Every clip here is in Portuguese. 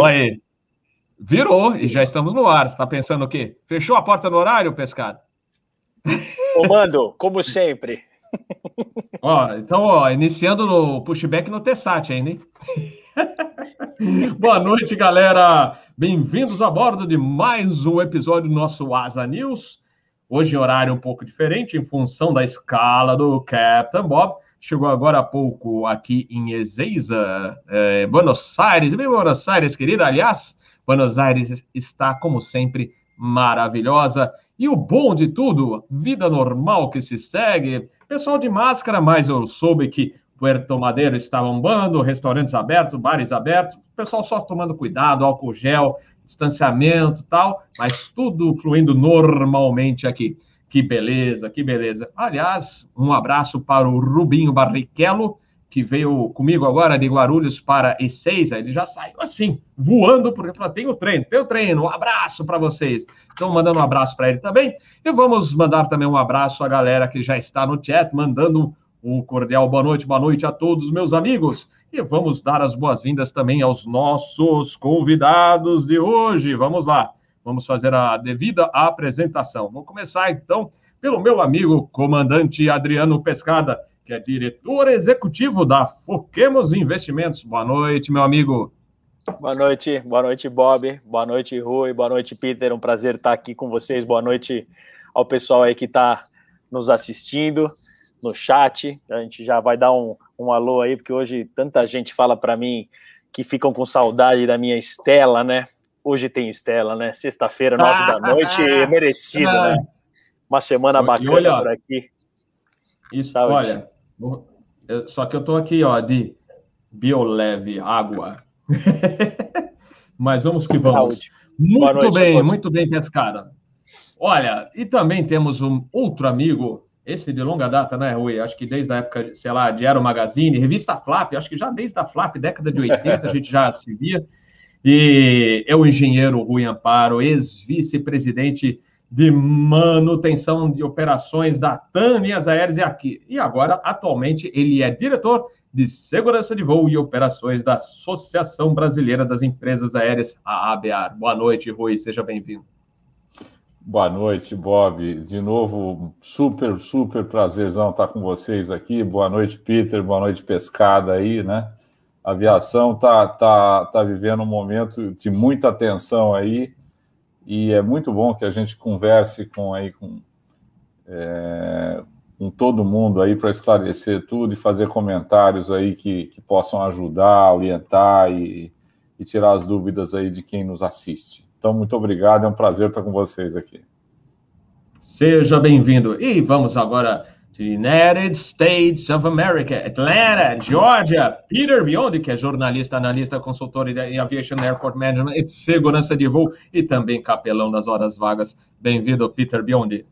Olha aí. Virou e já estamos no ar. Você está pensando o quê? Fechou a porta no horário, pescado? Comando, como sempre. Ó, então, ó, iniciando no pushback no Tessat ainda, hein? Boa noite, galera. Bem-vindos a bordo de mais um episódio do nosso Asa News. Hoje em horário um pouco diferente, em função da escala do Captain Bob. Chegou agora há pouco aqui em Ezeiza, é, Buenos Aires. Bem, Buenos Aires, querida. Aliás, Buenos Aires está, como sempre, maravilhosa. E o bom de tudo, vida normal que se segue. Pessoal de máscara, mas eu soube que Puerto Madeiro está bombando, restaurantes abertos, bares abertos, pessoal só tomando cuidado, álcool gel, distanciamento tal, mas tudo fluindo normalmente aqui. Que beleza, que beleza. Aliás, um abraço para o Rubinho Barrichello, que veio comigo agora de Guarulhos para E6, ele já saiu assim, voando, porque falou: tem o treino, tem o treino, um abraço para vocês. Então, mandando um abraço para ele também. E vamos mandar também um abraço à galera que já está no chat, mandando um cordial boa noite, boa noite a todos, meus amigos. E vamos dar as boas-vindas também aos nossos convidados de hoje. Vamos lá, vamos fazer a devida apresentação. Vamos começar então pelo meu amigo comandante Adriano Pescada que é diretor executivo da Foquemos Investimentos. Boa noite, meu amigo. Boa noite, boa noite, Bob. Boa noite, Rui. Boa noite, Peter. Um prazer estar aqui com vocês. Boa noite ao pessoal aí que está nos assistindo no chat. A gente já vai dar um, um alô aí, porque hoje tanta gente fala para mim que ficam com saudade da minha Estela, né? Hoje tem Estela, né? Sexta-feira, nove da noite, merecido, né? Uma semana bacana olha, por aqui. Isso, Saúde. olha, só que eu estou aqui, ó, de bioleve, água. Mas vamos que vamos. Saúde. Muito noite, bem, muito bem, pescada. Olha, e também temos um outro amigo, esse de longa data, né, Rui? Acho que desde a época, sei lá, de Aero Magazine, revista Flap, acho que já desde a Flap, década de 80, a gente já se via. E é o engenheiro Rui Amparo, ex-vice-presidente de manutenção de operações da TAM Linhas Aéreas e aqui. E agora, atualmente, ele é diretor de segurança de voo e operações da Associação Brasileira das Empresas Aéreas, a ABAR. Boa noite, Rui, seja bem-vindo. Boa noite, Bob. De novo, super, super prazerzão estar com vocês aqui. Boa noite, Peter. Boa noite, Pescada aí, né? A aviação tá, tá, tá vivendo um momento de muita atenção aí e é muito bom que a gente converse com aí com, é, com todo mundo aí para esclarecer tudo e fazer comentários aí que, que possam ajudar, orientar e, e tirar as dúvidas aí de quem nos assiste. Então, muito obrigado, é um prazer estar com vocês aqui. Seja bem-vindo. E vamos agora United States of America, Atlanta, Georgia, Peter Biondi, que é jornalista, analista, consultor em Aviation Airport Management e segurança de voo e também capelão das horas vagas. Bem-vindo, Peter Biondi.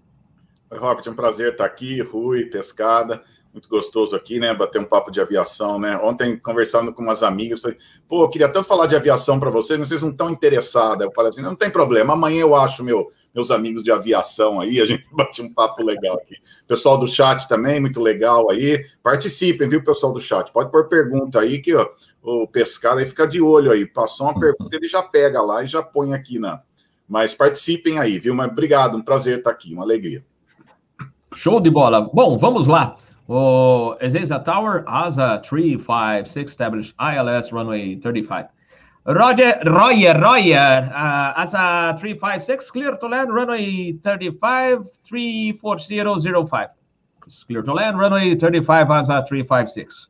Oi, Robert, um prazer estar aqui, Rui, Pescada, muito gostoso aqui, né, bater um papo de aviação, né, ontem conversando com umas amigas, falei, pô, eu queria tanto falar de aviação para vocês, mas vocês não estão interessadas, eu falei assim, não tem problema, amanhã eu acho meu meus amigos de aviação aí, a gente bate um papo legal aqui. Pessoal do chat também, muito legal aí. Participem, viu, pessoal do chat? Pode pôr pergunta aí que ó, o pescado aí fica de olho aí. Passou uma pergunta, ele já pega lá e já põe aqui na. Mas participem aí, viu? Mas obrigado, um prazer estar aqui, uma alegria. Show de bola. Bom, vamos lá. O Ezeza Tower, ASA 356, established ILS runway 35. Roger, Royer, Royer, uh, as a 356, clear to land, runway 35, 34005. Clear to land, runway 35, as a 356.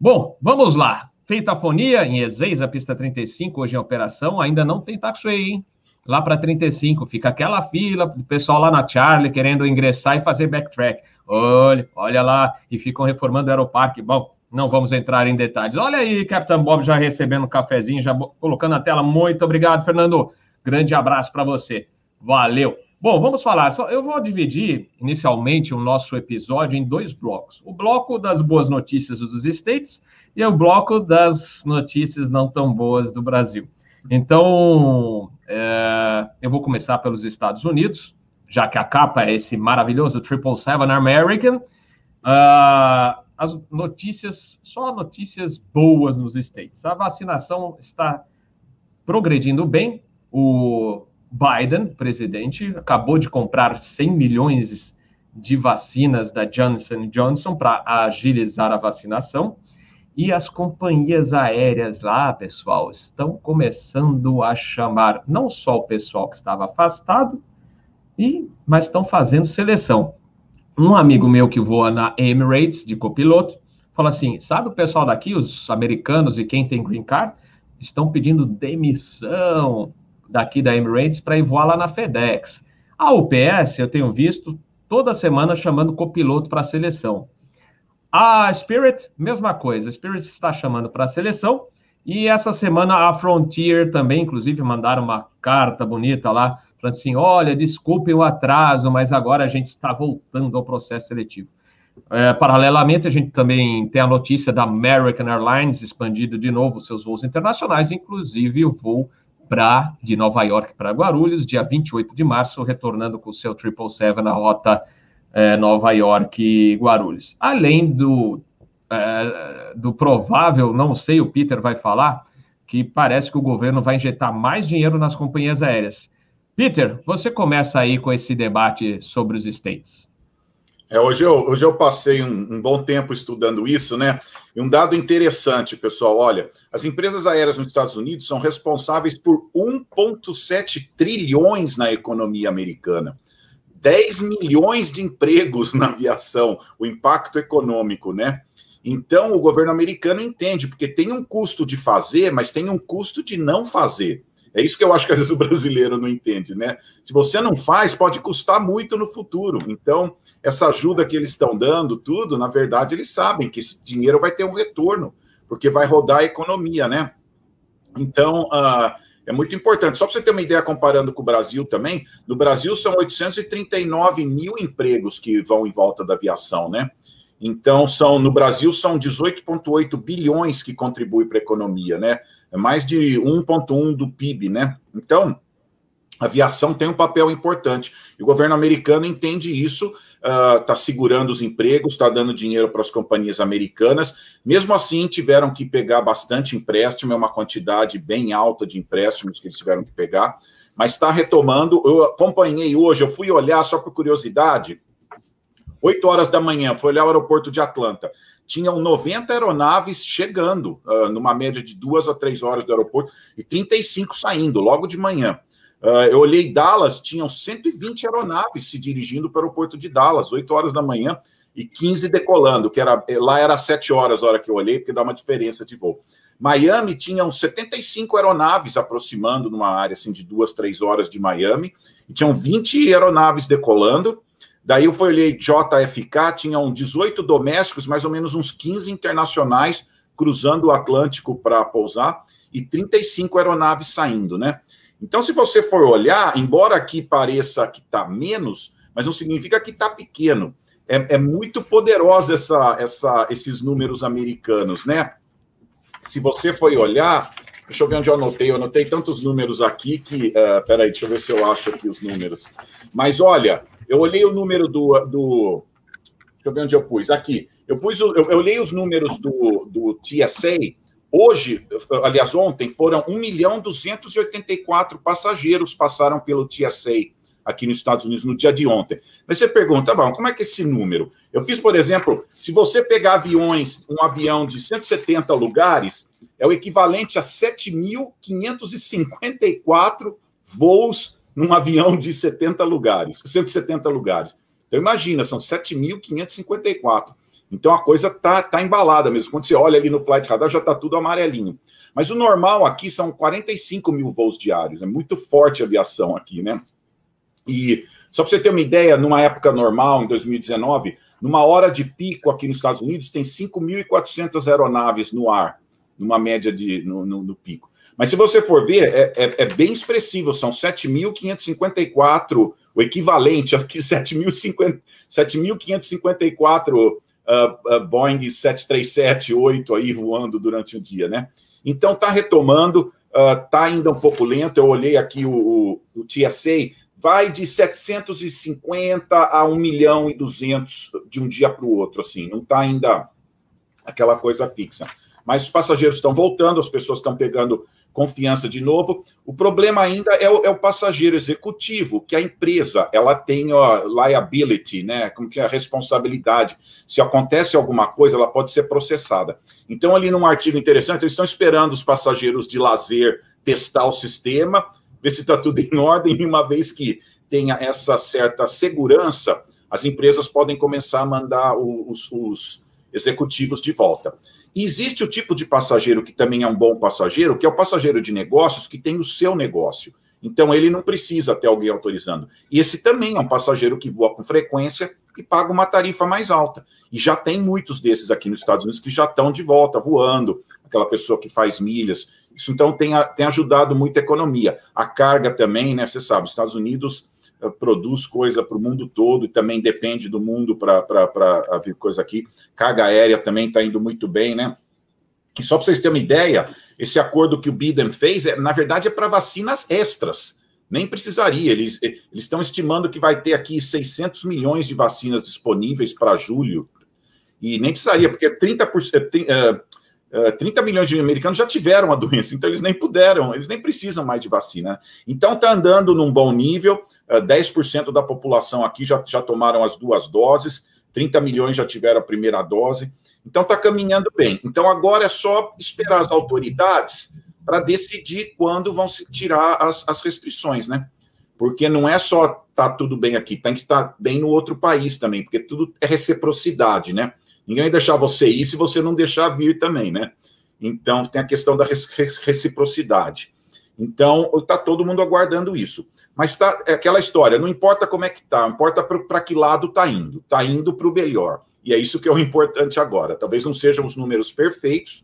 Bom, vamos lá. Feita a fonia em Ezeiza, pista 35, hoje em operação, ainda não tem taxiway, hein? Lá para 35, fica aquela fila do pessoal lá na Charlie querendo ingressar e fazer backtrack. Olha, olha lá, e ficam reformando o aeroparque. Bom, não vamos entrar em detalhes. Olha aí, Capitão Bob já recebendo um cafezinho, já colocando na tela. Muito obrigado, Fernando. Grande abraço para você. Valeu. Bom, vamos falar. Eu vou dividir inicialmente o nosso episódio em dois blocos: o bloco das boas notícias dos States e o bloco das notícias não tão boas do Brasil. Então, é, eu vou começar pelos Estados Unidos, já que a capa é esse maravilhoso 777 American. Uh, as notícias, só notícias boas nos States. A vacinação está progredindo bem. O Biden, presidente, acabou de comprar 100 milhões de vacinas da Johnson Johnson para agilizar a vacinação. E as companhias aéreas lá, pessoal, estão começando a chamar não só o pessoal que estava afastado, e, mas estão fazendo seleção. Um amigo meu que voa na Emirates de copiloto falou assim: sabe o pessoal daqui, os americanos e quem tem green card, estão pedindo demissão daqui da Emirates para ir voar lá na FedEx. A UPS, eu tenho visto toda semana chamando copiloto para a seleção. A Spirit, mesma coisa. A Spirit está chamando para a seleção. E essa semana a Frontier também, inclusive, mandaram uma carta bonita lá, falando assim: olha, desculpe o atraso, mas agora a gente está voltando ao processo seletivo. É, paralelamente, a gente também tem a notícia da American Airlines expandindo de novo seus voos internacionais, inclusive o voo pra, de Nova York para Guarulhos, dia 28 de março, retornando com o seu 777 na rota é, Nova York e Guarulhos. Além do, é, do provável, não sei, o Peter vai falar, que parece que o governo vai injetar mais dinheiro nas companhias aéreas. Peter, você começa aí com esse debate sobre os States. É, hoje, eu, hoje eu passei um, um, bom tempo estudando isso, né? E um dado interessante, pessoal: olha, as empresas aéreas nos Estados Unidos são responsáveis por 1,7 trilhões na economia americana. 10 milhões de empregos na aviação, o impacto econômico, né? Então, o governo americano entende, porque tem um custo de fazer, mas tem um custo de não fazer. É isso que eu acho que às vezes o brasileiro não entende, né? Se você não faz, pode custar muito no futuro. Então, essa ajuda que eles estão dando, tudo, na verdade, eles sabem que esse dinheiro vai ter um retorno, porque vai rodar a economia, né? Então, uh, é muito importante. Só para você ter uma ideia, comparando com o Brasil também, no Brasil são 839 mil empregos que vão em volta da aviação, né? Então, são no Brasil são 18,8 bilhões que contribuem para a economia, né? É mais de 1,1 do PIB, né? Então, a aviação tem um papel importante. E o governo americano entende isso está uh, segurando os empregos, está dando dinheiro para as companhias americanas. Mesmo assim, tiveram que pegar bastante empréstimo, é uma quantidade bem alta de empréstimos que eles tiveram que pegar, mas está retomando. Eu acompanhei hoje, eu fui olhar só por curiosidade. 8 horas da manhã, fui olhar o aeroporto de Atlanta. Tinham 90 aeronaves chegando, uh, numa média de duas a três horas do aeroporto, e 35 saindo logo de manhã. Uh, eu olhei Dallas, tinham 120 aeronaves se dirigindo para o aeroporto de Dallas, 8 horas da manhã, e 15 decolando, que era lá era 7 horas a hora que eu olhei, porque dá uma diferença de voo. Miami tinham 75 aeronaves aproximando numa área assim de duas, três horas de Miami, e tinham 20 aeronaves decolando. Daí eu fui olhei JFK, tinham 18 domésticos, mais ou menos uns 15 internacionais cruzando o Atlântico para pousar e 35 aeronaves saindo, né? Então, se você for olhar, embora aqui pareça que está menos, mas não significa que está pequeno. É, é, muito poderosa essa, essa, esses números americanos, né? Se você for olhar, deixa eu ver onde eu anotei, eu anotei tantos números aqui que. Uh, peraí, deixa eu ver se eu acho aqui os números. Mas olha, eu olhei o número do. do deixa eu ver onde eu pus. Aqui. Eu pus eu, eu olhei os números do, do TSA Hoje, aliás, ontem, foram 1 milhão 284 passageiros passaram pelo TSA aqui nos Estados Unidos no dia de ontem. Mas você pergunta, bom, como é que é esse número? Eu fiz, por exemplo, se você pegar aviões, um avião de 170 lugares, é o equivalente a 7.554 voos num avião de 70 lugares, 170 lugares. Então imagina, são 7.554. Então a coisa tá, tá embalada mesmo. Quando você olha ali no Flight Radar, já está tudo amarelinho. Mas o normal aqui são 45 mil voos diários. É muito forte a aviação aqui, né? E só para você ter uma ideia, numa época normal, em 2019, numa hora de pico aqui nos Estados Unidos, tem 5.400 aeronaves no ar, numa média de no, no, no pico. Mas se você for ver, é, é, é bem expressivo, são 7.554, o equivalente a 7.554 uh, uh, Boeing 737-8 aí voando durante o dia, né? Então está retomando, está uh, ainda um pouco lento. Eu olhei aqui o, o, o, TSA, vai de 750 a 1 milhão e 200 de um dia para o outro, assim, não está ainda aquela coisa fixa. Mas os passageiros estão voltando, as pessoas estão pegando confiança de novo. O problema ainda é o, é o passageiro executivo, que a empresa ela tem ó, liability, né? Como que é a responsabilidade. Se acontece alguma coisa, ela pode ser processada. Então, ali num artigo interessante, eles estão esperando os passageiros de lazer testar o sistema, ver se está tudo em ordem, e uma vez que tenha essa certa segurança, as empresas podem começar a mandar os, os executivos de volta. Existe o tipo de passageiro que também é um bom passageiro, que é o passageiro de negócios que tem o seu negócio. Então ele não precisa ter alguém autorizando. E esse também é um passageiro que voa com frequência e paga uma tarifa mais alta. E já tem muitos desses aqui nos Estados Unidos que já estão de volta voando, aquela pessoa que faz milhas. Isso então tem, tem ajudado muito a economia. A carga também, né? Você sabe, os Estados Unidos produz coisa para o mundo todo e também depende do mundo para vir coisa aqui. Carga aérea também está indo muito bem, né? E só para vocês terem uma ideia, esse acordo que o Biden fez, é, na verdade, é para vacinas extras. Nem precisaria. Eles, eles estão estimando que vai ter aqui 600 milhões de vacinas disponíveis para julho. E nem precisaria, porque 30%, 30 milhões de americanos já tiveram a doença, então eles nem puderam, eles nem precisam mais de vacina. Então está andando num bom nível, 10% da população aqui já, já tomaram as duas doses, 30 milhões já tiveram a primeira dose, então está caminhando bem. Então agora é só esperar as autoridades para decidir quando vão se tirar as, as restrições, né? Porque não é só tá tudo bem aqui, tem que estar bem no outro país também, porque tudo é reciprocidade, né? Ninguém vai deixar você ir se você não deixar vir também, né? Então, tem a questão da reciprocidade. Então, está todo mundo aguardando isso. Mas tá, é aquela história, não importa como é que tá, importa para que lado está indo. Está indo para o melhor. E é isso que é o importante agora. Talvez não sejam os números perfeitos,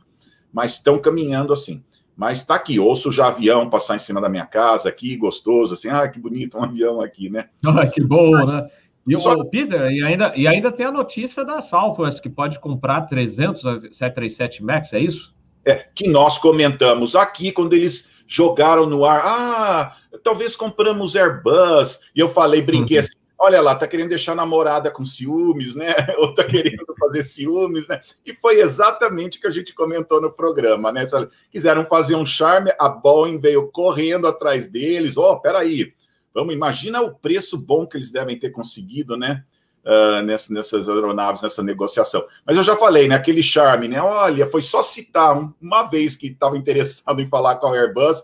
mas estão caminhando assim. Mas está aqui, ouço já avião passar em cima da minha casa aqui, gostoso, assim, ah, que bonito um avião aqui, né? Ah, que bom, né? E Só... o Peter, e ainda, e ainda tem a notícia da Southwest, que pode comprar 300 737 MAX, é isso? É, que nós comentamos aqui quando eles jogaram no ar. Ah, talvez compramos Airbus. E eu falei, brinquei uhum. assim, olha lá, tá querendo deixar a namorada com ciúmes, né? Ou tá querendo fazer ciúmes, né? E foi exatamente o que a gente comentou no programa, né? Quiseram fazer um charme, a Boeing veio correndo atrás deles. Ó, oh, peraí, Vamos, imagina o preço bom que eles devem ter conseguido, né? Uh, nessas, nessas aeronaves, nessa negociação. Mas eu já falei, né? Aquele charme, né? Olha, foi só citar uma vez que estava interessado em falar com a Airbus.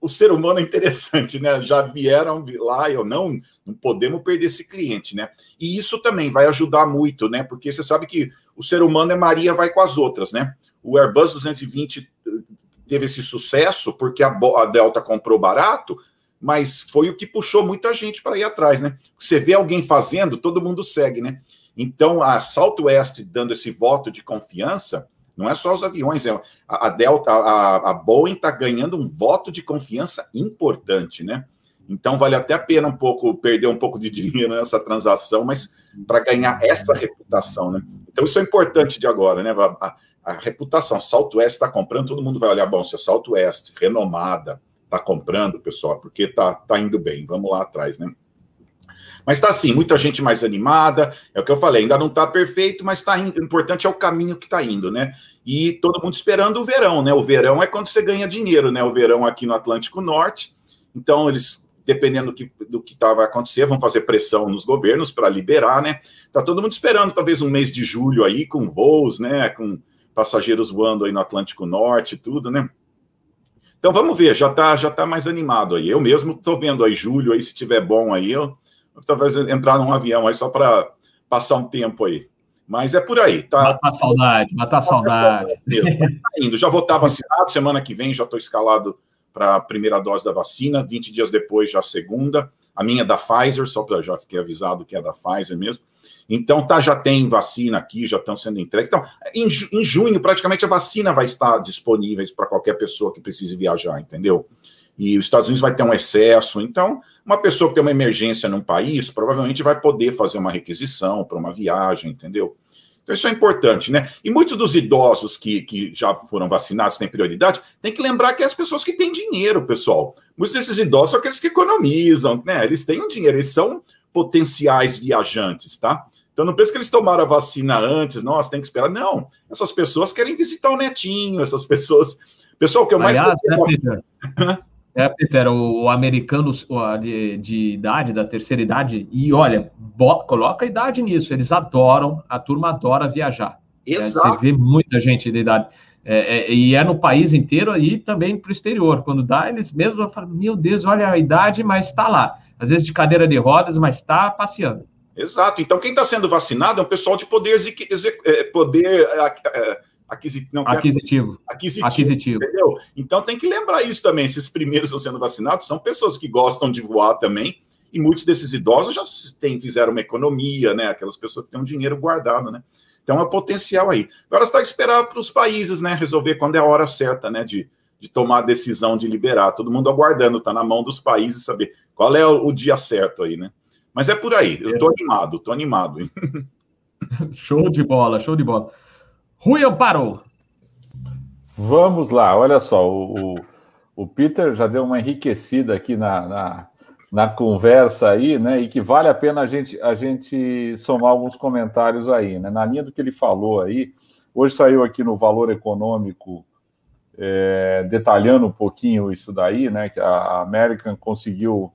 O ser humano é interessante, né? Já vieram lá, eu não, não podemos perder esse cliente, né? E isso também vai ajudar muito, né? Porque você sabe que o ser humano é Maria vai com as outras, né? O Airbus 220 teve esse sucesso porque a Delta comprou barato, mas foi o que puxou muita gente para ir atrás, né? Você vê alguém fazendo, todo mundo segue, né? Então, a Southwest dando esse voto de confiança, não é só os aviões, é a, Delta, a, a Boeing está ganhando um voto de confiança importante, né? Então, vale até a pena um pouco perder um pouco de dinheiro nessa transação, mas para ganhar essa reputação, né? Então, isso é importante de agora, né? A, a, a reputação, Southwest está comprando, todo mundo vai olhar, bom, se é Southwest, renomada, está comprando, pessoal, porque está tá indo bem. Vamos lá atrás, né? Mas está assim, muita gente mais animada. É o que eu falei, ainda não está perfeito, mas está indo. O importante é o caminho que está indo, né? E todo mundo esperando o verão, né? O verão é quando você ganha dinheiro, né? O verão aqui no Atlântico Norte. Então, eles, dependendo do que, do que tá, vai acontecer, vão fazer pressão nos governos para liberar, né? Tá todo mundo esperando, talvez, um mês de julho aí, com voos, né? Com passageiros voando aí no Atlântico Norte e tudo, né? Então vamos ver, já está já tá mais animado aí. Eu mesmo estou vendo aí julho aí, se tiver bom aí, eu, eu talvez entrar num avião aí só para passar um tempo aí. Mas é por aí, tá? Matar saudade, matar saudade. Tá indo. Já vou estar vacinado, semana que vem já estou escalado para a primeira dose da vacina, 20 dias depois já a segunda. A minha é da Pfizer, só para já fiquei avisado que é da Pfizer mesmo. Então, tá, já tem vacina aqui, já estão sendo entregues. Então, em, em junho, praticamente a vacina vai estar disponível para qualquer pessoa que precise viajar, entendeu? E os Estados Unidos vai ter um excesso. Então, uma pessoa que tem uma emergência num país provavelmente vai poder fazer uma requisição para uma viagem, entendeu? Então, isso é importante, né? E muitos dos idosos que, que já foram vacinados, têm prioridade, tem que lembrar que é as pessoas que têm dinheiro, pessoal. Muitos desses idosos são aqueles que economizam, né? Eles têm dinheiro, eles são potenciais viajantes, tá? Então não pensa que eles tomaram a vacina antes, nossa, tem que esperar. Não, essas pessoas querem visitar o netinho, essas pessoas Pessoal, o que eu mais. Aliás, né, Peter? É, Peter, o, americano de, de, idade, da terceira idade, e olha, coloca a idade nisso, eles adoram, a turma adora viajar. Exato. É, você vê muita gente de idade. É, é, e é no país inteiro e também para o exterior. Quando dá, eles mesmos falam: Meu Deus, olha a idade, mas está lá. Às vezes de cadeira de rodas, mas está passeando. Exato. Então, quem está sendo vacinado é um pessoal de poder, é, poder é, aquisitivo, não, aquisitivo. aquisitivo. Aquisitivo. Entendeu? Então, tem que lembrar isso também. Esses primeiros estão sendo vacinados são pessoas que gostam de voar também. E muitos desses idosos já tem, fizeram uma economia, né? Aquelas pessoas que têm um dinheiro guardado, né? Então é potencial aí. Agora está a esperar para os países, né, resolver quando é a hora certa, né, de, de tomar a decisão de liberar. Todo mundo aguardando, está na mão dos países saber qual é o, o, dia certo aí, né? Mas é por aí. Eu estou animado, estou animado. show de bola, show de bola. Rui Amparo. Vamos lá, olha só, o, o, o Peter já deu uma enriquecida aqui na, na na conversa aí, né? E que vale a pena a gente, a gente somar alguns comentários aí, né? Na linha do que ele falou aí, hoje saiu aqui no Valor Econômico é, detalhando um pouquinho isso daí, né? Que a American conseguiu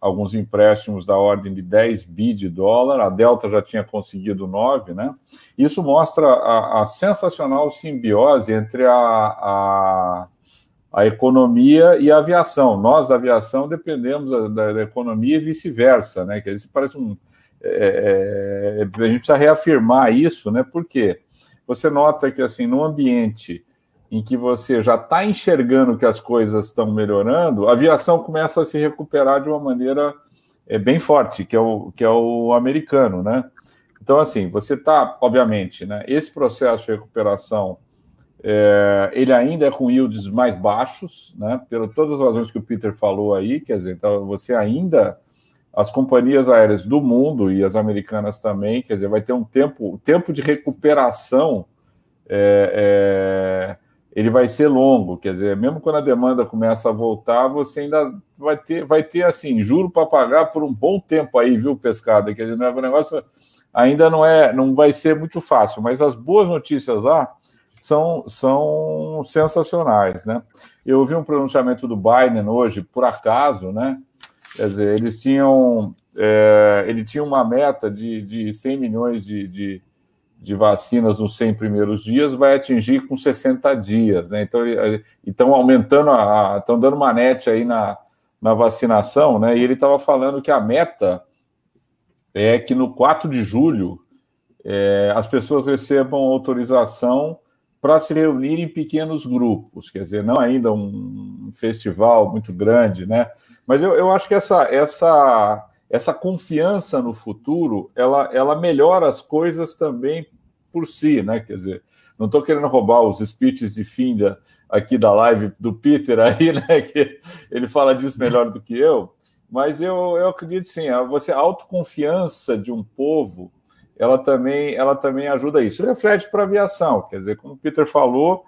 alguns empréstimos da ordem de 10 bi de dólar, a Delta já tinha conseguido 9, né? Isso mostra a, a sensacional simbiose entre a, a a economia e a aviação. Nós, da aviação, dependemos da, da economia e vice-versa, né? Que parece um. É, é, a gente precisa reafirmar isso, né? Porque você nota que, assim, no ambiente em que você já está enxergando que as coisas estão melhorando, a aviação começa a se recuperar de uma maneira é, bem forte, que é o, que é o americano, né? Então, assim, você está, obviamente, né? Esse processo de recuperação é, ele ainda é com yields mais baixos, né? Por todas as razões que o Peter falou aí, quer dizer, então você ainda as companhias aéreas do mundo e as americanas também, quer dizer, vai ter um tempo, o tempo de recuperação é, é, ele vai ser longo, quer dizer, mesmo quando a demanda começa a voltar, você ainda vai ter, vai ter assim, juro para pagar por um bom tempo aí, viu, pescada? Quer dizer, não é, o negócio ainda não é, não vai ser muito fácil, mas as boas notícias lá são, são sensacionais, né? Eu ouvi um pronunciamento do Biden hoje, por acaso, né? Quer dizer, eles tinham, é, ele tinha uma meta de, de 100 milhões de, de, de, vacinas nos 100 primeiros dias, vai atingir com 60 dias, né? Então, estão aumentando, estão dando uma net aí na, na vacinação, né? E ele estava falando que a meta é que no 4 de julho é, as pessoas recebam autorização para se reunir em pequenos grupos, quer dizer, não ainda um festival muito grande, né? Mas eu, eu acho que essa, essa, essa confiança no futuro, ela, ela melhora as coisas também por si, né? Quer dizer, não estou querendo roubar os speeches de fim da, aqui da live do Peter aí, né? Que ele fala disso melhor do que eu, mas eu, eu acredito sim, você a autoconfiança de um povo ela também, ela também ajuda isso. Reflete para a aviação, quer dizer, como o Peter falou,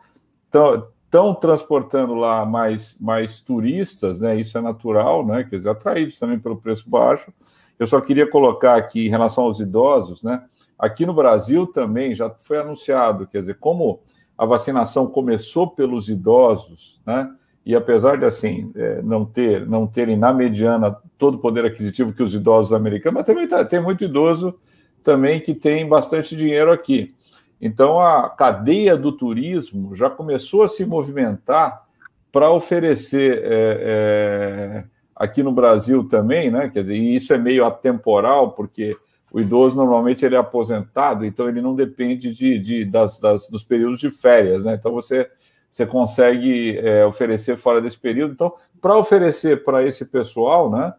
estão transportando lá mais, mais turistas, né? Isso é natural, né? Quer dizer, atraídos também pelo preço baixo. Eu só queria colocar aqui em relação aos idosos, né? Aqui no Brasil também já foi anunciado, quer dizer, como a vacinação começou pelos idosos, né? E apesar de assim é, não ter não terem na mediana todo o poder aquisitivo que os idosos americanos, mas também tá, tem muito idoso também que tem bastante dinheiro aqui. Então, a cadeia do turismo já começou a se movimentar para oferecer é, é, aqui no Brasil também, né? Quer dizer, e isso é meio atemporal, porque o idoso normalmente ele é aposentado, então ele não depende de, de das, das, dos períodos de férias, né? Então você, você consegue é, oferecer fora desse período. Então, para oferecer para esse pessoal, né?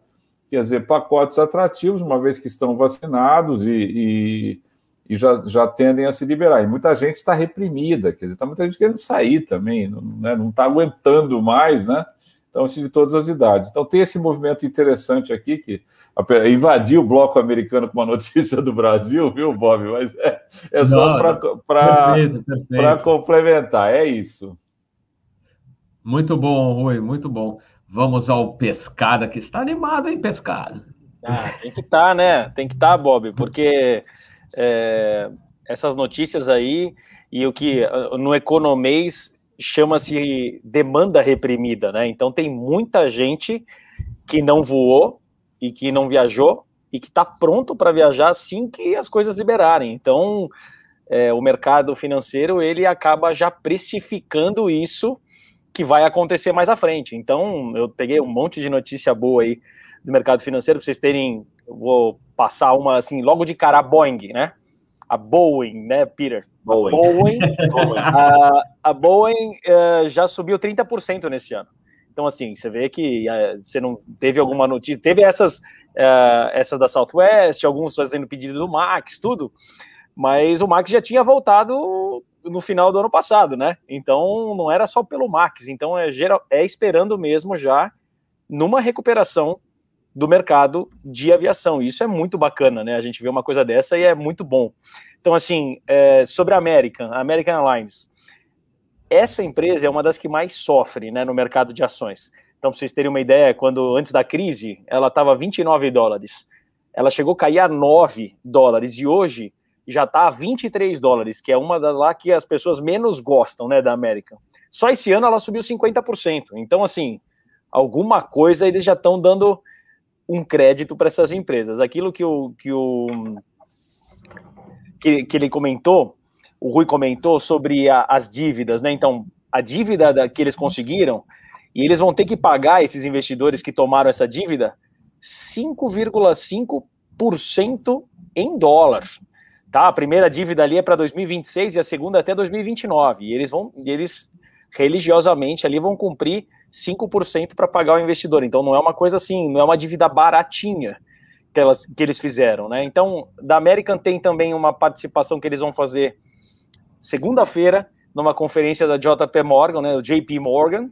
quer dizer, pacotes atrativos, uma vez que estão vacinados e, e, e já, já tendem a se liberar. E muita gente está reprimida, quer dizer, está muita gente querendo sair também, não está né, aguentando mais, né? Então, assim, de todas as idades. Então, tem esse movimento interessante aqui que invadiu o bloco americano com uma notícia do Brasil, viu, Bob? Mas é, é só para complementar, é isso. Muito bom, Rui, muito bom. Vamos ao Pescada, que está animado, hein, Pescada? Ah, tem que estar, tá, né? Tem que estar, tá, Bob, porque é, essas notícias aí e o que no economês chama-se demanda reprimida, né? Então tem muita gente que não voou e que não viajou e que está pronto para viajar assim que as coisas liberarem. Então é, o mercado financeiro ele acaba já precificando isso que vai acontecer mais à frente. Então eu peguei um monte de notícia boa aí do mercado financeiro para vocês terem. Vou passar uma assim logo de cara a Boeing, né? A Boeing, né, Peter? Boeing. Boeing, a, a Boeing uh, já subiu 30% nesse ano. Então, assim, você vê que uh, você não teve alguma notícia, teve essas, uh, essas da Southwest, alguns fazendo pedido do Max, tudo, mas o Max já tinha voltado no final do ano passado, né? Então, não era só pelo Max, então é, geral, é esperando mesmo já numa recuperação do mercado de aviação. Isso é muito bacana, né? A gente vê uma coisa dessa e é muito bom. Então, assim, é, sobre a American, a American Airlines, essa empresa é uma das que mais sofre né, no mercado de ações. Então, para vocês terem uma ideia, quando antes da crise, ela estava 29 dólares. Ela chegou a cair a 9 dólares e hoje já está a 23 dólares, que é uma das lá que as pessoas menos gostam né, da American. Só esse ano ela subiu 50%. Então, assim, alguma coisa eles já estão dando um crédito para essas empresas. Aquilo que o, que o que, que ele comentou, o Rui comentou sobre a, as dívidas, né? Então, a dívida da, que eles conseguiram, e eles vão ter que pagar esses investidores que tomaram essa dívida 5,5% em dólar. Tá? A primeira dívida ali é para 2026 e a segunda até 2029. E eles vão, eles religiosamente ali vão cumprir 5% para pagar o investidor. Então não é uma coisa assim, não é uma dívida baratinha que, elas, que eles fizeram, né? Então, da American tem também uma participação que eles vão fazer segunda-feira, numa conferência da JP Morgan, né, do JP Morgan,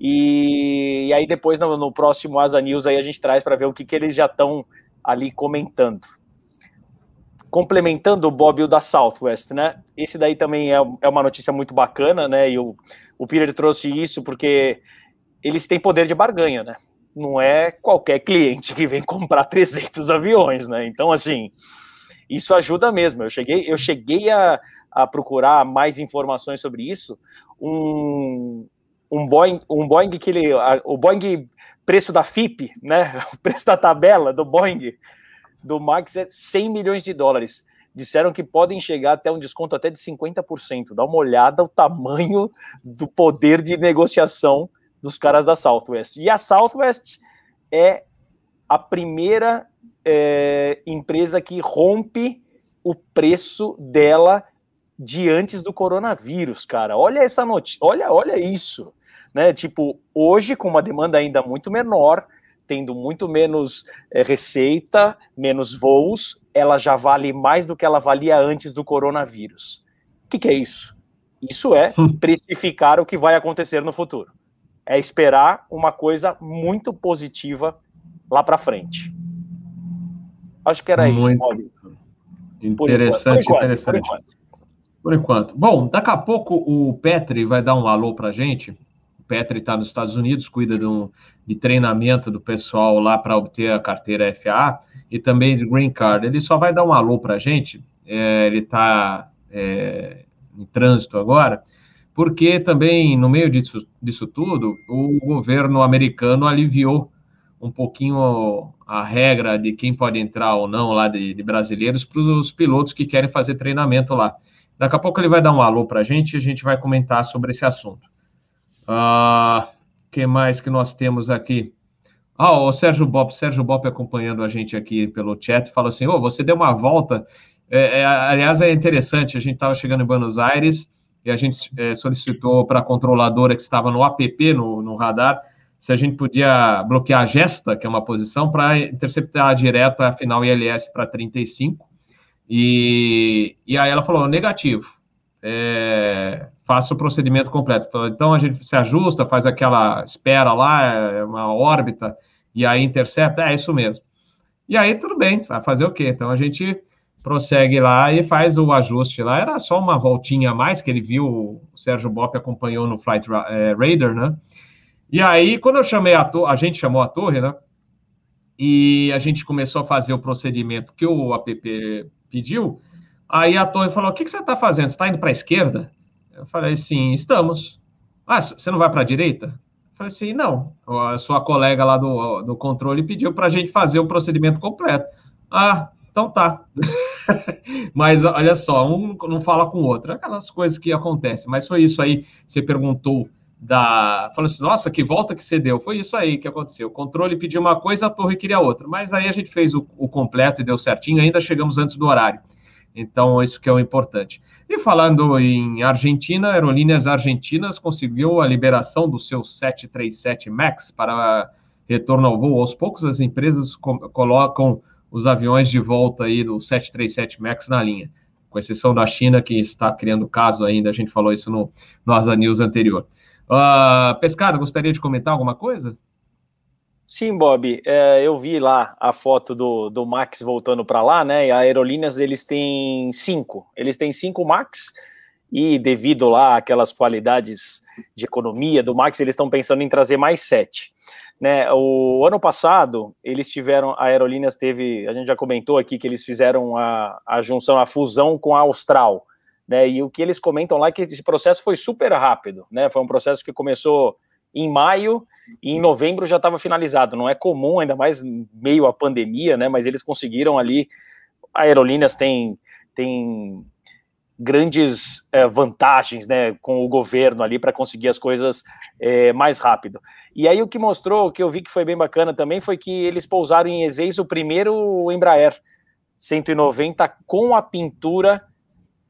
e, e aí depois no, no, próximo Asa News aí a gente traz para ver o que, que eles já estão ali comentando. Complementando o Bob o da Southwest, né? Esse daí também é, é uma notícia muito bacana, né? E o, o Peter trouxe isso porque eles têm poder de barganha, né? não é qualquer cliente que vem comprar 300 aviões, né? Então, assim, isso ajuda mesmo. Eu cheguei, eu cheguei a, a procurar mais informações sobre isso. Um, um Boeing, um Boeing que ele, o Boeing preço da FIP, né? O preço da tabela do Boeing do Max é 100 milhões de dólares. Disseram que podem chegar até um desconto até de 50%. Dá uma olhada o tamanho do poder de negociação dos caras da Southwest. E a Southwest é a primeira é, empresa que rompe o preço dela de antes do coronavírus, cara. Olha essa notícia, olha, olha isso, né? Tipo, hoje com uma demanda ainda muito menor, tendo muito menos é, receita, menos voos, ela já vale mais do que ela valia antes do coronavírus. O que, que é isso? Isso é hum. precificar o que vai acontecer no futuro é esperar uma coisa muito positiva lá para frente. Acho que era muito isso, Bob. Interessante, por enquanto, interessante. Por enquanto. por enquanto. Bom, daqui a pouco o Petri vai dar um alô para gente. Petri está nos Estados Unidos, cuida de, um, de treinamento do pessoal lá para obter a carteira FA e também de Green Card. Ele só vai dar um alô para gente. É, ele está é, em trânsito agora porque também, no meio disso, disso tudo, o governo americano aliviou um pouquinho a regra de quem pode entrar ou não lá de, de brasileiros para os pilotos que querem fazer treinamento lá. Daqui a pouco ele vai dar um alô para a gente e a gente vai comentar sobre esse assunto. Uh, que mais que nós temos aqui? Ah, o Sérgio Bob, Sérgio Bob acompanhando a gente aqui pelo chat, fala assim: oh, você deu uma volta. É, é, aliás, é interessante, a gente estava chegando em Buenos Aires e a gente é, solicitou para a controladora que estava no app, no, no, radar, se a gente podia bloquear a gesta, que é uma posição, para interceptar direto a final ILS para 35. E, e aí ela falou, negativo, é, faça o procedimento completo. Então a gente se ajusta, faz aquela espera lá, é uma órbita, e aí intercepta, é isso mesmo. E aí tudo bem, vai fazer o quê? Então a gente prossegue lá e faz o ajuste lá. Era só uma voltinha a mais que ele viu, o Sérgio Bop acompanhou no Flight é, Radar, né? E aí, quando eu chamei a torre, a gente chamou a torre, né? E a gente começou a fazer o procedimento que o app pediu. Aí a torre falou: O que, que você está fazendo? Você está indo para a esquerda? Eu falei, sim, estamos. Ah, você não vai para a direita? Eu falei assim, não. A sua colega lá do, do controle pediu para a gente fazer o procedimento completo. Ah, então tá. Mas olha só, um não fala com o outro. Aquelas coisas que acontecem. Mas foi isso aí. Você perguntou da. Falou assim, nossa, que volta que você deu. Foi isso aí que aconteceu. O controle pediu uma coisa, a torre queria outra. Mas aí a gente fez o, o completo e deu certinho, ainda chegamos antes do horário. Então, isso que é o importante. E falando em Argentina, Aerolíneas Argentinas conseguiu a liberação do seu 737 MAX para retorno ao voo. Aos poucos, as empresas colocam os aviões de volta aí do 737 MAX na linha, com exceção da China, que está criando caso ainda, a gente falou isso no, no Asa News anterior. Uh, Pescado, gostaria de comentar alguma coisa? Sim, Bob, é, eu vi lá a foto do, do Max voltando para lá, né? E a Aerolíneas eles têm cinco, eles têm cinco Max e devido lá aquelas qualidades de economia do Max, eles estão pensando em trazer mais sete. Né, o ano passado, eles tiveram, a Aerolíneas teve, a gente já comentou aqui que eles fizeram a, a junção, a fusão com a Austral, né, e o que eles comentam lá é que esse processo foi super rápido, né, foi um processo que começou em maio e em novembro já estava finalizado. Não é comum, ainda mais meio à pandemia, né? Mas eles conseguiram ali. Aerolíneas tem, tem grandes é, vantagens né, com o governo ali para conseguir as coisas é, mais rápido. E aí o que mostrou, o que eu vi que foi bem bacana também, foi que eles pousaram em Ezeis o primeiro Embraer 190 com a pintura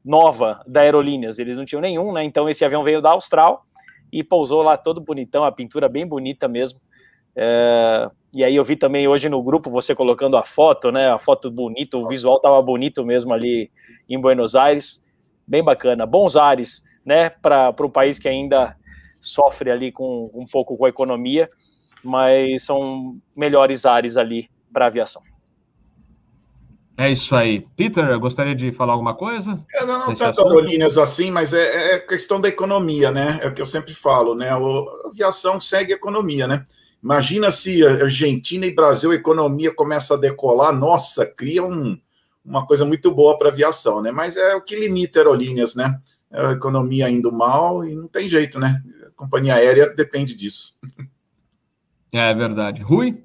nova da Aerolíneas. Eles não tinham nenhum, né? Então esse avião veio da Austral e pousou lá todo bonitão, a pintura bem bonita mesmo. É, e aí eu vi também hoje no grupo você colocando a foto, né? A foto bonita, o visual tava bonito mesmo ali em Buenos Aires, bem bacana. Bons ares, né? Para um país que ainda sofre ali com um pouco com a economia, mas são melhores ares ali para aviação. É isso aí. Peter, gostaria de falar alguma coisa? É, não, não tanto aerolíneas assim, mas é, é, questão da economia, né? É o que eu sempre falo, né? A aviação segue a economia, né? Imagina se Argentina e Brasil, a economia começa a decolar, nossa, cria um, uma coisa muito boa para a aviação, né? Mas é o que limita aerolíneas, né? É a economia indo mal e não tem jeito, né? A companhia aérea depende disso. É verdade. Rui?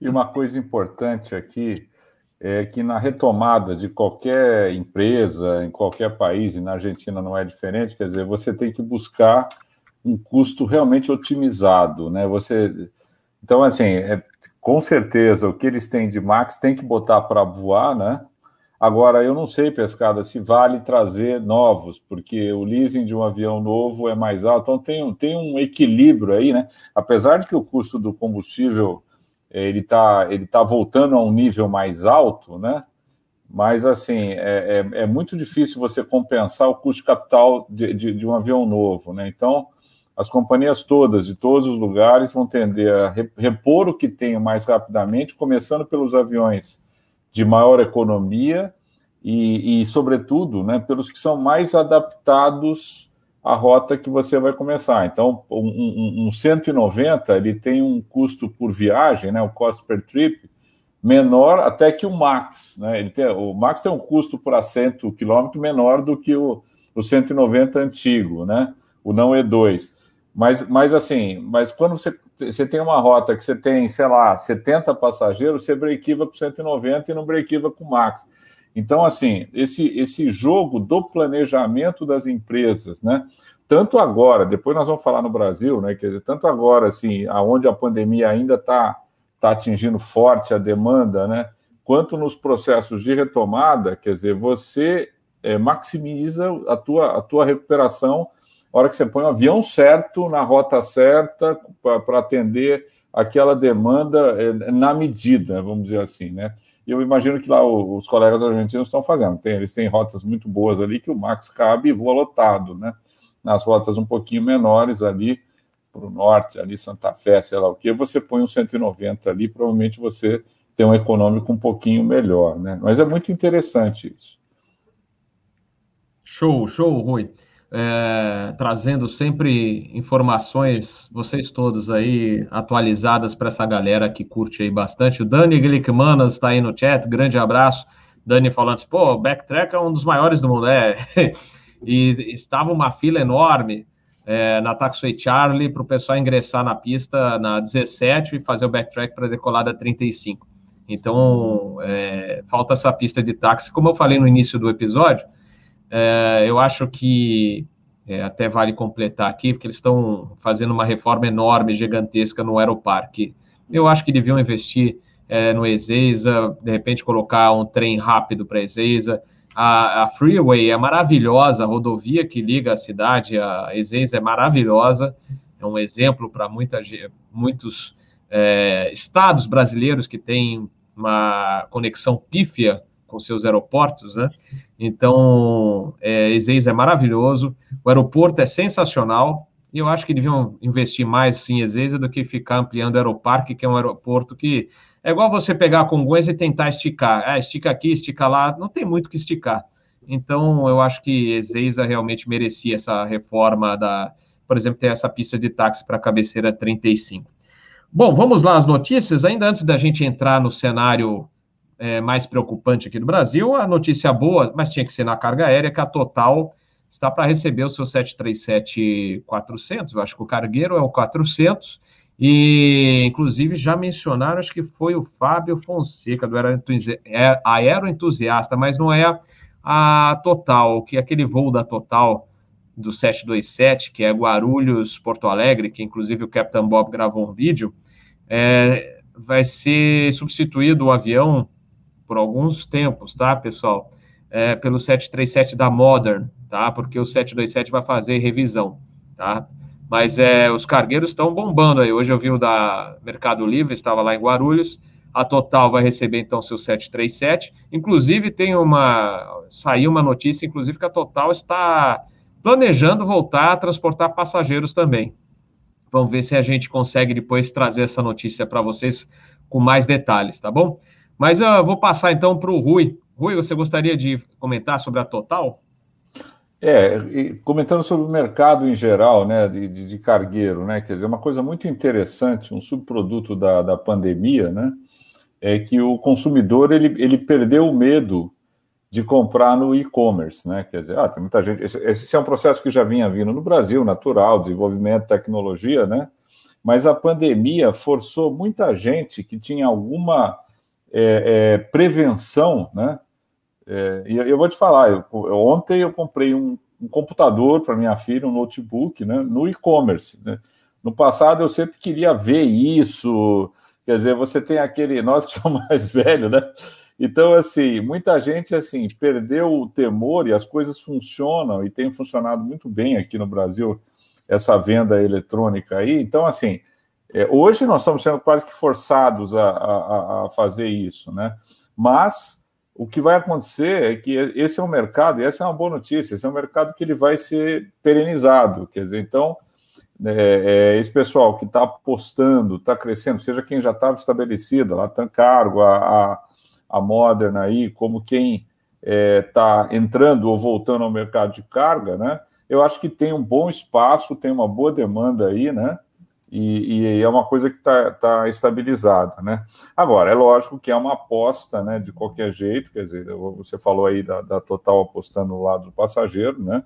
E uma coisa importante aqui é que na retomada de qualquer empresa, em qualquer país, e na Argentina não é diferente, quer dizer, você tem que buscar um custo realmente otimizado, né? Você, então, assim, é, com certeza, o que eles têm de Max tem que botar para voar, né? Agora, eu não sei, Pescada, se vale trazer novos, porque o leasing de um avião novo é mais alto, então tem, tem um equilíbrio aí, né? Apesar de que o custo do combustível ele está ele tá voltando a um nível mais alto, né? Mas, assim, é, é, é muito difícil você compensar o custo de capital de, de, de, um avião novo, né? Então, as companhias todas, de todos os lugares, vão tender a repor o que tem mais rapidamente, começando pelos aviões de maior economia e, e sobretudo, né, pelos que são mais adaptados a rota que você vai começar. Então, um, um, um 190 ele tem um custo por viagem, né, o cost per trip, menor até que o Max. Né? Ele tem, o Max tem um custo por assento quilômetro menor do que o, o 190 antigo, né? o não E2. Mas, mas assim, mas quando você, você tem uma rota que você tem, sei lá, 70 passageiros, você brequiva para 190 e não brequiva com o Max. Então, assim, esse, esse jogo do planejamento das empresas, né? Tanto agora, depois nós vamos falar no Brasil, né? Quer dizer, tanto agora, assim, aonde a pandemia ainda está tá atingindo forte a demanda, né? Quanto nos processos de retomada, quer dizer, você é, maximiza a tua, a tua recuperação a hora que você põe o avião certo, na rota certa, para atender aquela demanda é, na medida, vamos dizer assim, né? E eu imagino que lá os colegas argentinos estão fazendo. Tem, eles têm rotas muito boas ali que o Max cabe e voa lotado, né? Nas rotas um pouquinho menores ali, para o norte, ali Santa Fé, sei lá o que, você põe um 190 ali, provavelmente você tem um econômico um pouquinho melhor, né? Mas é muito interessante isso. Show, show, Rui é, trazendo sempre informações, vocês todos aí, atualizadas para essa galera que curte aí bastante. O Dani Glickmanas está aí no chat, grande abraço. Dani falando assim, pô, Backtrack é um dos maiores do mundo. É, e estava uma fila enorme é, na Taxway Charlie para o pessoal ingressar na pista na 17 e fazer o backtrack para decolar da 35. Então, é, falta essa pista de táxi. Como eu falei no início do episódio, é, eu acho que é, até vale completar aqui, porque eles estão fazendo uma reforma enorme, gigantesca no Aeroparque. Eu acho que deviam investir é, no Ezeiza, de repente colocar um trem rápido para Ezeiza. A, a, Freeway é maravilhosa, a rodovia que liga a cidade a Ezeiza é maravilhosa, é um exemplo para muitos é, estados brasileiros que têm uma conexão pífia com seus aeroportos, né? Então, é, Ezeiza é maravilhoso, o aeroporto é sensacional, e eu acho que deviam investir mais em Ezeiza do que ficar ampliando o aeroparque, que é um aeroporto que é igual você pegar Congonhas e tentar esticar. Ah, estica aqui, estica lá, não tem muito que esticar. Então, eu acho que Ezeiza realmente merecia essa reforma da, por exemplo, ter essa pista de táxi para a cabeceira 35. Bom, vamos lá as notícias. Ainda antes da gente entrar no cenário é, mais preocupante aqui do Brasil, a notícia boa, mas tinha que ser na carga aérea, que a Total está para receber o seu 737-400. Eu acho que o cargueiro é o 400. E, inclusive, já mencionaram, acho que foi o Fábio Fonseca, do é, Aeroentusiasta, mas não é a Total, que é aquele voo da Total do 727, que é Guarulhos, Porto Alegre, que inclusive o Capitão Bob gravou um vídeo, é, vai ser substituído o avião por alguns tempos, tá, pessoal? É, pelo 737 da Modern, tá? Porque o 727 vai fazer revisão, tá? Mas é, os cargueiros estão bombando aí. Hoje eu vi o da Mercado Livre, estava lá em Guarulhos. A Total vai receber então seu 737. Inclusive tem uma saiu uma notícia, inclusive que a Total está planejando voltar a transportar passageiros também. Vamos ver se a gente consegue depois trazer essa notícia para vocês com mais detalhes, tá bom? Mas eu vou passar então para o Rui. Rui, você gostaria de comentar sobre a Total? É, comentando sobre o mercado em geral, né, de, de, cargueiro, né, quer dizer, uma coisa muito interessante, um subproduto da, da pandemia, né, é que o consumidor ele, ele perdeu o medo de comprar no e-commerce, né? Quer dizer, ah, tem muita gente. Esse, esse, é um processo que já vinha vindo no Brasil, natural, desenvolvimento, tecnologia, né? Mas a pandemia forçou muita gente que tinha alguma é, é, prevenção, né? É, e eu vou te falar, eu, ontem eu comprei um, um computador para minha filha, um notebook, né? No e-commerce. Né? No passado eu sempre queria ver isso. Quer dizer, você tem aquele, nós que somos mais velhos, né? Então, assim, muita gente assim perdeu o temor e as coisas funcionam e tem funcionado muito bem aqui no Brasil essa venda eletrônica aí. Então, assim, é, hoje nós estamos sendo quase que forçados a, a, a, fazer isso, né? Mas o que vai acontecer é que esse é um mercado, e essa é uma boa notícia, esse é um mercado que ele vai ser perenizado, quer dizer, então é, é, esse pessoal que está apostando, está crescendo, seja quem já estava estabelecido, lá Tancargo, a, a a Moderna aí como quem está é, entrando ou voltando ao mercado de carga, né? Eu acho que tem um bom espaço, tem uma boa demanda aí, né? E, e é uma coisa que está tá estabilizada, né? Agora, é lógico que é uma aposta, né? De qualquer jeito, quer dizer, você falou aí da, da Total apostando no lado do passageiro, né?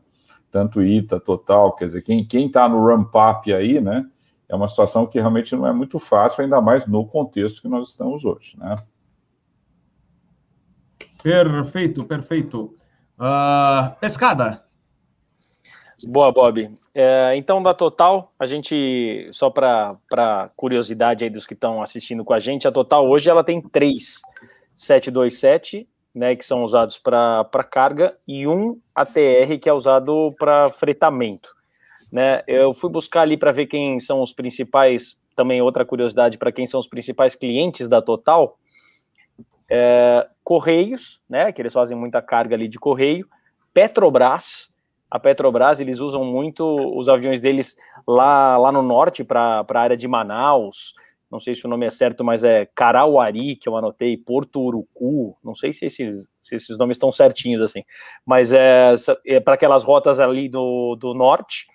Tanto ITA, Total, quer dizer, quem está no ramp-up aí, né? É uma situação que realmente não é muito fácil, ainda mais no contexto que nós estamos hoje, né? Perfeito, perfeito. Uh, pescada. Boa, Bob. É, então, da Total, a gente, só para curiosidade aí dos que estão assistindo com a gente, a Total hoje ela tem três 727, né, que são usados para carga, e um ATR que é usado para fretamento. Né? Eu fui buscar ali para ver quem são os principais, também outra curiosidade para quem são os principais clientes da Total. É, Correios, né, que eles fazem muita carga ali de correio, Petrobras, a Petrobras, eles usam muito os aviões deles lá, lá no norte, para a área de Manaus, não sei se o nome é certo, mas é Carauari, que eu anotei, Porto Urucu, não sei se esses, se esses nomes estão certinhos assim, mas é, é para aquelas rotas ali do, do norte,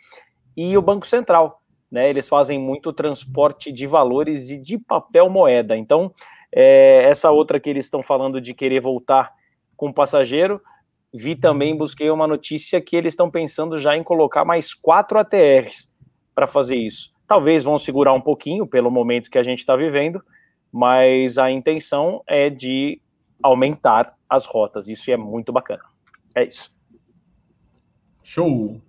e o Banco Central, né, eles fazem muito transporte de valores e de papel moeda, então é, essa outra que eles estão falando de querer voltar com o passageiro, vi também, busquei uma notícia que eles estão pensando já em colocar mais quatro ATRs para fazer isso. Talvez vão segurar um pouquinho pelo momento que a gente está vivendo, mas a intenção é de aumentar as rotas. Isso é muito bacana. É isso. Show.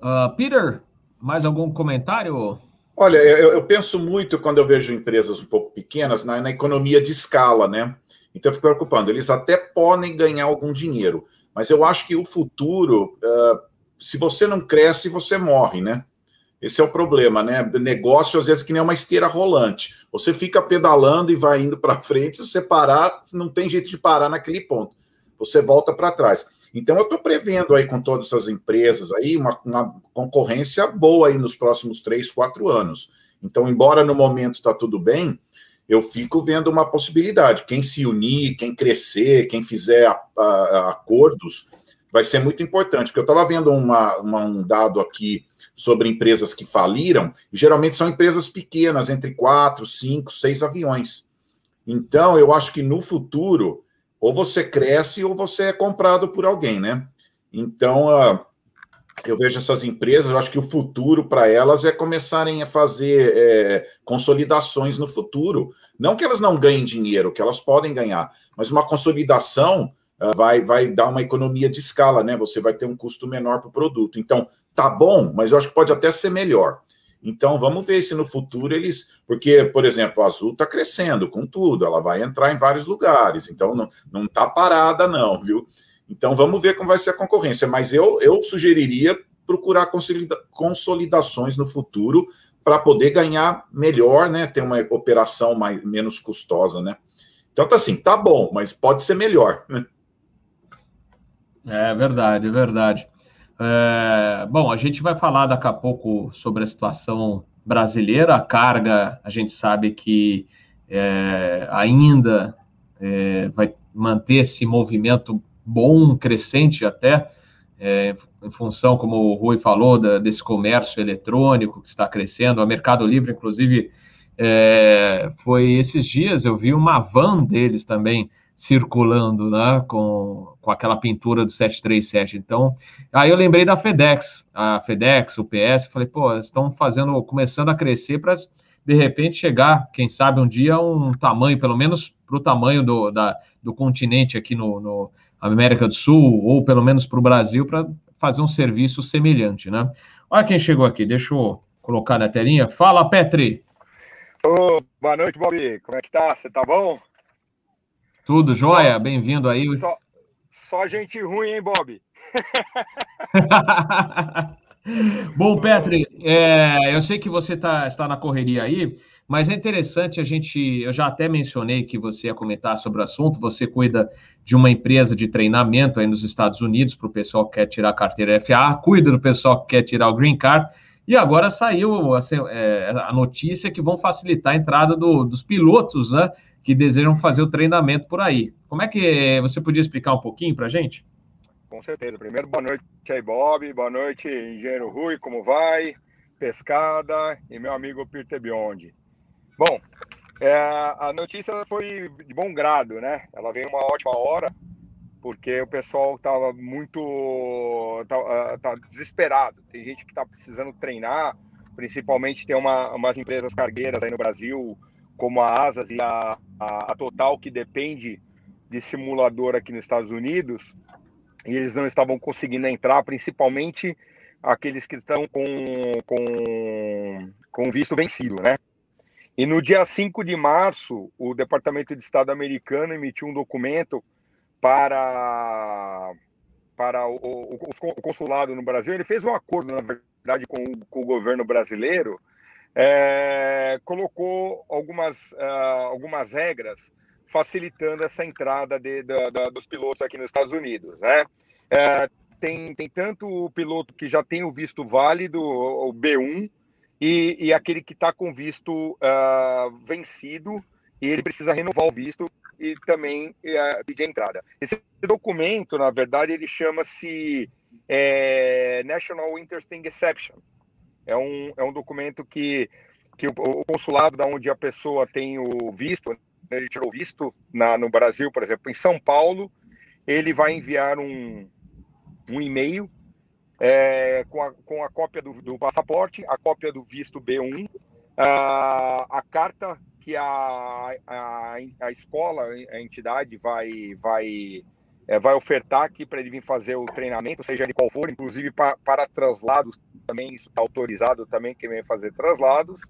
Uh, Peter, mais algum comentário? Olha, eu, eu, penso muito quando eu vejo empresas um pouco pequenas na, na economia de escala, né? Então eu fico preocupando. Eles até podem ganhar algum dinheiro, mas eu acho que o futuro, uh, se você não cresce, você morre, né? Esse é o problema, né? Negócio, às vezes, que nem uma esteira rolante. Você fica pedalando e vai indo para frente, se você parar, não tem jeito de parar naquele ponto. Você volta para trás. Então, eu estou prevendo aí com todas essas empresas aí uma, uma, concorrência boa aí nos próximos três, quatro anos. Então, embora no momento está tudo bem, eu fico vendo uma possibilidade. Quem se unir, quem crescer, quem fizer a, a, acordos, vai ser muito importante. Porque eu estava vendo uma, uma, um dado aqui sobre empresas que faliram, geralmente são empresas pequenas, entre quatro, cinco, seis aviões. Então, eu acho que no futuro, ou você cresce ou você é comprado por alguém, né? Então, uh, eu vejo essas empresas, eu acho que o futuro para elas é começarem a fazer é, consolidações no futuro. Não que elas não ganhem dinheiro, que elas podem ganhar, mas uma consolidação uh, vai, vai dar uma economia de escala, né? Você vai ter um custo menor para o produto. Então, tá bom, mas eu acho que pode até ser melhor. Então, vamos ver se no futuro eles. Porque, por exemplo, a Azul está crescendo com tudo, ela vai entrar em vários lugares, então não está parada, não, viu? Então, vamos ver como vai ser a concorrência. Mas eu, eu sugeriria procurar consolida consolidações no futuro para poder ganhar melhor, né? Ter uma operação mais, menos custosa, né? Então, tá assim, tá bom, mas pode ser melhor, né? É verdade, é verdade. É, bom, a gente vai falar daqui a pouco sobre a situação brasileira. A carga, a gente sabe que é, ainda é, vai manter esse movimento bom, crescente até, é, em função, como o Rui falou, da, desse comércio eletrônico que está crescendo. A Mercado Livre, inclusive, é, foi esses dias, eu vi uma van deles também circulando, né, com, com aquela pintura do 737. Então, aí eu lembrei da FedEx, a FedEx, o PS, falei, pô, estão fazendo, começando a crescer para de repente chegar, quem sabe um dia um tamanho, pelo menos para o tamanho do, da, do continente aqui no, no América do Sul, ou pelo menos para o Brasil, para fazer um serviço semelhante, né? Olha quem chegou aqui, deixa eu colocar na telinha. Fala, Petri! Oh, boa noite, Bob. Como é que tá? Você tá bom? Tudo jóia? Bem-vindo aí. Só, só gente ruim, hein, Bob? Bom, Petri, é, eu sei que você tá, está na correria aí, mas é interessante a gente. Eu já até mencionei que você ia comentar sobre o assunto. Você cuida de uma empresa de treinamento aí nos Estados Unidos para o pessoal que quer tirar a carteira FA, cuida do pessoal que quer tirar o Green Card. E agora saiu assim, é, a notícia que vão facilitar a entrada do, dos pilotos, né? que desejam fazer o treinamento por aí. Como é que você podia explicar um pouquinho para a gente? Com certeza. Primeiro, boa noite aí, Bob. Boa noite, engenheiro Rui, como vai? Pescada e meu amigo Peter Biondi. Bom, é, a notícia foi de bom grado, né? Ela veio uma ótima hora, porque o pessoal estava muito tá, tá desesperado. Tem gente que está precisando treinar, principalmente tem uma, umas empresas cargueiras aí no Brasil, como a Asas e a, a, a, Total, que depende de simulador aqui nos Estados Unidos, e eles não estavam conseguindo entrar, principalmente aqueles que estão com, com, com visto vencido, né? E no dia 5 de março, o Departamento de Estado americano emitiu um documento para, para o, o, o consulado no Brasil. Ele fez um acordo, na verdade, com, com o governo brasileiro, é, colocou algumas, uh, algumas regras facilitando essa entrada de, dos pilotos aqui nos Estados Unidos. Né? É, tem, tem tanto o piloto que já tem o visto válido, o B1, e, e aquele que está com visto uh, vencido e ele precisa renovar o visto e também uh, pedir entrada. Esse documento, na verdade, ele chama-se é, National Interesting Exception. É um, é um documento que, que o, o consulado, da onde a pessoa tem o visto, né, ele tirou visto na, no Brasil, por exemplo, em São Paulo, ele vai enviar um, um e-mail é, com, a, com a cópia do, do, passaporte, a cópia do visto B1, a, a carta que a, a, a escola, a entidade vai, vai, é, vai ofertar aqui para ele vir fazer o treinamento, seja de qual for, inclusive para, para traslados também, isso está autorizado também, quem vem fazer traslados.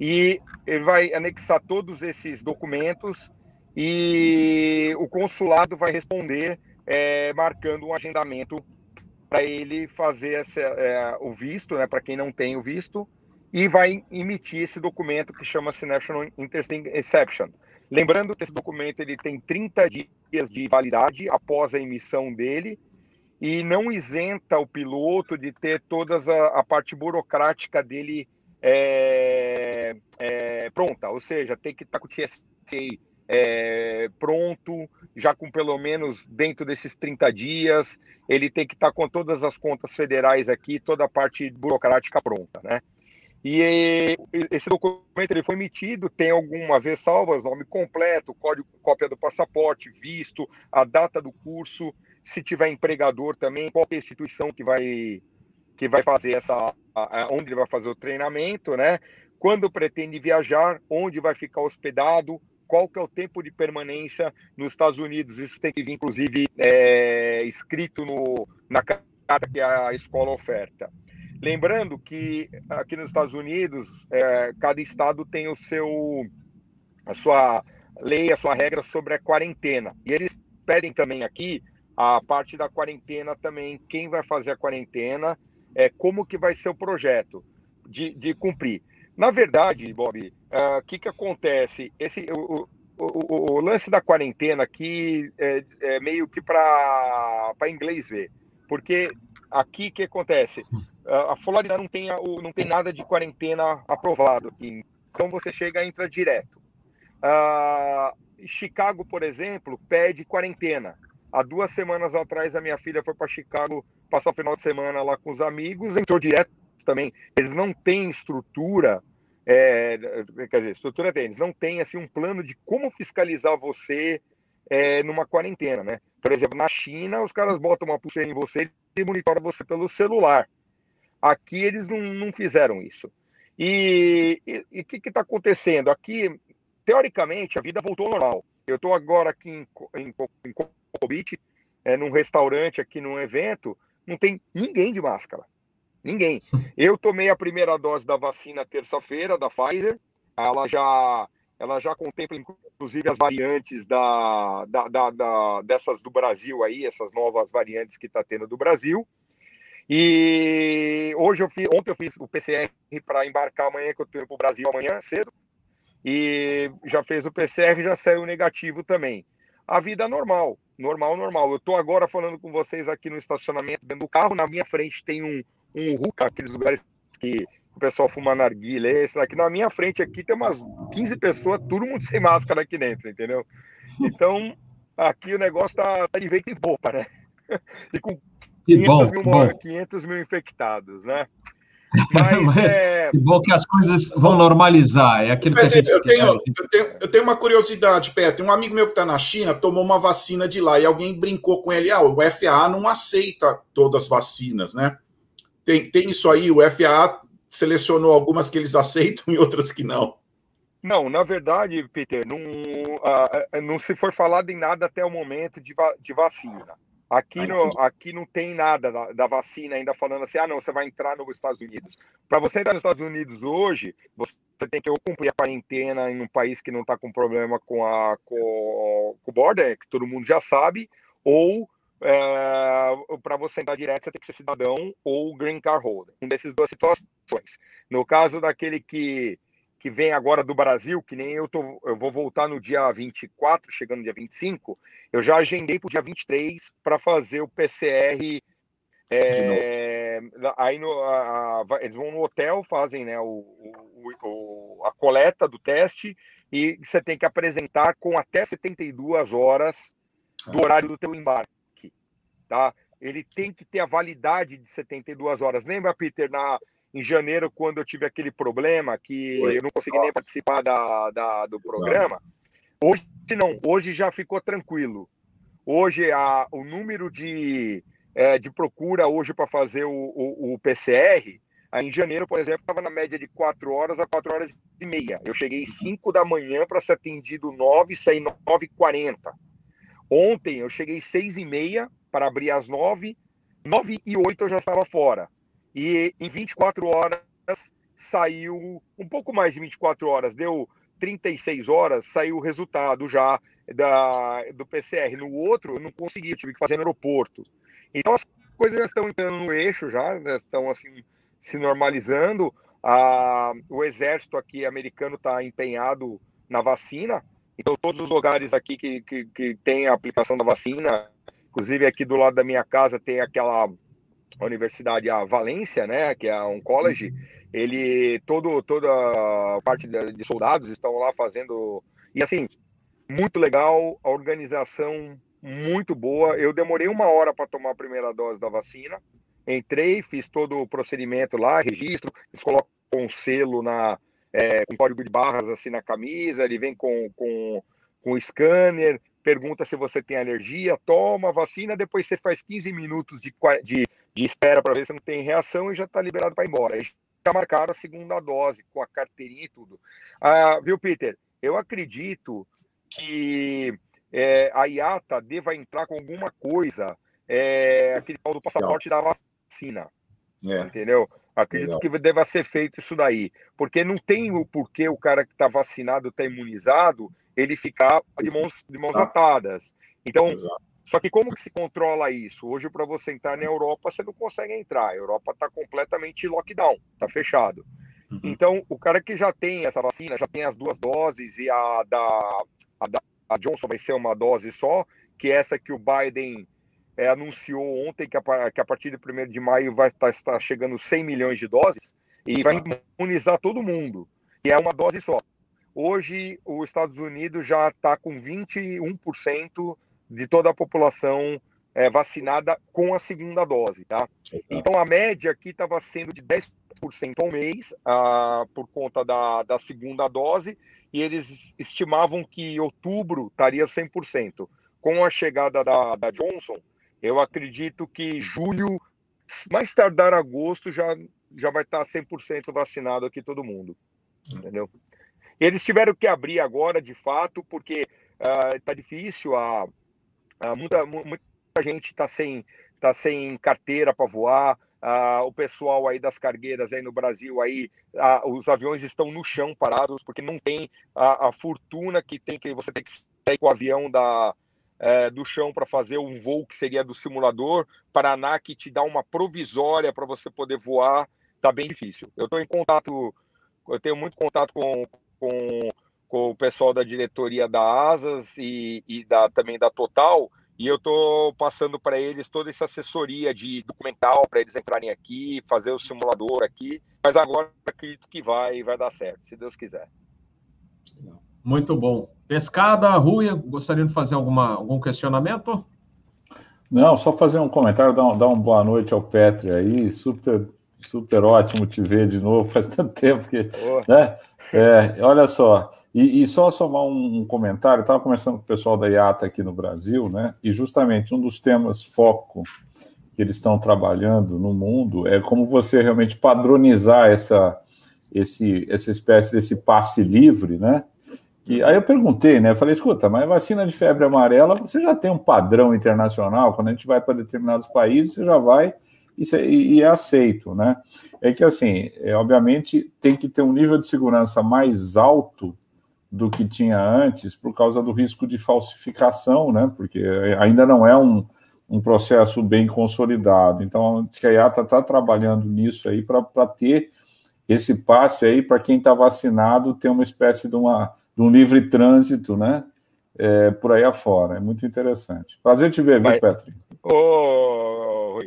E ele vai anexar todos esses documentos e o consulado vai responder é, marcando um agendamento para ele fazer essa, é, o visto, né, para quem não tem o visto, e vai emitir esse documento que chama-se National Interesting Exception. Lembrando que esse documento ele tem 30 dias de validade após a emissão dele e não isenta o piloto de ter toda a, a parte burocrática dele é, é, pronta, ou seja, tem que estar com o TSA é, pronto, já com pelo menos dentro desses 30 dias, ele tem que estar com todas as contas federais aqui, toda a parte burocrática pronta, né? E esse documento ele foi emitido, tem algumas ressalvas, nome completo, código, cópia do passaporte, visto, a data do curso, se tiver empregador também, qual é a instituição que vai que vai fazer essa, onde ele vai fazer o treinamento, né? Quando pretende viajar, onde vai ficar hospedado, qual que é o tempo de permanência nos Estados Unidos. Isso tem que vir, inclusive, é, escrito no, na carta que a escola oferta. Lembrando que aqui nos Estados Unidos, é, cada estado tem o seu, a sua lei, a sua regra sobre a quarentena. E eles pedem também aqui a parte da quarentena também, quem vai fazer a quarentena, é, como que vai ser o projeto de, de cumprir. Na verdade, Bob, o uh, ah, que, que acontece? Esse, o, o, o, lance da quarentena aqui é, é meio que para inglês ver. Porque aqui o que acontece? Uh, a Flórida não tem, não tem nada de quarentena aprovado aqui. Então você chega e entra direto. Uh, Chicago, por exemplo, pede quarentena. Há duas semanas atrás, a minha filha foi para Chicago passar o final de semana lá com os amigos, entrou direto também. Eles não têm estrutura, é, quer dizer, estrutura tem, eles não têm assim, um plano de como fiscalizar você é, numa quarentena, né? Por exemplo, na China, os caras botam uma pulseira em você e monitoram você pelo celular. Aqui eles não, não fizeram isso. E o que está acontecendo? Aqui, teoricamente, a vida voltou ao normal. Eu estou agora aqui em, em, Cobit, é, num restaurante, aqui num evento, não tem ninguém de máscara. Ninguém. Eu tomei a primeira dose da vacina terça-feira, da Pfizer. Ela já, ela já contempla, inclusive, as variantes da, da, da, da dessas do Brasil aí, essas novas variantes que está tendo do Brasil. E hoje eu fiz, ontem eu fiz o PCR para embarcar amanhã, que eu estou para o Brasil amanhã cedo. E já fez o PCR, já saiu negativo também. A vida normal, normal, normal. Eu estou agora falando com vocês aqui no estacionamento dentro do carro. Na minha frente tem um, um hookah, aqueles lugares que o pessoal fuma narguilha. Esse daqui na minha frente aqui tem umas 15 pessoas, todo mundo sem máscara aqui dentro, entendeu? Então, aqui o negócio tá, tá de vento em popa, né? E com 500, bom, mil, 500 mil infectados, né? Mas, Mas é... que bom que as coisas vão normalizar, é aquilo que a gente eu tenho, eu tenho, eu tenho uma curiosidade, Petro. Um amigo meu que está na China tomou uma vacina de lá e alguém brincou com ele: ah, o FAA não aceita todas as vacinas, né? Tem, tem isso aí, o FAA selecionou algumas que eles aceitam e outras que não. Não, na verdade, Peter, não, não se for falado em nada até o momento de, va de vacina. Aqui, ah, no, aqui não tem nada da, da, vacina ainda falando assim, ah, não, você vai entrar nos Estados Unidos. Para você entrar nos Estados Unidos hoje, você tem que ou cumprir a quarentena em um país que não está com problema com a com, com o border, que todo mundo já sabe, ou é, para você entrar direto, você tem que ser cidadão ou green card holder. Um dessas duas situações. No caso daquele que, que vem agora do Brasil, que nem eu, tô, eu vou voltar no dia 24, chegando no dia 25, eu já agendei para o dia 23 para fazer o PCR. É, aí no, a, a, eles vão no hotel, fazem né, o, o, o, a coleta do teste e você tem que apresentar com até 72 horas do ah. horário do teu embarque tá? Ele tem que ter a validade de 72 horas. Lembra, Peter, na, em janeiro, quando eu tive aquele problema que Oi. eu não consegui Nossa. nem participar da, da do programa? Hoje não, hoje já ficou tranquilo. Hoje a, o número de, é, de procura hoje para fazer o, o, o PCR, Aí, em janeiro, por exemplo, estava na média de 4 horas a 4 horas e meia. Eu cheguei 5 da manhã para ser atendido 9 e sair 9 e 40. Ontem eu cheguei 6 e meia para abrir às 9, 9 e 8 eu já estava fora. E em 24 horas saiu, um pouco mais de 24 horas, deu 36 horas, saiu o resultado já da, do PCR. No outro, eu não consegui, tive que fazer no aeroporto. Então as coisas já estão entrando no eixo, já, já estão assim se normalizando. A, o exército aqui americano está empenhado na vacina. Então, todos os lugares aqui que, que, que tem a aplicação da vacina, inclusive aqui do lado da minha casa tem aquela universidade, a Valência, né, que é um college, ele, todo, toda a parte de soldados estão lá fazendo, e assim, muito legal, a organização muito boa, eu demorei uma hora para tomar a primeira dose da vacina, Entrei, fiz todo o procedimento lá, registro, eles colocam um selo na, é, com código de barras assim na camisa, ele vem com, com, com scanner, pergunta se você tem alergia, toma a vacina, depois você faz 15 minutos de, de, de espera para ver se não tem reação e já está liberado para ir embora. Aí já marcaram a segunda dose com a carteirinha e tudo. Ah, viu, Peter? Eu acredito que é, a IATA deva entrar com alguma coisa, é, aquele tal do passaporte da vacina vacina. É. Entendeu? Acredito Legal. que deva ser feito isso daí. Porque não tem o porquê o cara que está vacinado, está imunizado, ele ficar de mãos, de mãos ah. atadas. Então, Exato. só que como que se controla isso? Hoje, para você entrar na Europa, você não consegue entrar. A Europa está completamente lockdown, está fechado. Uhum. Então, o cara que já tem essa vacina, já tem as duas doses, e a da, a da a Johnson vai ser uma dose só, que é essa que o Biden é, anunciou ontem que a, que a, partir de 1 de maio vai estar, tá, estar chegando 100 milhões de doses e vai imunizar todo mundo. E é uma dose só. Hoje, os Estados Unidos já está com 21% de toda a população é, vacinada com a segunda dose, tá? Então, a média aqui estava sendo de 10% ao mês, ah, por conta da, da segunda dose, e eles estimavam que outubro estaria 100%. Com a chegada da, da Johnson, eu acredito que julho, mais tardar agosto, já, já vai estar 100% vacinado aqui todo mundo. Entendeu? Eles tiveram que abrir agora, de fato, porque está uh, difícil. A, a, muita, muita gente está sem, tá sem carteira para voar. Uh, o pessoal aí das cargueiras aí no Brasil aí uh, os aviões estão no chão parados porque não tem a, a fortuna que tem que você tem que sair com o avião da, é, do chão para fazer um voo que seria do simulador, para a ANAC te dá uma provisória para você poder voar, tá bem difícil. Eu estou em contato, eu tenho muito contato com, com, com o pessoal da diretoria da Asas e, e da, também da Total, e eu estou passando para eles toda essa assessoria de documental para eles entrarem aqui, fazer o simulador aqui, mas agora acredito que vai, vai dar certo, se Deus quiser. Muito bom. Pescada, Rui, gostaria de fazer alguma, algum questionamento? Não, só fazer um comentário, dar, um, dar uma boa noite ao Petri aí, super, super ótimo te ver de novo, faz tanto tempo que. Né? É, olha só, e, e só somar um, um comentário, estava conversando com o pessoal da IATA aqui no Brasil, né? E justamente um dos temas foco que eles estão trabalhando no mundo é como você realmente padronizar essa, esse, essa espécie desse passe livre, né? Que, aí eu perguntei, né? Falei, escuta, mas vacina de febre amarela, você já tem um padrão internacional, quando a gente vai para determinados países, você já vai e, e, é aceito, né? É que assim, é, obviamente tem que ter um nível de segurança mais alto do que tinha antes, por causa do risco de falsificação, né? Porque ainda não é um, um processo bem consolidado. Então, a IATA está trabalhando nisso aí para ter esse passe aí para quem está vacinado ter uma espécie de uma de um livre trânsito, né? É, por aí afora. É muito interessante. Prazer te ver, viu, Petri? Ô,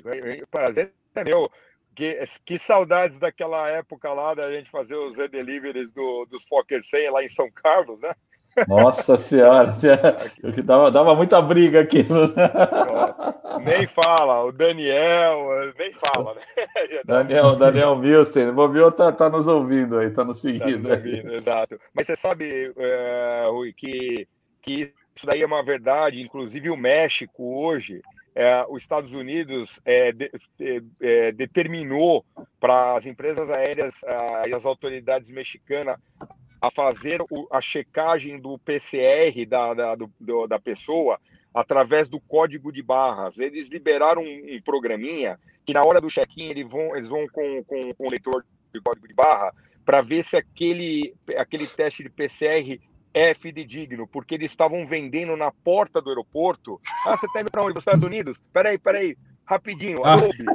prazer é meu. Que, que saudades daquela época lá da gente fazer os e-deliveries do, dos Fokker 100 lá em São Carlos, né? Nossa senhora, que dava, dava muita briga aqui. Nem fala, o Daniel, nem fala, né? Daniel, Daniel Milstein, o Bobiô tá, tá nos ouvindo aí, tá nos seguindo. Tá nos ouvindo, exato. Mas você sabe, é, Rui, que, que isso daí é uma verdade, inclusive o México hoje é, os Estados Unidos é, de, é, determinou para as empresas aéreas e as autoridades mexicanas a fazer o, a checagem do PCR da, da, do, da pessoa através do código de barras. Eles liberaram um, um programinha que na hora do check-in eles vão, eles vão com, com, com o leitor de código de barra para ver se aquele, aquele teste de PCR é fidedigno, porque eles estavam vendendo na porta do aeroporto. Ah, você está indo para onde? Para os Estados Unidos? Peraí, peraí, rapidinho, ah. Adobe.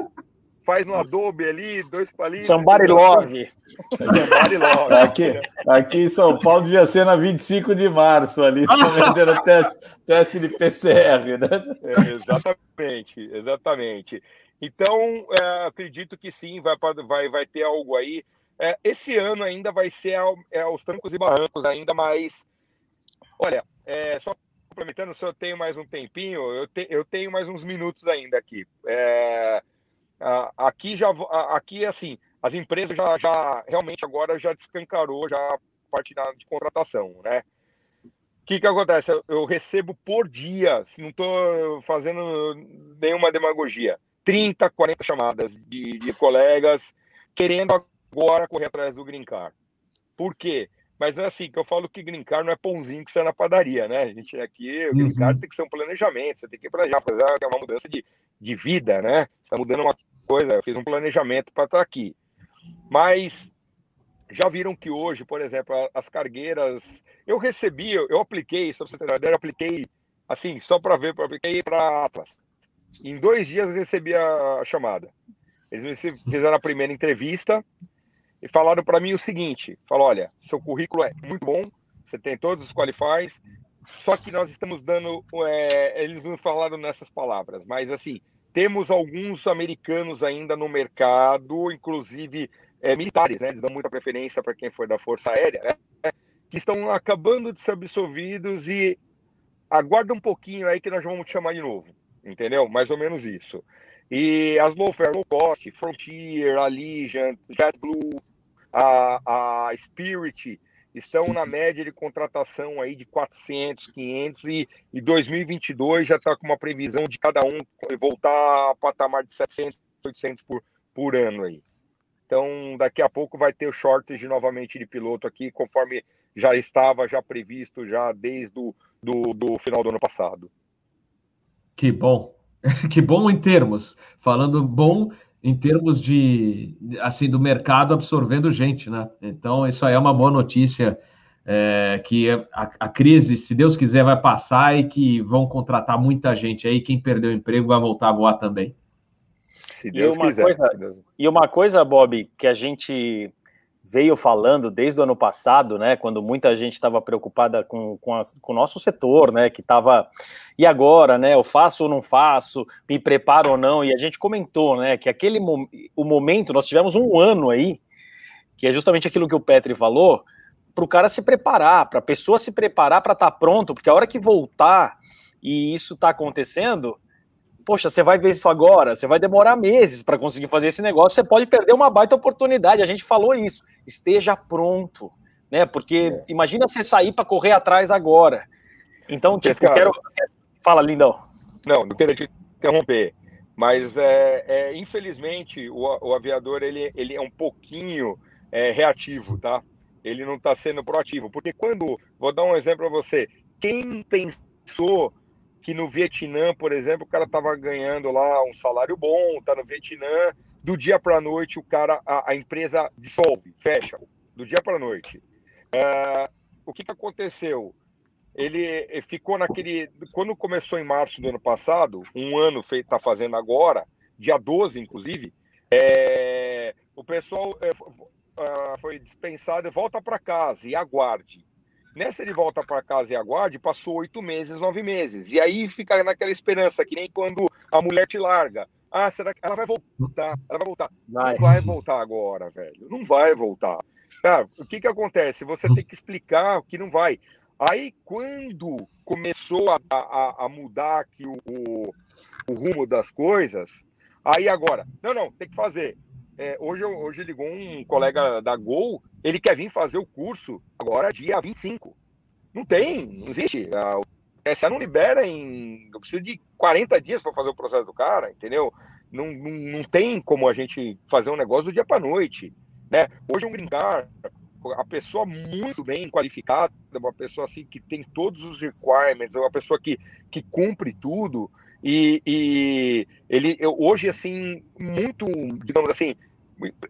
Faz no Adobe ali, dois palitos. Somebody love. Somebody love. Aqui, aqui em São Paulo devia ser na 25 de março ali, vendendo teste, teste de PCR, né? É, exatamente, exatamente. Então, é, acredito que sim, vai, vai, vai ter algo aí. É, esse ano ainda vai ser ao, é, aos trancos e barrancos, ainda mais. Olha, é, só complementando, se eu tenho mais um tempinho, eu, te, eu tenho mais uns minutos ainda aqui. É, aqui já, aqui assim, as empresas já, já realmente agora já descancarou já a parte da, de contratação, né? O que, que acontece? Eu, recebo por dia, se não estou fazendo nenhuma demagogia, 30, 40 chamadas de, de colegas querendo agora correr atrás do Green Car. Por quê? Mas é assim, que eu falo que Green Car não é pãozinho que sai na padaria, né? A gente aqui, o Green uhum. Tem que ser um planejamento, você tem que planejar, fazer uma mudança de, de vida, né? Você está mudando uma coisa, eu fiz um planejamento para estar tá aqui. Mas já viram que hoje, por exemplo, as cargueiras, eu recebi, eu apliquei, só para você ter eu apliquei, assim, só para ver, eu apliquei para Atlas. Em dois dias eu recebi a chamada. Eles fizeram a primeira entrevista e falaram para mim o seguinte: falou, olha, seu currículo é muito bom, você tem todos os qualifies, só que nós estamos dando, é, eles não falaram nessas palavras, mas assim, temos alguns americanos ainda no mercado, inclusive é, militares, né? Eles dão muita preferência para quem for da Força Aérea, né? que estão acabando de ser absolvidos e aguarda um pouquinho aí que nós vamos te chamar de novo entendeu? Mais ou menos isso. E as low fare, low cost, Frontier, Allegiant, JetBlue, a, a Spirit estão na média de contratação aí de 400, 500 e, e 2022 já está com uma previsão de cada um voltar a patamar de 700, 800 por, por ano aí. Então, daqui a pouco vai ter o shortage novamente de piloto aqui, conforme já estava já previsto já desde o do, do final do ano passado. Que bom. Que bom em termos. Falando bom em termos de assim do mercado absorvendo gente, né? Então isso aí é uma boa notícia é, que a, a, crise, se Deus quiser, vai passar e que vão contratar muita gente aí. Quem perdeu o emprego vai voltar a voar também. Se Deus e quiser. Coisa, e uma coisa, Bob, que a gente veio falando desde o ano passado, né, quando muita gente estava preocupada com, com, com, o nosso setor, né, que estava, e agora, né, eu faço ou não faço, me preparo ou não, e a gente comentou, né, que aquele o momento, nós tivemos um ano aí, que é justamente aquilo que o Petri falou, para o cara se preparar, para a pessoa se preparar para estar tá pronto, porque a hora que voltar e isso está acontecendo, poxa, você vai ver isso agora, você vai demorar meses para conseguir fazer esse negócio, você pode perder uma baita oportunidade. A gente falou isso. Esteja pronto, né? Porque é. imagina você sair para correr atrás agora. Então, tipo, cara, quero. Fala, lindão. Não, não quero te interromper. Mas é, é infelizmente o, o, aviador ele, ele é um pouquinho é, reativo, tá? Ele não está sendo proativo. Porque quando. Vou dar um exemplo para você. Quem pensou que no Vietnã, por exemplo, o cara estava ganhando lá um salário bom, tá no Vietnã, do dia para a noite o cara, a, a, empresa dissolve, fecha, do dia para a noite. É, o que, que aconteceu? Ele ficou naquele. Quando começou em março do ano passado, um ano feito, tá fazendo agora, dia 12, inclusive, é, o pessoal é, foi dispensado volta para casa e aguarde. Nessa ele volta para casa e aguarde, passou oito meses, nove meses. E aí fica naquela esperança, que nem quando a mulher te larga. Ah, será que ela vai voltar? Ela vai voltar. Vai. Não vai voltar agora, velho. Não vai voltar. Cara, o que que acontece? Você tem que explicar que não vai. Aí, quando começou a, a, a mudar aqui o, o, o, rumo das coisas, aí agora, não, não, tem que fazer. É, hoje, hoje ligou um colega da Gol, ele quer vir fazer o curso agora dia 25. Não tem, não existe. A, o TSA não libera em. Eu preciso de 40 dias para fazer o processo do cara, entendeu? Não, não, não tem como a gente fazer um negócio do dia para noite. Né? Hoje um brincar, a pessoa muito bem qualificada, uma pessoa assim que tem todos os requirements, uma pessoa que, que cumpre tudo, e, e ele hoje assim, muito, digamos assim,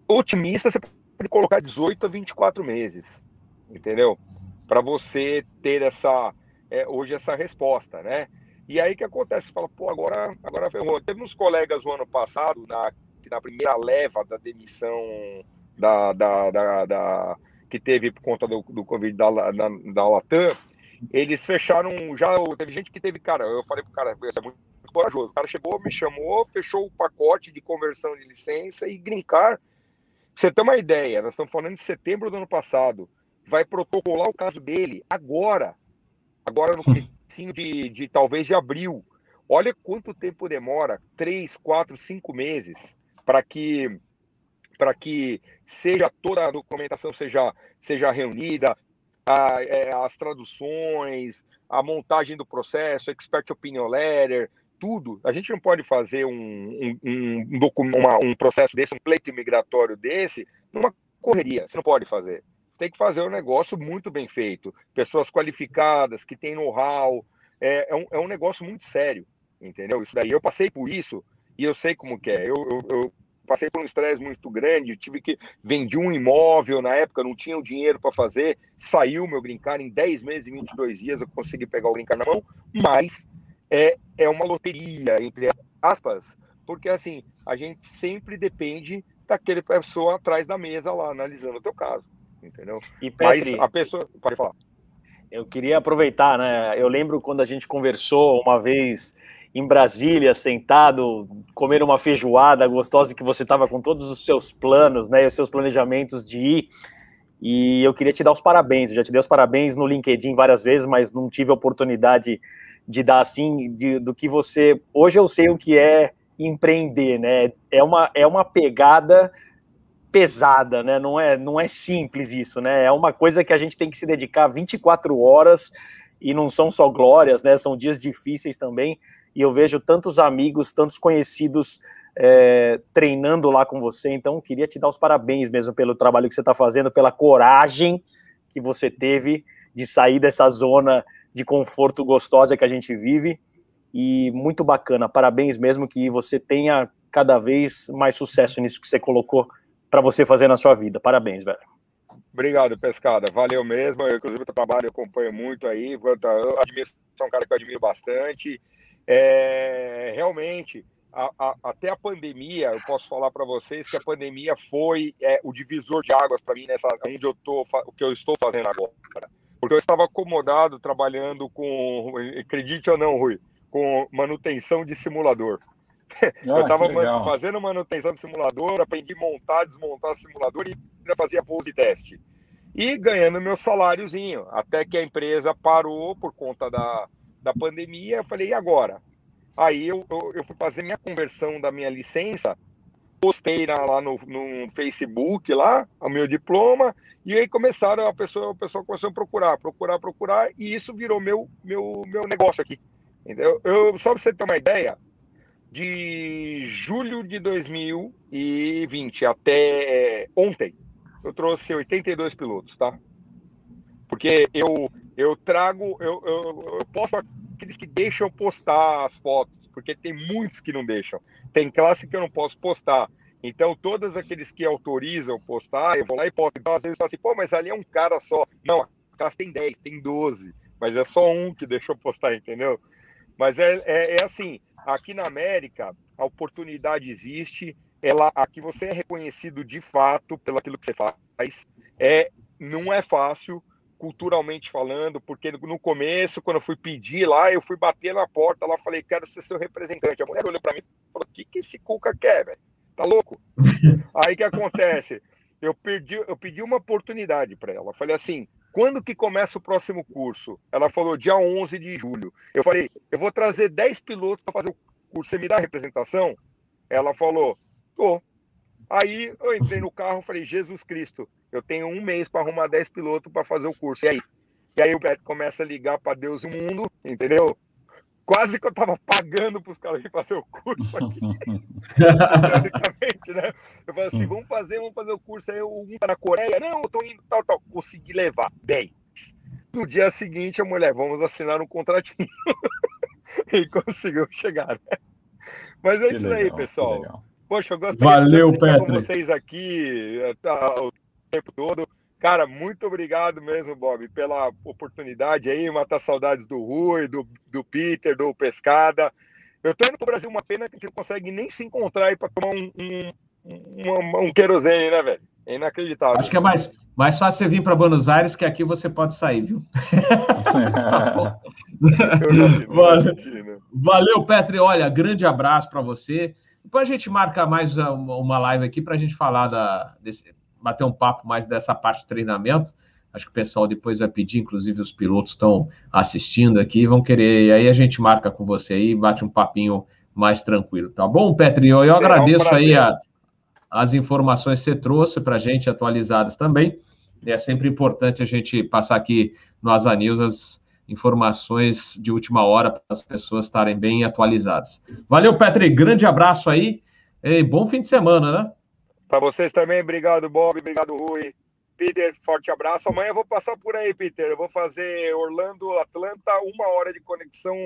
otimista, você pode colocar 18 a 24 meses, entendeu? Para você ter essa é, hoje essa resposta, né? E aí que acontece? Fala, pô, agora, agora ferrou. Teve uns colegas o ano passado, na, na primeira leva da demissão da, da, da, da que teve por conta do, do Covid da, da, da Latam, eles fecharam já. Teve gente que teve, cara, eu falei pro cara, isso é muito corajoso. O cara chegou, me chamou, fechou o pacote de conversão de licença e grincar. Você ter uma ideia, nós estamos falando de setembro do ano passado. Vai protocolar o caso dele agora agora no comecinho de, de talvez de abril. Olha quanto tempo demora, três, quatro, cinco meses, para que para que seja toda a documentação seja, seja reunida, a, é, as traduções, a montagem do processo, expert opinion letter, tudo. A gente não pode fazer um, um, um, um, um processo desse, um pleito migratório desse, numa correria. Você não pode fazer tem que fazer um negócio muito bem feito. Pessoas qualificadas, que têm know-how. É, é, um, é um negócio muito sério, entendeu? Isso daí. Eu passei por isso e eu sei como que é. Eu, eu, eu passei por um estresse muito grande, tive que vendi um imóvel na época, não tinha o dinheiro para fazer, saiu meu brincar em 10 meses e 22 dias eu consegui pegar o brincar na mão, mas é, é uma loteria, entre aspas, porque assim, a gente sempre depende daquele pessoa atrás da mesa lá analisando o teu caso entendeu? E Petri, Mas a pessoa. Pode falar. Eu queria aproveitar, né? Eu lembro quando a gente conversou uma vez em Brasília, sentado, comer uma feijoada gostosa que você estava com todos os seus planos, né? Os seus planejamentos de ir. E eu queria te dar os parabéns. Eu já te dei os parabéns no LinkedIn várias vezes, mas não tive a oportunidade de dar assim, de, do que você. Hoje eu sei o que é empreender, né? É uma, é uma pegada pesada, né? Não é, não é simples isso, né? É uma coisa que a gente tem que se dedicar 24 horas e não são só glórias, né? São dias difíceis também. E eu vejo tantos amigos, tantos conhecidos é, treinando lá com você. Então, queria te dar os parabéns mesmo pelo trabalho que você está fazendo, pela coragem que você teve de sair dessa zona de conforto gostosa que a gente vive. E muito bacana. Parabéns mesmo que você tenha cada vez mais sucesso nisso que você colocou para você fazer na sua vida. Parabéns, velho. Obrigado, Pescada. Valeu mesmo. Eu, inclusive, o trabalho eu acompanho muito aí. Eu admiro, sou um cara que eu admiro bastante. É, realmente, a, a, até a pandemia, eu posso falar para vocês que a pandemia foi é, o divisor de águas para mim nessa onde eu tô, o que eu estou fazendo agora. Porque eu estava acomodado trabalhando com, acredite ou não, Rui, com manutenção de simulador. Ah, eu estava fazendo manutenção de simulador, aprendi a montar, desmontar simulador e ainda fazia pouso e teste. E ganhando meu saláriozinho, até que a empresa parou por conta da, da pandemia. Eu falei, e agora? Aí eu, eu, eu fui fazer minha conversão da minha licença, postei lá, lá no, no Facebook, lá, o meu diploma, e aí começaram, a pessoa, a pessoa começou a procurar, procurar, procurar, e isso virou meu, meu, meu negócio aqui. Entendeu? Eu, só para você ter uma ideia, de julho de 2020 até ontem, eu trouxe 82 pilotos, tá? Porque eu, eu trago, eu, eu, eu posto aqueles que deixam postar as fotos, porque tem muitos que não deixam. Tem classe que eu não posso postar. Então, todos aqueles que autorizam postar, eu vou lá e posto. Então, às vezes, eu falo assim, pô, mas ali é um cara só. Não, a classe tem 10, tem 12, mas é só um que deixou postar, entendeu? Mas é, é, é assim, Aqui na América, a oportunidade existe, ela aqui você é reconhecido de fato pelo aquilo que você faz. É, não é fácil, culturalmente falando, porque no começo, quando eu fui pedir lá, eu fui bater na porta lá, falei, quero ser seu representante. A mulher olhou para mim e falou: o que, que esse Cuca quer, velho? Tá louco? Aí que acontece? Eu, perdi, eu pedi uma oportunidade para ela. Falei assim: quando que começa o próximo curso? Ela falou dia 11 de julho. Eu falei, eu vou trazer 10 pilotos para fazer o curso. Você me dá a representação? Ela falou, tô. Aí eu entrei no carro falei, Jesus Cristo, eu tenho um mês para arrumar 10 pilotos para fazer o curso. E aí? E aí o Petri começa a ligar para Deus e o mundo, entendeu? Quase que eu tava pagando para os caras irem fazer o curso aqui. né? Eu falei assim: vamos fazer, vamos fazer o curso aí. Um tá na Coreia, não, eu tô indo, tal, tal. Consegui levar 10. No dia seguinte, a mulher, vamos assinar um contratinho. e conseguiu chegar, né? Mas é que isso legal, aí, pessoal. Poxa, eu gostaria Valeu, de estar com vocês aqui tá, o tempo todo. Cara, muito obrigado mesmo, Bob, pela oportunidade aí, matar saudades do Rui, do, do Peter, do Pescada. Eu tô indo pro Brasil, uma pena que a gente não consegue nem se encontrar aí para tomar um, um, um, um querosene, né, velho? É inacreditável. Acho que é mais, mais fácil você vir para Buenos Aires, que aqui você pode sair, viu? tá Valeu, Valeu, Petri. Olha, grande abraço para você. Depois a gente marca mais uma live aqui para a gente falar da, desse, bater um papo mais dessa parte de treinamento. Acho que o pessoal depois vai pedir, inclusive os pilotos estão assistindo aqui, vão querer, e aí a gente marca com você aí, bate um papinho mais tranquilo, tá bom, Petri? Eu, eu agradeço um aí a, as informações que você trouxe para a gente, atualizadas também. É sempre importante a gente passar aqui no Asa News as informações de última hora para as pessoas estarem bem atualizadas. Valeu, Petri, grande abraço aí e bom fim de semana, né? Para vocês também, obrigado, Bob, obrigado, Rui. Peter, forte abraço. Amanhã eu vou passar por aí, Peter. Eu vou fazer Orlando, Atlanta, uma hora de conexão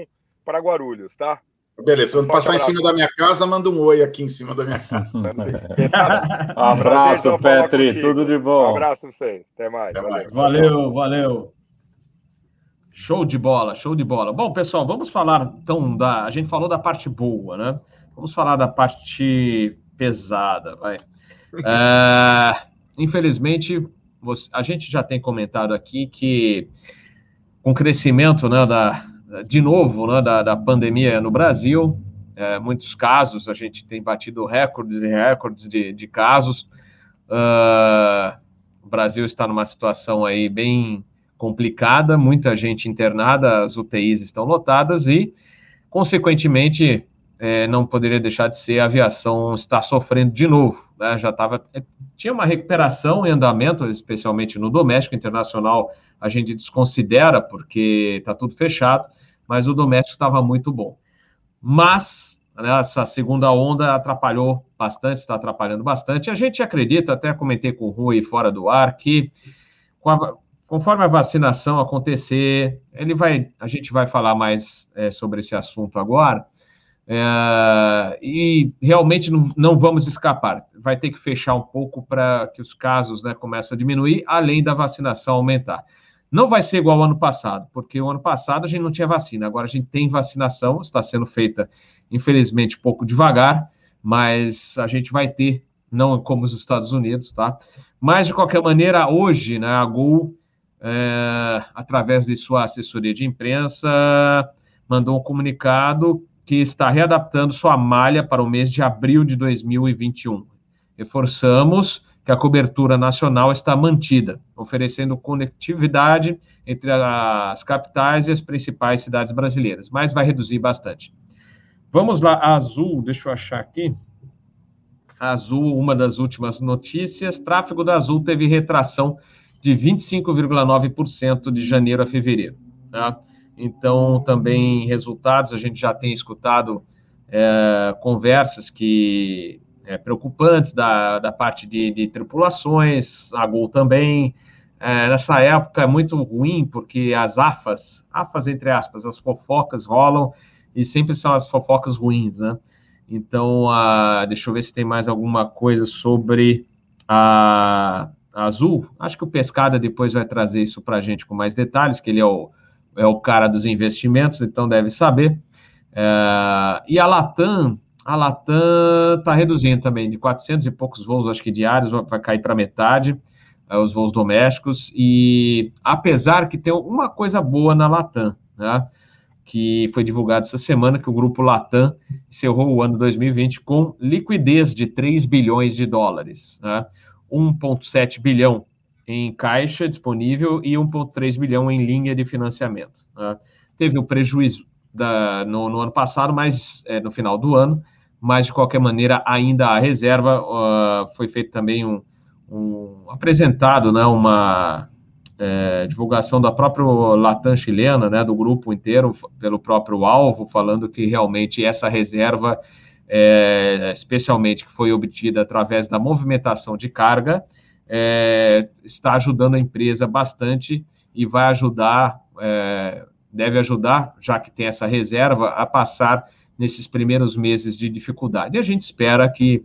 para Guarulhos, tá? Beleza, quando passar abraço. em cima da minha casa, manda um oi aqui em cima da minha casa. um abraço, Petri, tudo de bom. Um abraço pra vocês. Até mais. Até mais. Valeu, valeu. Show de bola, show de bola. Bom, pessoal, vamos falar então da. A gente falou da parte boa, né? Vamos falar da parte pesada, vai. É, infelizmente, você, a gente já tem comentado aqui que com o crescimento né, da, de novo né, da, da pandemia no Brasil, é, muitos casos, a gente tem batido recordes e recordes de, de casos. Uh, o Brasil está numa situação aí bem complicada, muita gente internada, as UTIs estão lotadas e, consequentemente, é, não poderia deixar de ser a aviação está sofrendo de novo. Né? Já estava. É, tinha uma recuperação em andamento, especialmente no doméstico internacional, a gente desconsidera porque está tudo fechado, mas o doméstico estava muito bom. Mas né, essa segunda onda atrapalhou bastante, está atrapalhando bastante. A gente acredita, até comentei com o Rui fora do ar, que a, conforme a vacinação acontecer, ele vai, a gente vai falar mais é, sobre esse assunto agora é, e realmente não, não, vamos escapar. Vai ter que fechar um pouco para que os casos né, comecem a diminuir, além da vacinação aumentar. Não vai ser igual ao ano passado, porque o ano passado a gente não tinha vacina, agora a gente tem vacinação, está sendo feita, infelizmente, pouco devagar, mas a gente vai ter, não como os Estados Unidos, tá? Mas, de qualquer maneira, hoje, né, a Gol, é, através de sua assessoria de imprensa, mandou um comunicado que está readaptando sua malha para o mês de abril de 2021. Reforçamos que a cobertura nacional está mantida, oferecendo conectividade entre as capitais e as principais cidades brasileiras, mas vai reduzir bastante. Vamos lá, Azul, deixa eu achar aqui. Azul, uma das últimas notícias, tráfego da Azul teve retração de 25,9% de janeiro a fevereiro. Tá? Então, também resultados, a gente já tem escutado é, conversas que é, preocupantes da, da parte de, de tripulações, a Gol também. É, nessa época é muito ruim, porque as AFAs, AFAs entre aspas, as fofocas rolam e sempre são as fofocas ruins, né? Então, a, deixa eu ver se tem mais alguma coisa sobre a, a Azul. Acho que o Pescada depois vai trazer isso para a gente com mais detalhes, que ele é o é o cara dos investimentos, então deve saber. É, e a Latam, a Latam está reduzindo também, de 400 e poucos voos, acho que diários, vai cair para metade, é, os voos domésticos, e apesar que tem uma coisa boa na Latam, né, que foi divulgado essa semana, que o grupo Latam encerrou o ano 2020 com liquidez de 3 bilhões de dólares, né, 1,7 bilhão em caixa disponível e 1,3 bilhão em linha de financiamento. Né? Teve o um prejuízo da, no, no, ano passado, mas é, no final do ano, mas de qualquer maneira ainda a reserva uh, foi feito também um, um, apresentado, né, uma é, divulgação da própria Latam chilena, né, do grupo inteiro, pelo próprio alvo, falando que realmente essa reserva, é, especialmente que foi obtida através da movimentação de carga, é, está ajudando a empresa bastante e vai ajudar, é, deve ajudar, já que tem essa reserva, a passar nesses primeiros meses de dificuldade. E a gente espera que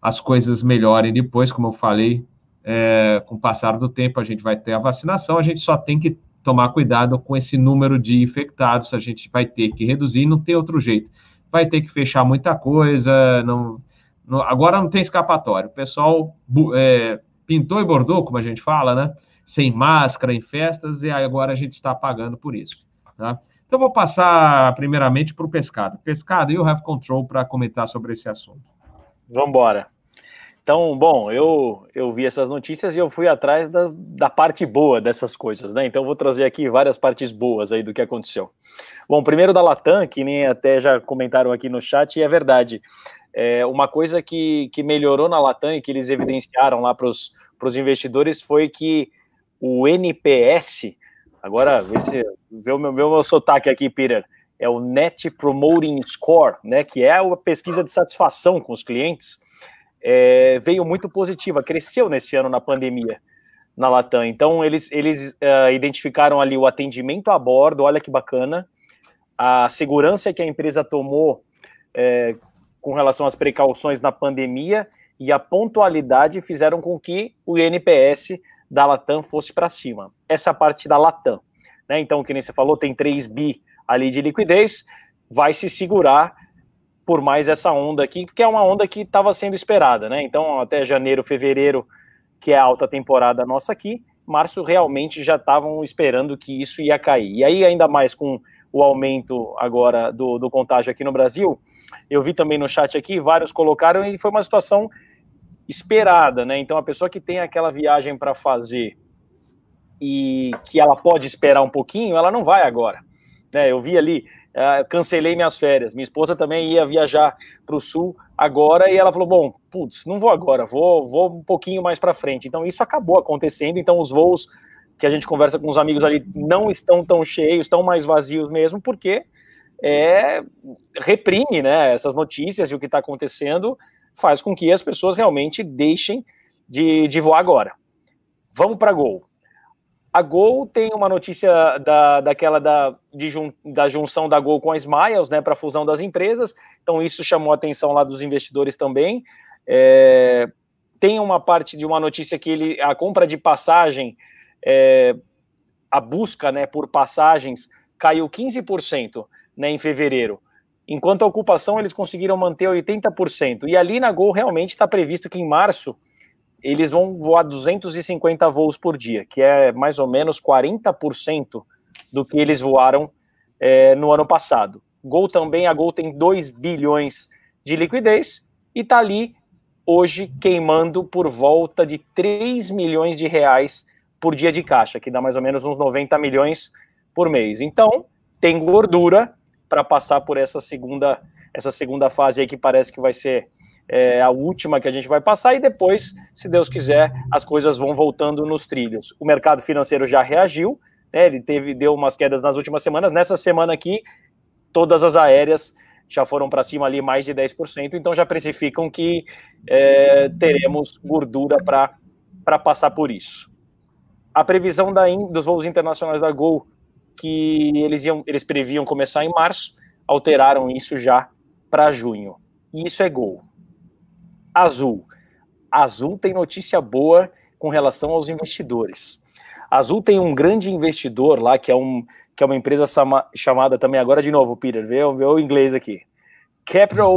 as coisas melhorem depois, como eu falei, é, com o passar do tempo a gente vai ter a vacinação, a gente só tem que tomar cuidado com esse número de infectados, a gente vai ter que reduzir, não tem outro jeito. Vai ter que fechar muita coisa, não, não agora não tem escapatório. O pessoal é, pintou e bordou, como a gente fala, né? Sem máscara em festas, e agora a gente está pagando por isso. Tá? Então, vou passar primeiramente para o Pescado. Pescado, you have control para comentar sobre esse assunto. Vamos embora. Então, bom, eu, eu vi essas notícias e eu fui atrás das, da parte boa dessas coisas, né? Então, vou trazer aqui várias partes boas aí do que aconteceu. Bom, primeiro da Latam, que nem até já comentaram aqui no chat, e é verdade. É, uma coisa que, que melhorou na Latam e que eles evidenciaram lá para os investidores foi que o NPS, agora vê, se, vê, o, meu, vê o meu sotaque aqui, Peter, é o Net Promoting Score, né? Que é a pesquisa de satisfação com os clientes é, veio muito positiva, cresceu nesse ano na pandemia na Latam. Então, eles, eles uh, identificaram ali o atendimento a bordo, olha que bacana, a segurança que a empresa tomou é, com relação às precauções na pandemia e a pontualidade fizeram com que o INPS da Latam fosse para cima. Essa é parte da Latam. Né? Então, que nem você falou, tem 3 bi ali de liquidez, vai se segurar por mais essa onda aqui, que é uma onda que estava sendo esperada, né? Então, até janeiro, fevereiro, que é a alta temporada nossa aqui, março realmente já estavam esperando que isso ia cair. E aí, ainda mais com o aumento agora do, do contágio aqui no Brasil, eu vi também no chat aqui, vários colocaram e foi uma situação esperada, né? Então, a pessoa que tem aquela viagem para fazer e que ela pode esperar um pouquinho, ela não vai agora. Né, eu vi ali, uh, cancelei minhas férias. Minha esposa também ia viajar para o sul agora e ela falou: Bom, putz, não vou agora, vou, vou um pouquinho mais para frente. Então, isso acabou acontecendo. Então, os voos que a gente conversa com os amigos ali não estão tão cheios, estão mais vazios mesmo, porque é, reprime né, essas notícias e o que está acontecendo faz com que as pessoas realmente deixem de, de voar agora. Vamos para Gol. A Gol tem uma notícia da, daquela da, de jun, da junção da Gol com a Smiles, né, para a fusão das empresas. Então, isso chamou a atenção lá dos investidores também. É, tem uma parte de uma notícia que ele, a compra de passagem, é, a busca né, por passagens caiu 15% né, em fevereiro. Enquanto a ocupação eles conseguiram manter 80%. E ali na Gol realmente está previsto que em março eles vão voar 250 voos por dia, que é mais ou menos 40% do que eles voaram é, no ano passado. Gol também, a Gol tem 2 bilhões de liquidez e está ali hoje queimando por volta de 3 milhões de reais por dia de caixa, que dá mais ou menos uns 90 milhões por mês. Então, tem gordura para passar por essa segunda essa segunda fase aí que parece que vai ser é a última que a gente vai passar, e depois, se Deus quiser, as coisas vão voltando nos trilhos. O mercado financeiro já reagiu, né, ele teve, deu umas quedas nas últimas semanas. Nessa semana aqui, todas as aéreas já foram para cima ali mais de 10%, então já precificam que é, teremos gordura para passar por isso. A previsão da, dos voos internacionais da Gol, que eles, iam, eles previam começar em março, alteraram isso já para junho. E isso é Gol. Azul. Azul tem notícia boa com relação aos investidores. Azul tem um grande investidor lá, que é, um, que é uma empresa chamada também, agora de novo, Peter, vê, vê o inglês aqui. Capital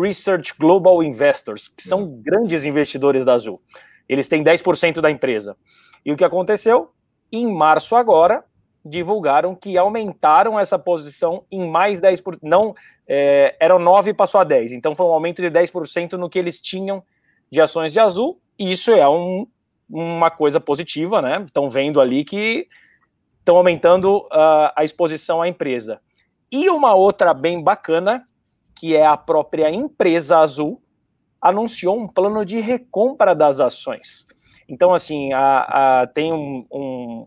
Research Global Investors, que são grandes investidores da Azul. Eles têm 10% da empresa. E o que aconteceu? Em março agora, divulgaram que aumentaram essa posição em mais 10%. Não, é, eram 9 e passou a 10. Então foi um aumento de 10% no que eles tinham de ações de azul. Isso é um, uma coisa positiva, né? Estão vendo ali que estão aumentando uh, a exposição à empresa. E uma outra bem bacana, que é a própria empresa azul, anunciou um plano de recompra das ações. Então, assim, a, a tem um, um,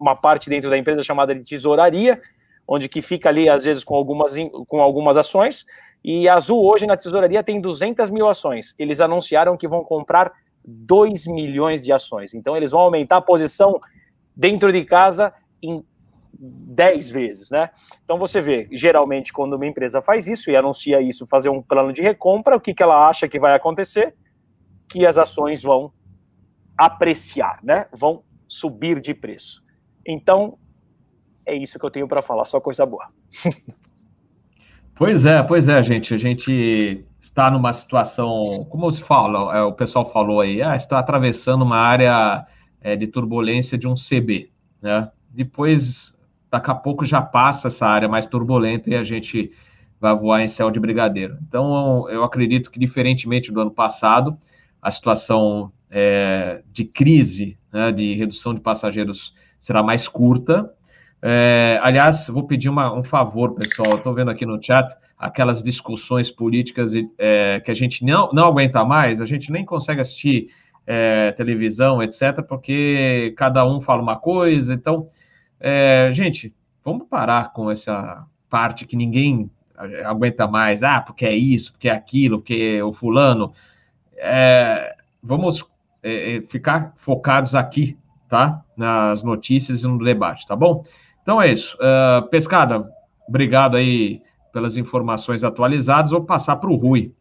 uma parte dentro da empresa chamada de tesouraria, onde que fica ali, às vezes, com algumas, com algumas ações, e a Azul hoje na tesouraria tem 200 mil ações. Eles anunciaram que vão comprar 2 milhões de ações. Então, eles vão aumentar a posição dentro de casa em 10 vezes, né? Então você vê, geralmente, quando uma empresa faz isso e anuncia isso, fazer um plano de recompra, o que, que ela acha que vai acontecer? Que as ações vão apreciar, né? Vão subir de preço. Então, é isso que eu tenho para falar, só coisa boa. Pois é, pois é, gente. A gente está numa situação, como se fala, é, o pessoal falou aí, ah, está atravessando uma área é, de turbulência de um CB, né? Depois, daqui a pouco já passa essa área mais turbulenta e a gente vai voar em céu de brigadeiro. Então, eu acredito que, diferentemente do ano passado, a situação é, de crise, né, de redução de passageiros será mais curta. É, aliás, vou pedir uma, um favor, pessoal. Estou vendo aqui no chat aquelas discussões políticas é, que a gente não, não aguenta mais, a gente nem consegue assistir é, televisão, etc., porque cada um fala uma coisa. Então, é, gente, vamos parar com essa parte que ninguém aguenta mais. Ah, porque é isso, porque é aquilo, porque o fulano. É, vamos é, ficar focados aqui, tá? Nas notícias e no debate, tá bom? Então é isso. Uh, Pescada, obrigado aí pelas informações atualizadas. Vou passar para o Rui.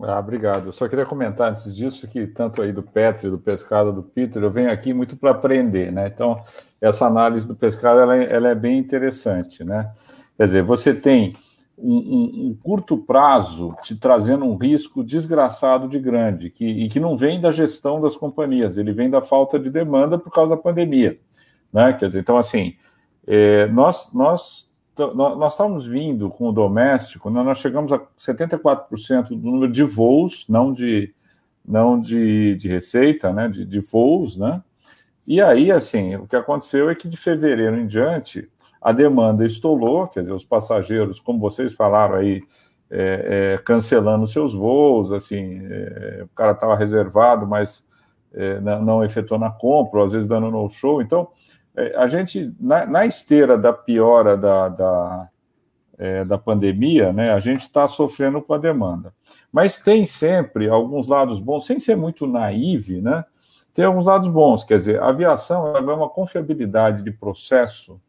Ah, obrigado. Eu só queria comentar antes disso que tanto aí do Petri, do Pescado, do Peter, eu venho aqui muito para aprender, né? Então, essa análise do Pescado, ela, é, ela é bem interessante, né? Quer dizer, você tem um, um, curto prazo te trazendo um risco desgraçado de grande, que, e que não vem da gestão das companhias, ele vem da falta de demanda por causa da pandemia. Né? Quer dizer, então, assim, é, nós, nós, nós estamos vindo com o doméstico, né? nós chegamos a 74% do número de voos, não de, não de, de receita, né? de, de voos, né? E aí, assim, o que aconteceu é que de fevereiro em diante, a demanda estourou, quer dizer, os passageiros, como vocês falaram aí, é, é, cancelando seus voos, assim, é, o cara estava reservado, mas é, não, não efetuou na compra, às vezes dando no show. Então, é, a gente, na, na, esteira da piora da, da, é, da pandemia, né, a gente está sofrendo com a demanda. Mas tem sempre alguns lados bons, sem ser muito naive, né? Tem alguns lados bons, quer dizer, a aviação é uma confiabilidade de processo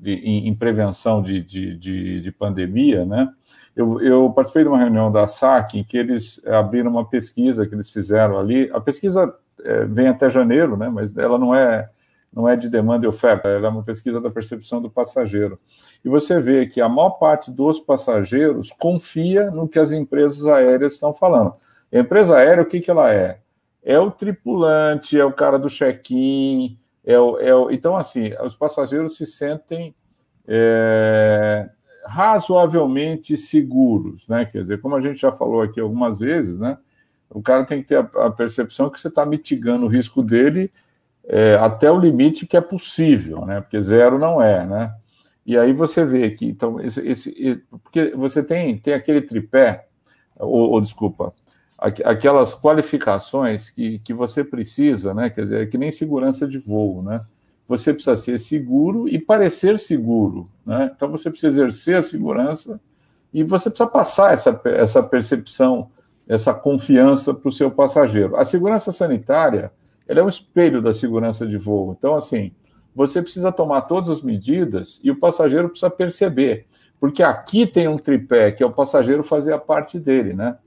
de, em, em, prevenção de, de, de, de pandemia, né? Eu, eu, participei de uma reunião da SAC em que eles abriram uma pesquisa que eles fizeram ali. A pesquisa é, vem até janeiro, né? Mas ela não é não é de demanda e oferta, ela é uma pesquisa da percepção do passageiro. E você vê que a maior parte dos passageiros confia no que as empresas aéreas estão falando. A empresa aérea, o que, que ela é? É o tripulante, é o cara do check-in, é é então, assim, os passageiros se sentem é, razoavelmente seguros, né? Quer dizer, como a gente já falou aqui algumas vezes, né? O cara tem que ter a, a percepção que você está mitigando o risco dele é, até o limite que é possível, né? Porque zero não é, né? E aí você vê que, então, esse, esse porque você tem, tem aquele tripé, ou, ou desculpa, aquelas qualificações que, que você precisa, né? Quer dizer, é que nem segurança de voo, né? Você precisa ser seguro e parecer seguro, né? Então você precisa exercer a segurança e você precisa passar essa, essa percepção, essa confiança para o seu passageiro. A segurança sanitária ela é um espelho da segurança de voo. Então, assim, você precisa tomar todas as medidas e o passageiro precisa perceber, porque aqui tem um tripé que é o passageiro fazer a parte dele, né?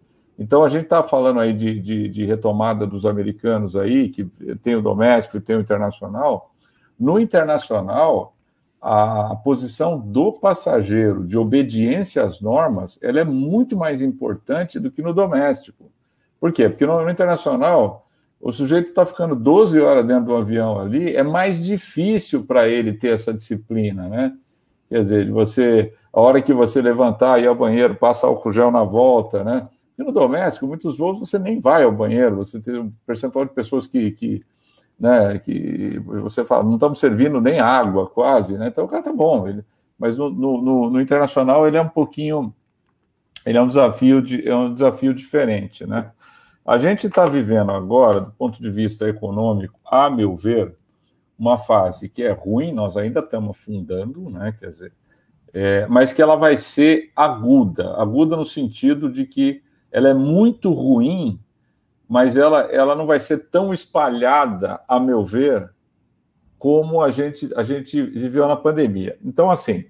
Então, a gente está falando aí de, de, de, retomada dos americanos aí, que tem o doméstico e tem o internacional. No internacional, a posição do passageiro de obediência às normas, ela é muito mais importante do que no doméstico. Por quê? Porque no, no internacional, o sujeito está ficando 12 horas dentro do avião ali, é mais difícil para ele ter essa disciplina, né? Quer dizer, você, a hora que você levantar e ir ao banheiro, passa álcool gel na volta, né? E no doméstico, muitos voos você nem vai ao banheiro, você tem um percentual de pessoas que, que, né, que você fala, não estamos servindo nem água quase, né? Então o cara tá bom, ele, mas no, no, no, internacional ele é um pouquinho, ele é um desafio, de, é um desafio diferente, né? A gente está vivendo agora, do ponto de vista econômico, a meu ver, uma fase que é ruim, nós ainda estamos fundando, né? Quer dizer, é, mas que ela vai ser aguda, aguda no sentido de que ela é muito ruim, mas ela, ela não vai ser tão espalhada, a meu ver, como a gente, a gente viveu na pandemia. Então, assim,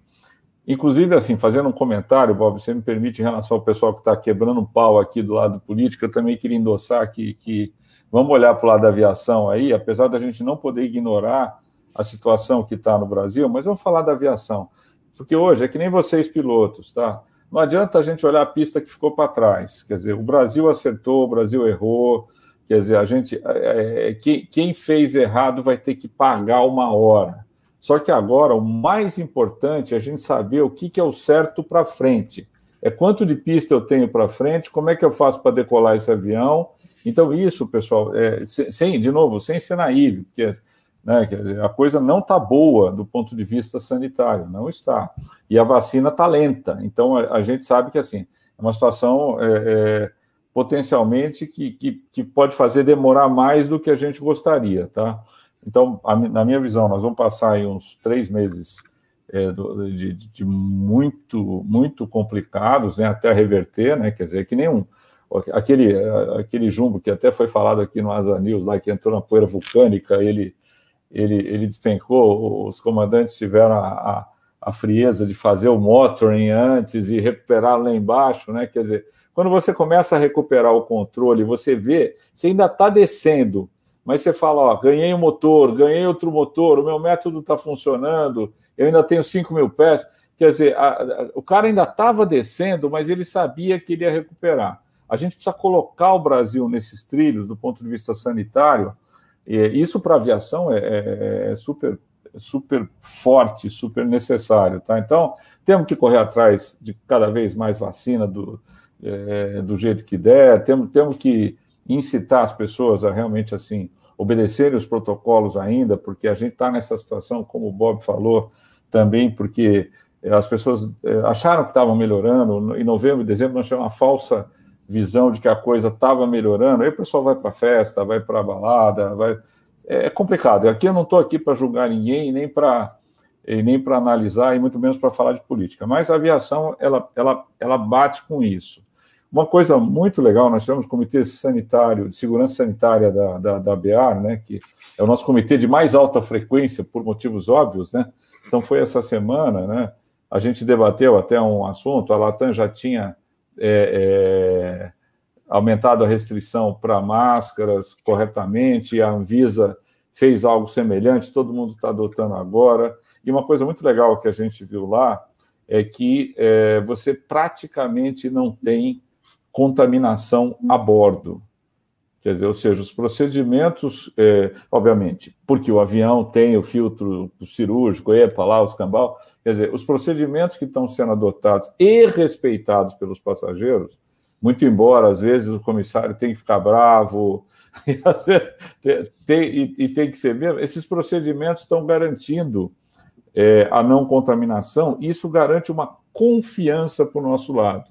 inclusive, assim, fazendo um comentário, Bob, você me permite, em relação ao pessoal que está quebrando um pau aqui do lado político, eu também queria endossar que, que vamos olhar para o lado da aviação aí, apesar da gente não poder ignorar a situação que está no Brasil, mas vamos falar da aviação. Porque hoje é que nem vocês pilotos, tá? Não adianta a gente olhar a pista que ficou para trás. Quer dizer, o Brasil acertou, o Brasil errou, Quer dizer, a gente, é, é, quem, quem fez errado vai ter que pagar uma hora. Só que agora o mais importante é a gente saber o que, que é o certo para frente. É quanto de pista eu tenho para frente, como é que eu faço para decolar esse avião. Então, isso, pessoal, é, sem, de novo, sem ser naíve, porque né, a coisa não está boa do ponto de vista sanitário, não está. E a vacina está lenta. Então, a, a, gente sabe que assim, é uma situação. É, é, potencialmente que, que, que, pode fazer demorar mais do que a gente gostaria, tá? Então, a, na minha visão, nós vamos passar aí uns três meses é, do, de, de, muito, muito complicados, né, até reverter, né, quer dizer, que nenhum, aquele, aquele jumbo que até foi falado aqui no Asa News, lá que entrou na poeira vulcânica, ele, ele, ele despencou, os comandantes tiveram a, a, a frieza de fazer o motoring antes e recuperar lá embaixo, né, quer dizer, quando você começa a recuperar o controle, você vê, você ainda está descendo, mas você fala, ó, ganhei um motor, ganhei outro motor, o meu método está funcionando, eu ainda tenho 5 mil pés. Quer dizer, a, a, o cara ainda estava descendo, mas ele sabia que ele ia recuperar. A gente precisa colocar o Brasil nesses trilhos do ponto de vista sanitário. E isso para a aviação é, é, é super, super forte, super necessário. Tá? Então, temos que correr atrás de cada vez mais vacina do, é, do jeito que der, temos, temos que incitar as pessoas a realmente assim obedecerem os protocolos ainda, porque a gente está nessa situação, como o Bob falou, também porque as pessoas é, acharam que estavam melhorando, em novembro e dezembro nós tivemos uma falsa visão de que a coisa estava melhorando, aí o pessoal vai para festa, vai para balada, vai... É, é complicado. Aqui eu não estou aqui para julgar ninguém, nem para nem para analisar, e muito menos para falar de política. Mas a aviação, ela, ela, ela bate com isso. Uma coisa muito legal, nós tivemos o Comitê Sanitário, de Segurança Sanitária da, da, da BEAR, né, que é o nosso comitê de mais alta frequência, por motivos óbvios, né? Então, foi essa semana, né? A gente debateu até um assunto, a Latam já tinha é, é, aumentado a restrição para máscaras corretamente, a Anvisa fez algo semelhante, todo mundo está adotando agora. E uma coisa muito legal que a gente viu lá é que é, você praticamente não tem contaminação a bordo. Quer dizer, ou seja, os procedimentos, é, obviamente, porque o avião tem o filtro cirúrgico, EPA lá, os cambal, quer dizer, os procedimentos que estão sendo adotados e respeitados pelos passageiros, muito embora às vezes o comissário tenha que ficar bravo, e, tem, tem, e, e tem que ser mesmo, esses procedimentos estão garantindo é, a não contaminação, isso garante uma confiança para o nosso lado.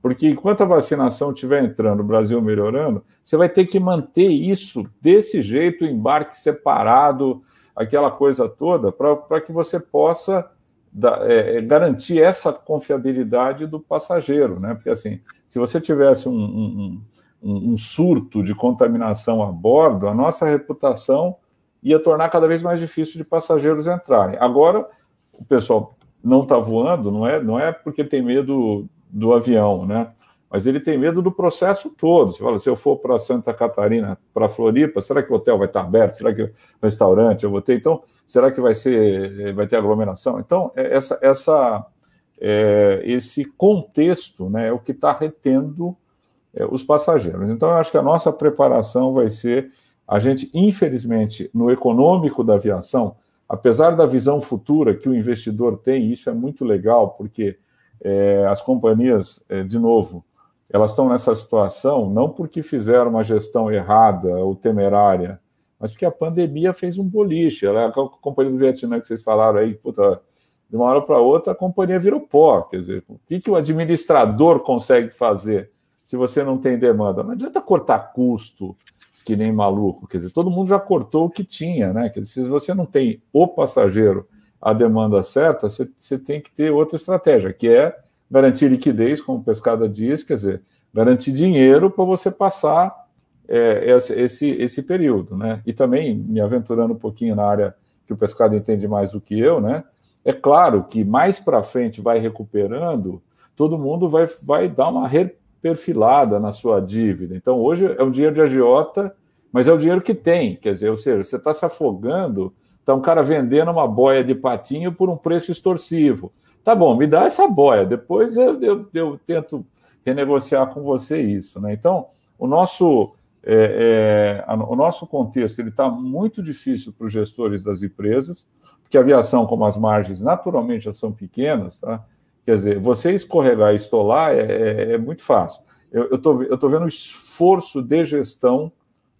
Porque enquanto a vacinação estiver entrando, o Brasil melhorando, você vai ter que manter isso desse jeito, embarque separado, aquela coisa toda, para que você possa da, é, é, garantir essa confiabilidade do passageiro, né? Porque assim, se você tivesse um, um, um, um surto de contaminação a bordo, a nossa reputação ia tornar cada vez mais difícil de passageiros entrarem. Agora, o pessoal não está voando, não é, não é porque tem medo do avião, né? Mas ele tem medo do processo todo. Você fala, se eu for para Santa Catarina, para Floripa, será que o hotel vai estar aberto? Será que o restaurante eu vou ter? Então, será que vai ser, vai ter aglomeração? Então, é, essa, essa, é, esse contexto, né, é o que está retendo é, os passageiros. Então, eu acho que a nossa preparação vai ser a gente, infelizmente, no econômico da aviação, apesar da visão futura que o investidor tem, isso é muito legal, porque é, as companhias, é, de novo, elas estão nessa situação não porque fizeram uma gestão errada ou temerária, mas porque a pandemia fez um boliche. Ela, a companhia do Vietnã que vocês falaram aí, puta, de uma hora para outra a companhia virou pó. Quer dizer, o que, que o administrador consegue fazer? se você não tem demanda. Não adianta cortar custo que nem maluco, quer dizer, todo mundo já cortou o que tinha, né? Quer dizer, se você não tem o passageiro a demanda certa, você, você tem que ter outra estratégia, que é garantir liquidez, como o Pescada diz, quer dizer, garantir dinheiro para você passar é, esse, esse período, né? E também, me aventurando um pouquinho na área que o Pescado entende mais do que eu, né? É claro que mais para frente vai recuperando, todo mundo vai, vai dar uma reperfilada na sua dívida. Então, hoje é um dinheiro de agiota, mas é o dinheiro que tem. Quer dizer, ou seja, você está se afogando, está um cara vendendo uma boia de patinho por um preço extorsivo. Tá bom, me dá essa boia, depois eu, eu, eu tento renegociar com você isso. Né? Então, o nosso, é, é, o nosso contexto ele está muito difícil para os gestores das empresas, porque a aviação, como as margens naturalmente são pequenas, tá? quer dizer, você escorregar e estolar é, é, é muito fácil. Eu estou eu tô vendo o esforço de gestão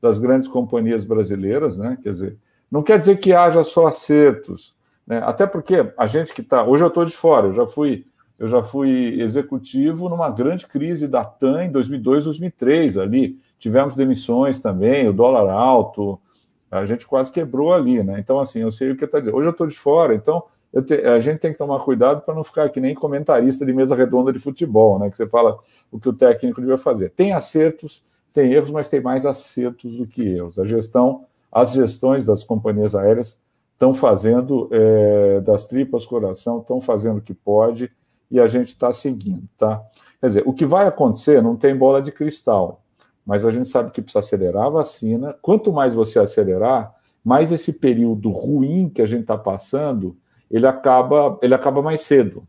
das grandes companhias brasileiras, né? quer dizer, não quer dizer que haja só acertos, né? até porque a gente que está. Hoje eu estou de fora, eu já fui eu já fui executivo numa grande crise da TAM em 2002, 2003 ali. Tivemos demissões também, o dólar alto, a gente quase quebrou ali, né? Então, assim, eu sei o que está dizendo. Hoje eu estou de fora, então te, a gente tem que tomar cuidado para não ficar que nem comentarista de mesa redonda de futebol, né? Que você fala o que o técnico devia fazer. Tem acertos, tem erros, mas tem mais acertos do que erros. A gestão, as gestões das companhias aéreas estão fazendo é, das tripas coração, estão fazendo o que pode e a gente está seguindo, tá? Quer dizer, o que vai acontecer não tem bola de cristal, mas a gente sabe que precisa acelerar a vacina. Quanto mais você acelerar, mais esse período ruim que a gente está passando, ele acaba, ele acaba mais cedo.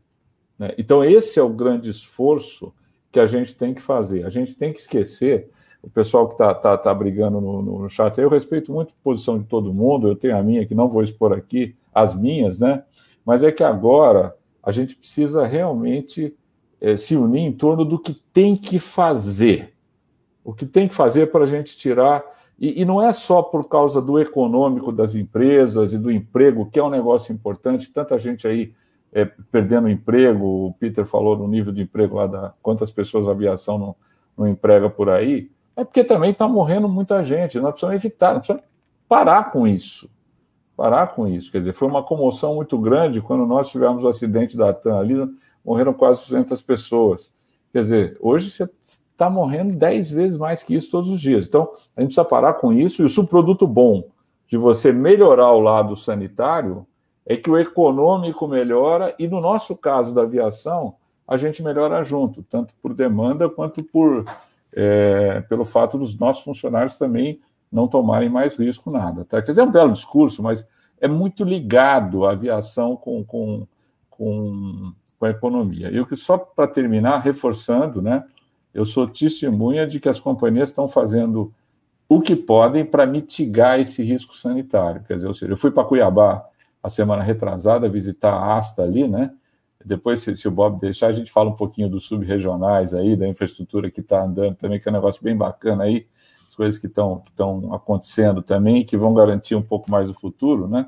Né? Então, esse é o grande esforço que a gente tem que fazer. A gente tem que esquecer, o pessoal que está tá, tá brigando no, no chat, eu respeito muito a posição de todo mundo, eu tenho a minha, que não vou expor aqui, as minhas, né? Mas é que agora a gente precisa realmente é, se unir em torno do que tem que fazer. O que tem que fazer para a gente tirar. E, e, não é só por causa do econômico das empresas e do emprego, que é um negócio importante, tanta gente aí é, perdendo emprego, o Peter falou no nível de emprego lá da quantas pessoas a aviação não, não emprega por aí, é porque também está morrendo muita gente. Nós precisamos evitar, nós precisamos parar com isso parar com isso. Quer dizer, foi uma comoção muito grande quando nós tivemos o acidente da TAM ali, morreram quase 200 pessoas. Quer dizer, hoje você está morrendo 10 vezes mais que isso todos os dias. Então, a gente precisa parar com isso. E o subproduto bom de você melhorar o lado sanitário é que o econômico melhora e, no nosso caso da aviação, a gente melhora junto, tanto por demanda quanto por é, pelo fato dos nossos funcionários também não tomarem mais risco nada. Tá? Quer dizer, é um belo discurso, mas é muito ligado a aviação com, com, com, com a economia. E o que só para terminar, reforçando, né? Eu sou testemunha de que as companhias estão fazendo o que podem para mitigar esse risco sanitário. Quer dizer, ou seja, eu fui para Cuiabá a semana retrasada visitar a Asta ali, né? Depois, se, se, o Bob deixar, a gente fala um pouquinho dos subregionais aí, da infraestrutura que está andando também, que é um negócio bem bacana aí as coisas que estão que acontecendo também que vão garantir um pouco mais o futuro, né?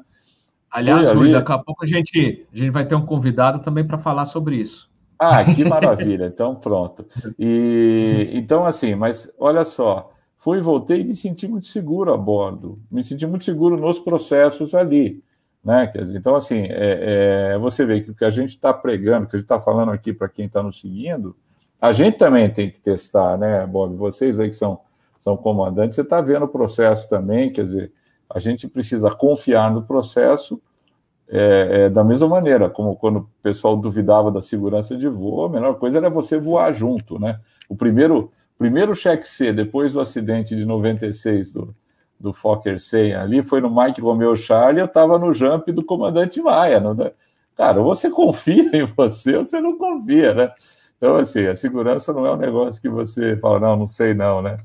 Aliás, ali... daqui a pouco a gente, a gente vai ter um convidado também para falar sobre isso. Ah, que maravilha! então, pronto. E então, assim, mas olha só, fui voltei e me senti muito seguro a bordo, me senti muito seguro nos processos ali. Né? Então, assim, é, é, você vê que o que a gente está pregando, o que a gente está falando aqui para quem está nos seguindo, a gente também tem que testar, né, Bob? Vocês aí que são são comandantes, você está vendo o processo também, quer dizer, a gente precisa confiar no processo é, é, da mesma maneira, como quando o pessoal duvidava da segurança de voo, a melhor coisa era você voar junto, né? O primeiro, primeiro cheque C, depois do acidente de 96 do, do Fokker 100 ali, foi no Mike Romeo Charlie, eu estava no jump do comandante Maia. Não, cara, você confia em você ou você não confia, né? Então, assim, a segurança não é um negócio que você fala, não, não sei não, né?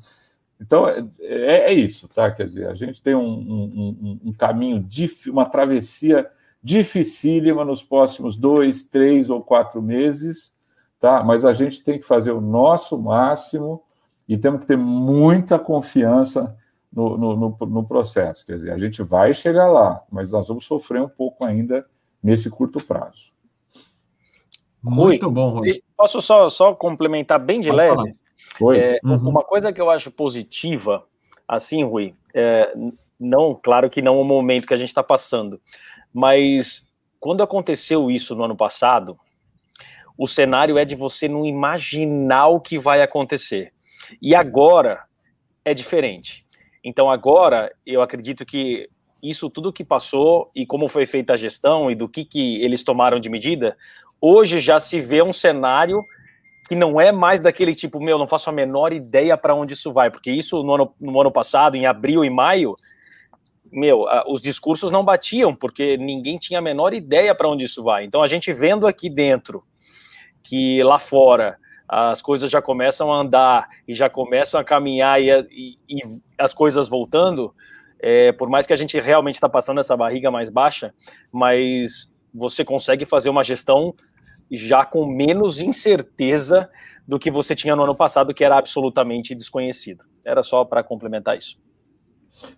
Então, é, é, é, isso, tá? Quer dizer, a gente tem um, um, um caminho, uma travessia dificílima nos próximos dois, três ou quatro meses, tá? Mas a gente tem que fazer o nosso máximo e temos que ter muita confiança no, no, no, no processo. Quer dizer, a gente vai chegar lá, mas nós vamos sofrer um pouco ainda nesse curto prazo. Muito Rui, bom, Rui. Posso só, só complementar bem de Pode leve? É, uhum. Uma coisa que eu acho positiva, assim, Rui, é, não, claro que não o momento que a gente está passando, mas quando aconteceu isso no ano passado, o cenário é de você não imaginar o que vai acontecer. E agora é diferente. Então agora eu acredito que isso tudo que passou e como foi feita a gestão e do que, que eles tomaram de medida, hoje já se vê um cenário que não é mais daquele tipo, meu, não faço a menor ideia para onde isso vai, porque isso no ano, no ano passado, em abril e maio, meu, os discursos não batiam, porque ninguém tinha a menor ideia para onde isso vai. Então a gente vendo aqui dentro que lá fora as coisas já começam a andar e já começam a caminhar e, e, e as coisas voltando, é, por mais que a gente realmente está passando essa barriga mais baixa, mas você consegue fazer uma gestão já com menos incerteza do que você tinha no ano passado, que era absolutamente desconhecido. Era só para complementar isso.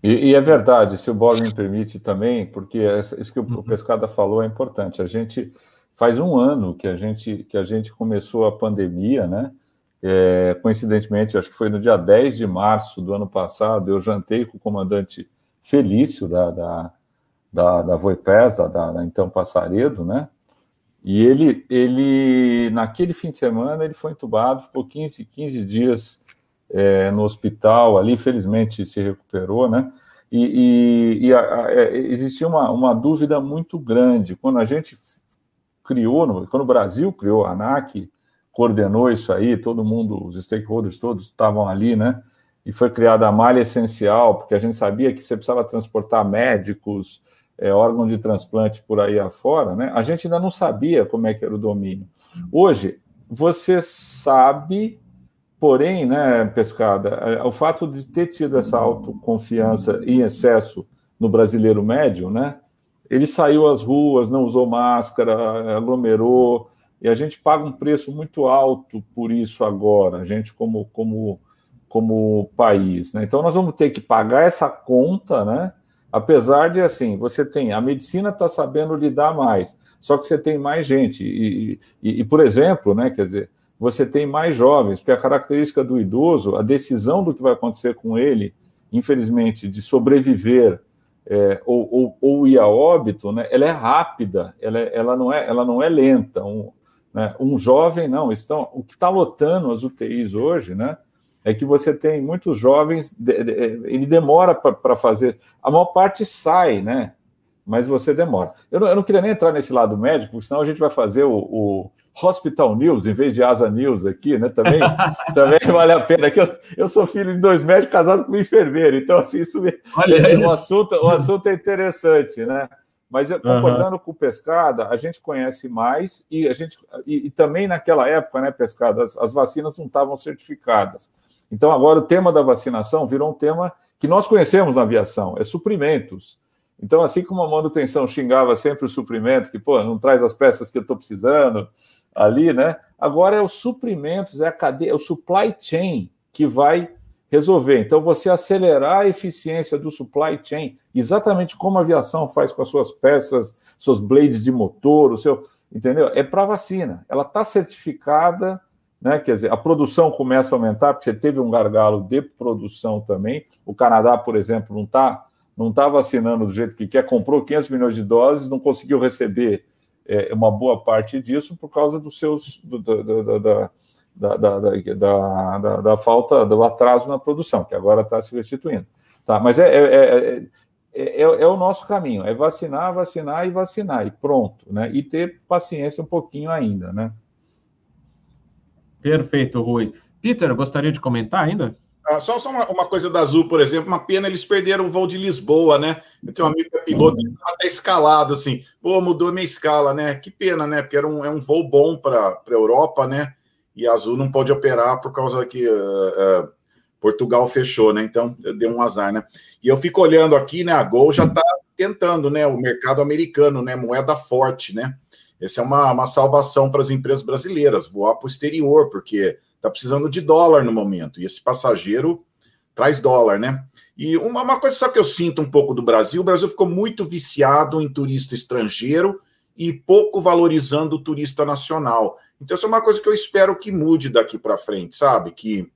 E, e, é verdade, se o Bob me permite também, porque isso que o, o uhum. Pescada falou é importante. A gente faz um ano que a gente que a gente começou a pandemia, né? É, coincidentemente, acho que foi no dia 10 de março do ano passado, eu jantei com o comandante Felício da, da, da, da Voipés, da, da, da então Passaredo, né? E ele, ele, naquele fim de semana, ele foi entubado, ficou 15, 15 dias é, no hospital ali, felizmente se recuperou, né? E, e, e a, a, é, existia uma, uma dúvida muito grande. Quando a gente criou, quando o Brasil criou a ANAC, coordenou isso aí, todo mundo, os stakeholders todos estavam ali, né? E foi criada a malha essencial, porque a gente sabia que você precisava transportar médicos, é, órgão de transplante por aí afora, né? A gente ainda não sabia como é que era o domínio. Hoje, você sabe, porém, né, Pescada, é, o fato de ter tido essa autoconfiança em excesso no brasileiro médio, né? Ele saiu às ruas, não usou máscara, aglomerou, e a gente paga um preço muito alto por isso agora, a gente como, como, como país. Né? Então, nós vamos ter que pagar essa conta, né? Apesar de, assim, você tem, a medicina está sabendo lidar mais, só que você tem mais gente. E, e, e, por exemplo, né, quer dizer, você tem mais jovens, porque a característica do idoso, a decisão do que vai acontecer com ele, infelizmente, de sobreviver é, ou, ou, ou, ir a óbito, né, ela é rápida, ela, é, ela, não, é, ela não é lenta. Um, né, um jovem, não. Estão, o que está lotando as UTIs hoje, né? é que você tem muitos jovens, ele demora para fazer, a maior parte sai, né? Mas você demora. Eu não, eu não, queria nem entrar nesse lado médico, porque senão a gente vai fazer o, o Hospital News em vez de Asa News aqui, né? Também, também vale a pena. Que eu, eu sou filho de dois médicos casado com um enfermeiro, então assim, isso, Olha é, o, assunto, o assunto é interessante, né? Mas concordando uhum. com o Pescada, a gente conhece mais e a gente e, e também naquela época, né, Pescada, as, as vacinas não estavam certificadas. Então, agora o tema da vacinação virou um tema que nós conhecemos na aviação, é suprimentos. Então, assim como a manutenção xingava sempre o suprimento, que, pô, não traz as peças que eu estou precisando ali, né? Agora é os suprimentos, é a cadeia, é o supply chain que vai resolver. Então, você acelerar a eficiência do supply chain, exatamente como a aviação faz com as suas peças, seus blades de motor, o seu. Entendeu? É para vacina. Ela está certificada né? Quer dizer, a produção começa a aumentar, porque você teve um gargalo de produção também. O Canadá, por exemplo, não está não tá vacinando do jeito que quer, comprou 500 milhões de doses, não conseguiu receber é, uma boa parte disso por causa dos seus. Do, da, da, da, da, da, da, falta do atraso na produção, que agora está se restituindo. Tá, mas é, é, é, é, o nosso caminho, é vacinar, vacinar e vacinar, e pronto, né? E ter paciência um pouquinho ainda, né? Perfeito, Rui. Peter, gostaria de comentar ainda? Ah, só só uma, uma, coisa da Azul, por exemplo, uma pena eles perderam o voo de Lisboa, né? Eu tenho um amigo que é piloto, ele estava até escalado, assim. Pô, mudou minha escala, né? Que pena, né? Porque era um, é um voo bom para a Europa, né? E a Azul não pode operar por causa que uh, uh, Portugal fechou, né? Então, deu um azar, né? E eu fico olhando aqui, né? A Gol já está tentando, né? O mercado americano, né? Moeda forte, né? Essa é uma, uma salvação para as empresas brasileiras, voar para o exterior, porque está precisando de dólar no momento, e esse passageiro traz dólar, né? E uma, uma coisa só que eu sinto um pouco do Brasil, o Brasil ficou muito viciado em turista estrangeiro e pouco valorizando o turista nacional. Então, isso é uma coisa que eu espero que mude daqui para frente, sabe? Que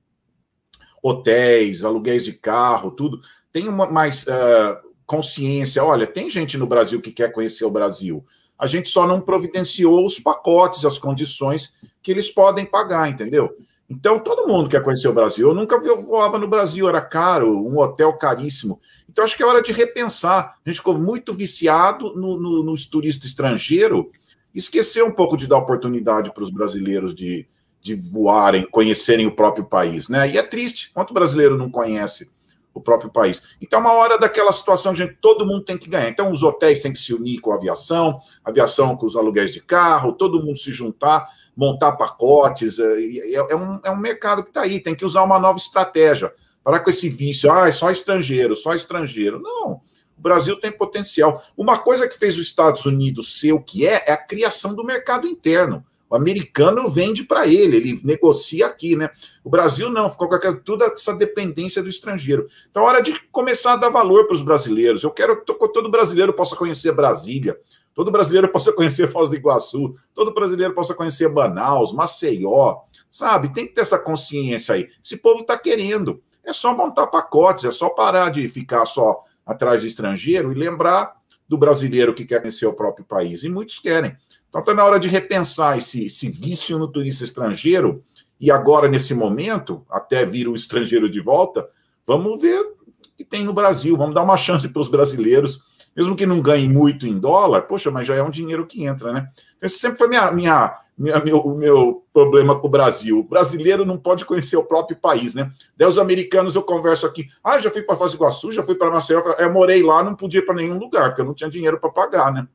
hotéis, aluguéis de carro, tudo, tem uma mais uh, consciência. Olha, tem gente no Brasil que quer conhecer o Brasil. A gente só não providenciou os pacotes, as condições que eles podem pagar, entendeu? Então, todo mundo quer conhecer o Brasil. Eu nunca voava no Brasil, era caro, um hotel caríssimo. Então, acho que é hora de repensar. A gente ficou muito viciado no, no, no turista estrangeiro, esquecer um pouco de dar oportunidade para os brasileiros de, de voarem, conhecerem o próprio país. Né? E é triste, quanto brasileiro não conhece o próprio país. Então, é uma hora daquela situação, gente, todo mundo tem que ganhar. Então, os hotéis têm que se unir com a aviação, a aviação com os aluguéis de carro, todo mundo se juntar montar pacotes. É, é, é um, é um mercado que está aí, tem que usar uma nova estratégia. Parar com esse vício, ah, é só estrangeiro, só estrangeiro. Não, o Brasil tem potencial. Uma coisa que fez os Estados Unidos ser o que é, é a criação do mercado interno. O americano vende para ele, ele negocia aqui, né? O Brasil não, ficou com aquela, toda essa dependência do estrangeiro. Então, é hora de começar a dar valor para os brasileiros. Eu quero que todo brasileiro possa conhecer Brasília, todo brasileiro possa conhecer Foz do Iguaçu, todo brasileiro possa conhecer Manaus, Maceió, sabe? Tem que ter essa consciência aí. Esse povo está querendo. É só montar pacotes, é só parar de ficar só atrás do estrangeiro e lembrar do brasileiro que quer conhecer o próprio país. E muitos querem. Então está na hora de repensar esse, esse vício no turista estrangeiro. E agora, nesse momento, até vir o estrangeiro de volta, vamos ver o que tem no Brasil. Vamos dar uma chance para os brasileiros mesmo que não ganhe muito em dólar, poxa, mas já é um dinheiro que entra, né? Então, esse sempre foi minha, minha, minha, meu, meu problema com o Brasil. O brasileiro não pode conhecer o próprio país, né? Daí os americanos eu converso aqui, ah, já fui para Foz do Iguaçu, já fui para Maceió, eu morei lá, não podia ir para nenhum lugar, porque eu não tinha dinheiro para pagar, né?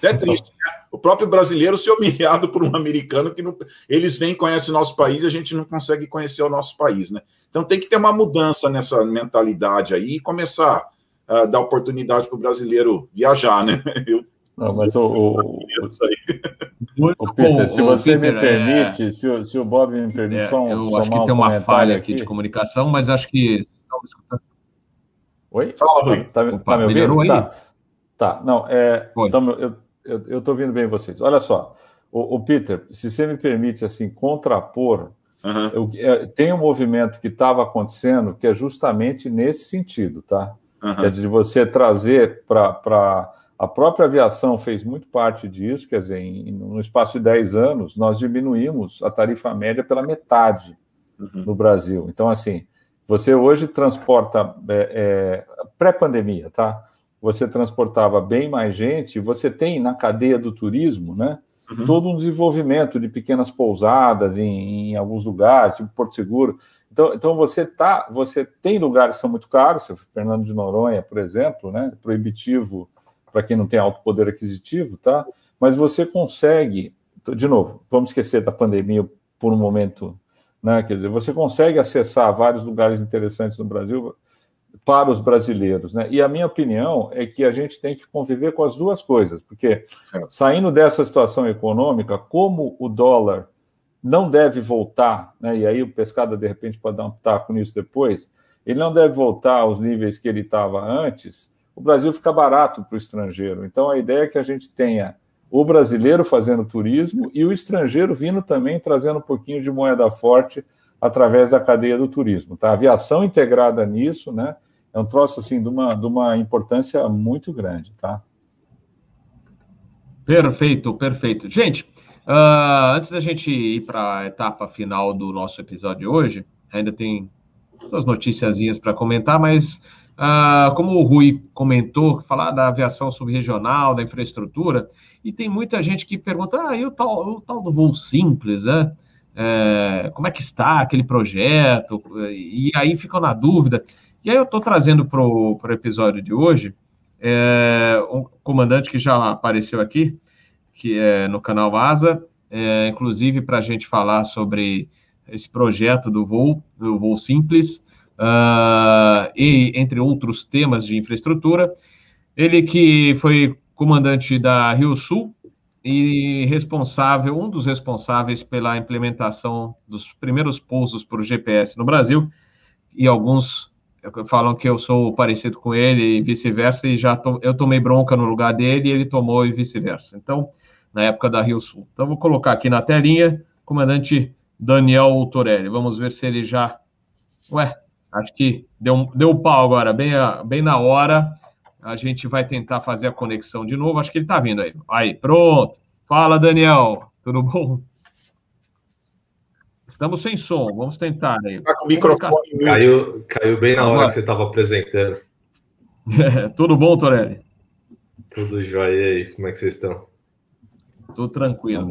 É triste, né? O próprio brasileiro ser humilhado por um americano que não, eles vêm conhecem o nosso país e a gente não consegue conhecer o nosso país, né? Então tem que ter uma mudança nessa mentalidade aí e começar uh, dar oportunidade para o brasileiro viajar, né? Eu, não, mas o, o, o, Peter, se você Peter, me permite, é... se, o, se o Bob me permite, é, só um, Eu acho que tem uma falha aqui, de comunicação, mas acho que Oi? Fala, Rui. Tá, Opa, tá me ouvindo? Tá. tá, não, é, então, eu eu estou ouvindo bem vocês. Olha só, o, o, Peter, se você me permite assim contrapor, uhum. eu, é, tem um movimento que estava acontecendo que é justamente nesse sentido, tá? Uhum. É de você trazer para. A própria aviação fez muito parte disso, quer dizer, em, no espaço de 10 anos, nós diminuímos a tarifa média pela metade uhum. no Brasil. Então, assim, você hoje transporta, é, é, pré-pandemia, tá? Você transportava bem mais gente, você tem na cadeia do turismo, né? Uhum. Todo um desenvolvimento de pequenas pousadas em, em alguns lugares, tipo Porto Seguro. Então, então você tá, você tem lugares que são muito caros, Fernando de Noronha, por exemplo, né? Proibitivo para quem não tem alto poder aquisitivo, tá? Mas você consegue, de novo, vamos esquecer da pandemia por um momento, né? Quer dizer, você consegue acessar vários lugares interessantes no Brasil para os brasileiros, né? E a minha opinião é que a gente tem que conviver com as duas coisas, porque saindo dessa situação econômica, como o dólar não deve voltar, né, e aí o Pescada de repente pode dar um taco nisso depois, ele não deve voltar aos níveis que ele estava antes, o Brasil fica barato para o estrangeiro. Então a ideia é que a gente tenha o brasileiro fazendo turismo e o estrangeiro vindo também trazendo um pouquinho de moeda forte através da cadeia do turismo. Tá? A aviação integrada nisso, né? É um troço assim de uma, de uma importância muito grande, tá? Perfeito, perfeito. Gente, Uh, antes da gente ir para a etapa final do nosso episódio de hoje, ainda tem duas noticiazinhas para comentar, mas uh, como o Rui comentou, falar da aviação subregional, da infraestrutura, e tem muita gente que pergunta, ah, e o tal, o tal do voo simples, né? É, como é que está aquele projeto? E aí ficam na dúvida. E aí eu estou trazendo para o episódio de hoje é, um comandante que já apareceu aqui, que é no canal Asa, é, inclusive para a gente falar sobre esse projeto do voo, do voo simples, uh, e entre outros temas de infraestrutura. Ele que foi comandante da Rio Sul e responsável, um dos responsáveis pela implementação dos primeiros pousos por GPS no Brasil, e alguns falam que eu sou parecido com ele e vice-versa, e já to, eu tomei bronca no lugar dele e ele tomou e vice-versa. Então, na época da Rio Sul. Então, vou colocar aqui na telinha, comandante Daniel Torelli. Vamos ver se ele já Ué, acho que deu, deu pau agora, bem, bem na hora. A gente vai tentar fazer a conexão de novo. Acho que ele está vindo aí. Aí, pronto. Fala, Daniel. Tudo bom? Estamos sem som. Vamos tentar aí. Tá com o microfone. Caiu, caiu bem na hora que você estava apresentando. É, tudo bom, Torelli? Tudo jóia. E aí, como é que vocês estão? Tudo tranquilo.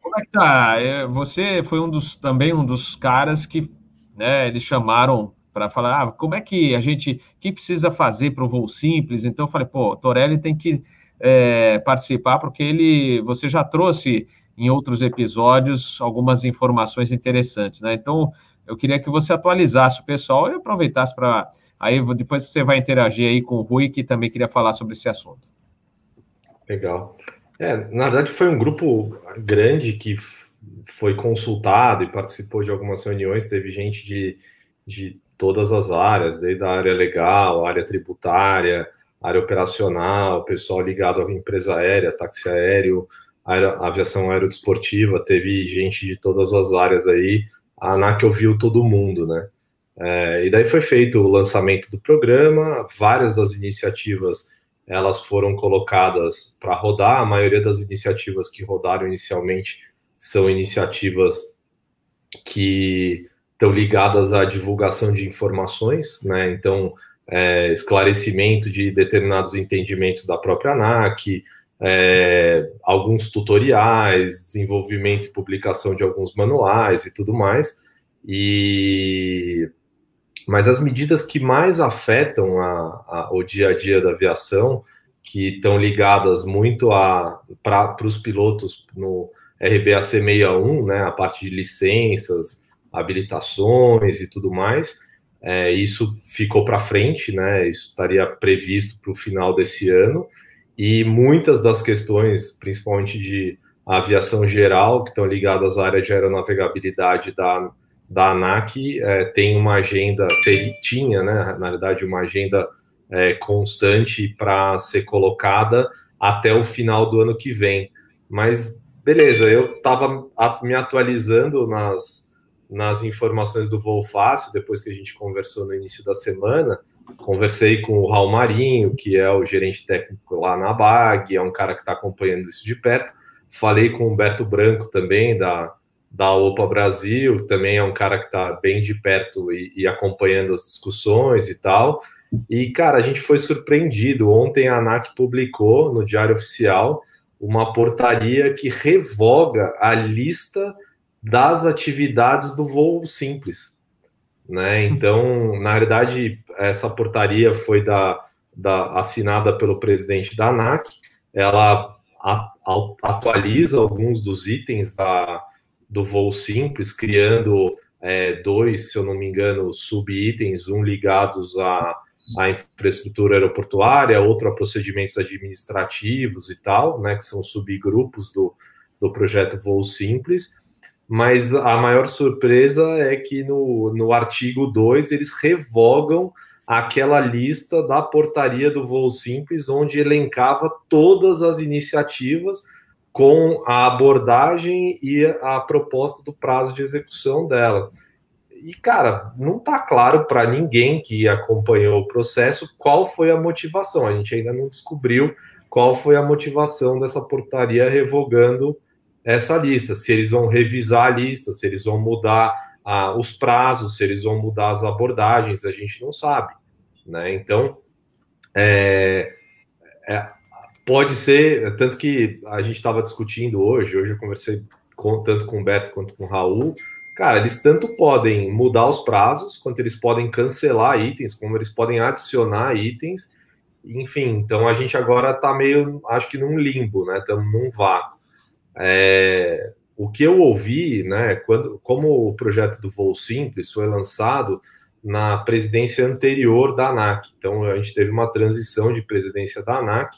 Como é que tá? É, você foi um dos também um dos caras que né, eles chamaram para falar ah, como é que a gente que precisa fazer para o voo simples. Então eu falei, pô, Torelli tem que é, participar porque ele você já trouxe em outros episódios algumas informações interessantes, né? Então eu queria que você atualizasse o pessoal e aproveitasse para aí depois você vai interagir aí com o Rui que também queria falar sobre esse assunto. Legal. É, na verdade, foi um grupo grande que foi consultado e participou de algumas reuniões. Teve gente de, de todas as áreas, desde a área legal, área tributária, área operacional, pessoal ligado à empresa aérea, táxi aéreo, aviação aerodesportiva. Teve gente de todas as áreas aí. A ANAC ouviu todo mundo, né? É, e daí foi feito o lançamento do programa, várias das iniciativas elas foram colocadas para rodar. A maioria das iniciativas que rodaram inicialmente são iniciativas que estão ligadas à divulgação de informações, né? Então, é, esclarecimento de determinados entendimentos da própria ANAC, é, alguns tutoriais, desenvolvimento e publicação de alguns manuais e tudo mais. E mas as medidas que mais afetam a, a, o dia a dia da aviação, que estão ligadas muito para os pilotos no RBAC 61, né, a parte de licenças, habilitações e tudo mais, é, isso ficou para frente, né, isso estaria previsto para o final desse ano, e muitas das questões, principalmente de aviação geral, que estão ligadas à área de aeronavegabilidade da da ANAC é, tem uma agenda, tinha, né, na verdade, uma agenda é, constante para ser colocada até o final do ano que vem. Mas, beleza, eu estava me atualizando nas, nas informações do Voo Fácil, depois que a gente conversou no início da semana, conversei com o Raul Marinho, que é o gerente técnico lá na BAG, é um cara que está acompanhando isso de perto, falei com o Humberto Branco também, da da OPA Brasil, também é um cara que está bem de perto e, e, acompanhando as discussões e tal. E, cara, a gente foi surpreendido. Ontem a ANAC publicou no Diário Oficial uma portaria que revoga a lista das atividades do voo simples. Né? Então, na verdade, essa portaria foi da, da, assinada pelo presidente da ANAC. Ela atualiza alguns dos itens da, do voo simples, criando é, dois, se eu não me engano, subitens, um ligados à, à infraestrutura aeroportuária, outro a procedimentos administrativos e tal, né, que são subgrupos do, do projeto Voo Simples. Mas a maior surpresa é que no, no artigo 2 eles revogam aquela lista da portaria do Voo Simples, onde elencava todas as iniciativas com a abordagem e a proposta do prazo de execução dela. E, cara, não está claro para ninguém que acompanhou o processo qual foi a motivação. A gente ainda não descobriu qual foi a motivação dessa portaria revogando essa lista. Se eles vão revisar a lista, se eles vão mudar ah, os prazos, se eles vão mudar as abordagens, a gente não sabe. Né? Então, é, é, Pode ser, tanto que a gente estava discutindo hoje, hoje eu conversei com, tanto com o Beto quanto com o Raul, cara, eles tanto podem mudar os prazos, quanto eles podem cancelar itens, como eles podem adicionar itens, enfim, então a gente agora está meio, acho que num limbo, né, estamos num vácuo. É, o que eu ouvi, né, quando, como o projeto do Voo Simples foi lançado na presidência anterior da ANAC, então a gente teve uma transição de presidência da ANAC,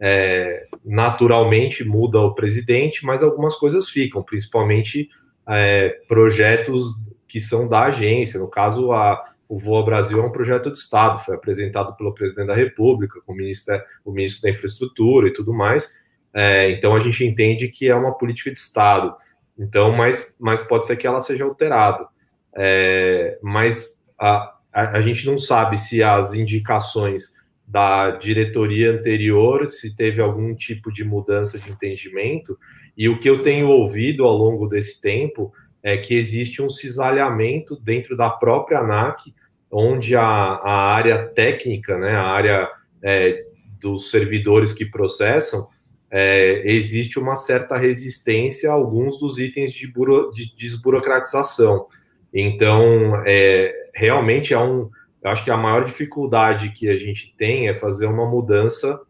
é, naturalmente muda o presidente, mas algumas coisas ficam, principalmente é, projetos que são da agência. No caso, a, o Voa Brasil é um projeto de Estado, foi apresentado pelo presidente da República, com o ministro, o ministro da Infraestrutura e tudo mais. É, então a gente entende que é uma política de Estado. Então, mas, mas pode ser que ela seja alterada. É, mas a, a, a gente não sabe se as indicações da diretoria anterior, se teve algum tipo de mudança de entendimento, e o que eu tenho ouvido ao longo desse tempo é que existe um cisalhamento dentro da própria ANAC, onde a, a área técnica, né, a área é, dos servidores que processam, é, existe uma certa resistência a alguns dos itens de, buro, de desburocratização. Então, é, realmente é um. Eu acho que a maior dificuldade que a gente tem é fazer uma mudança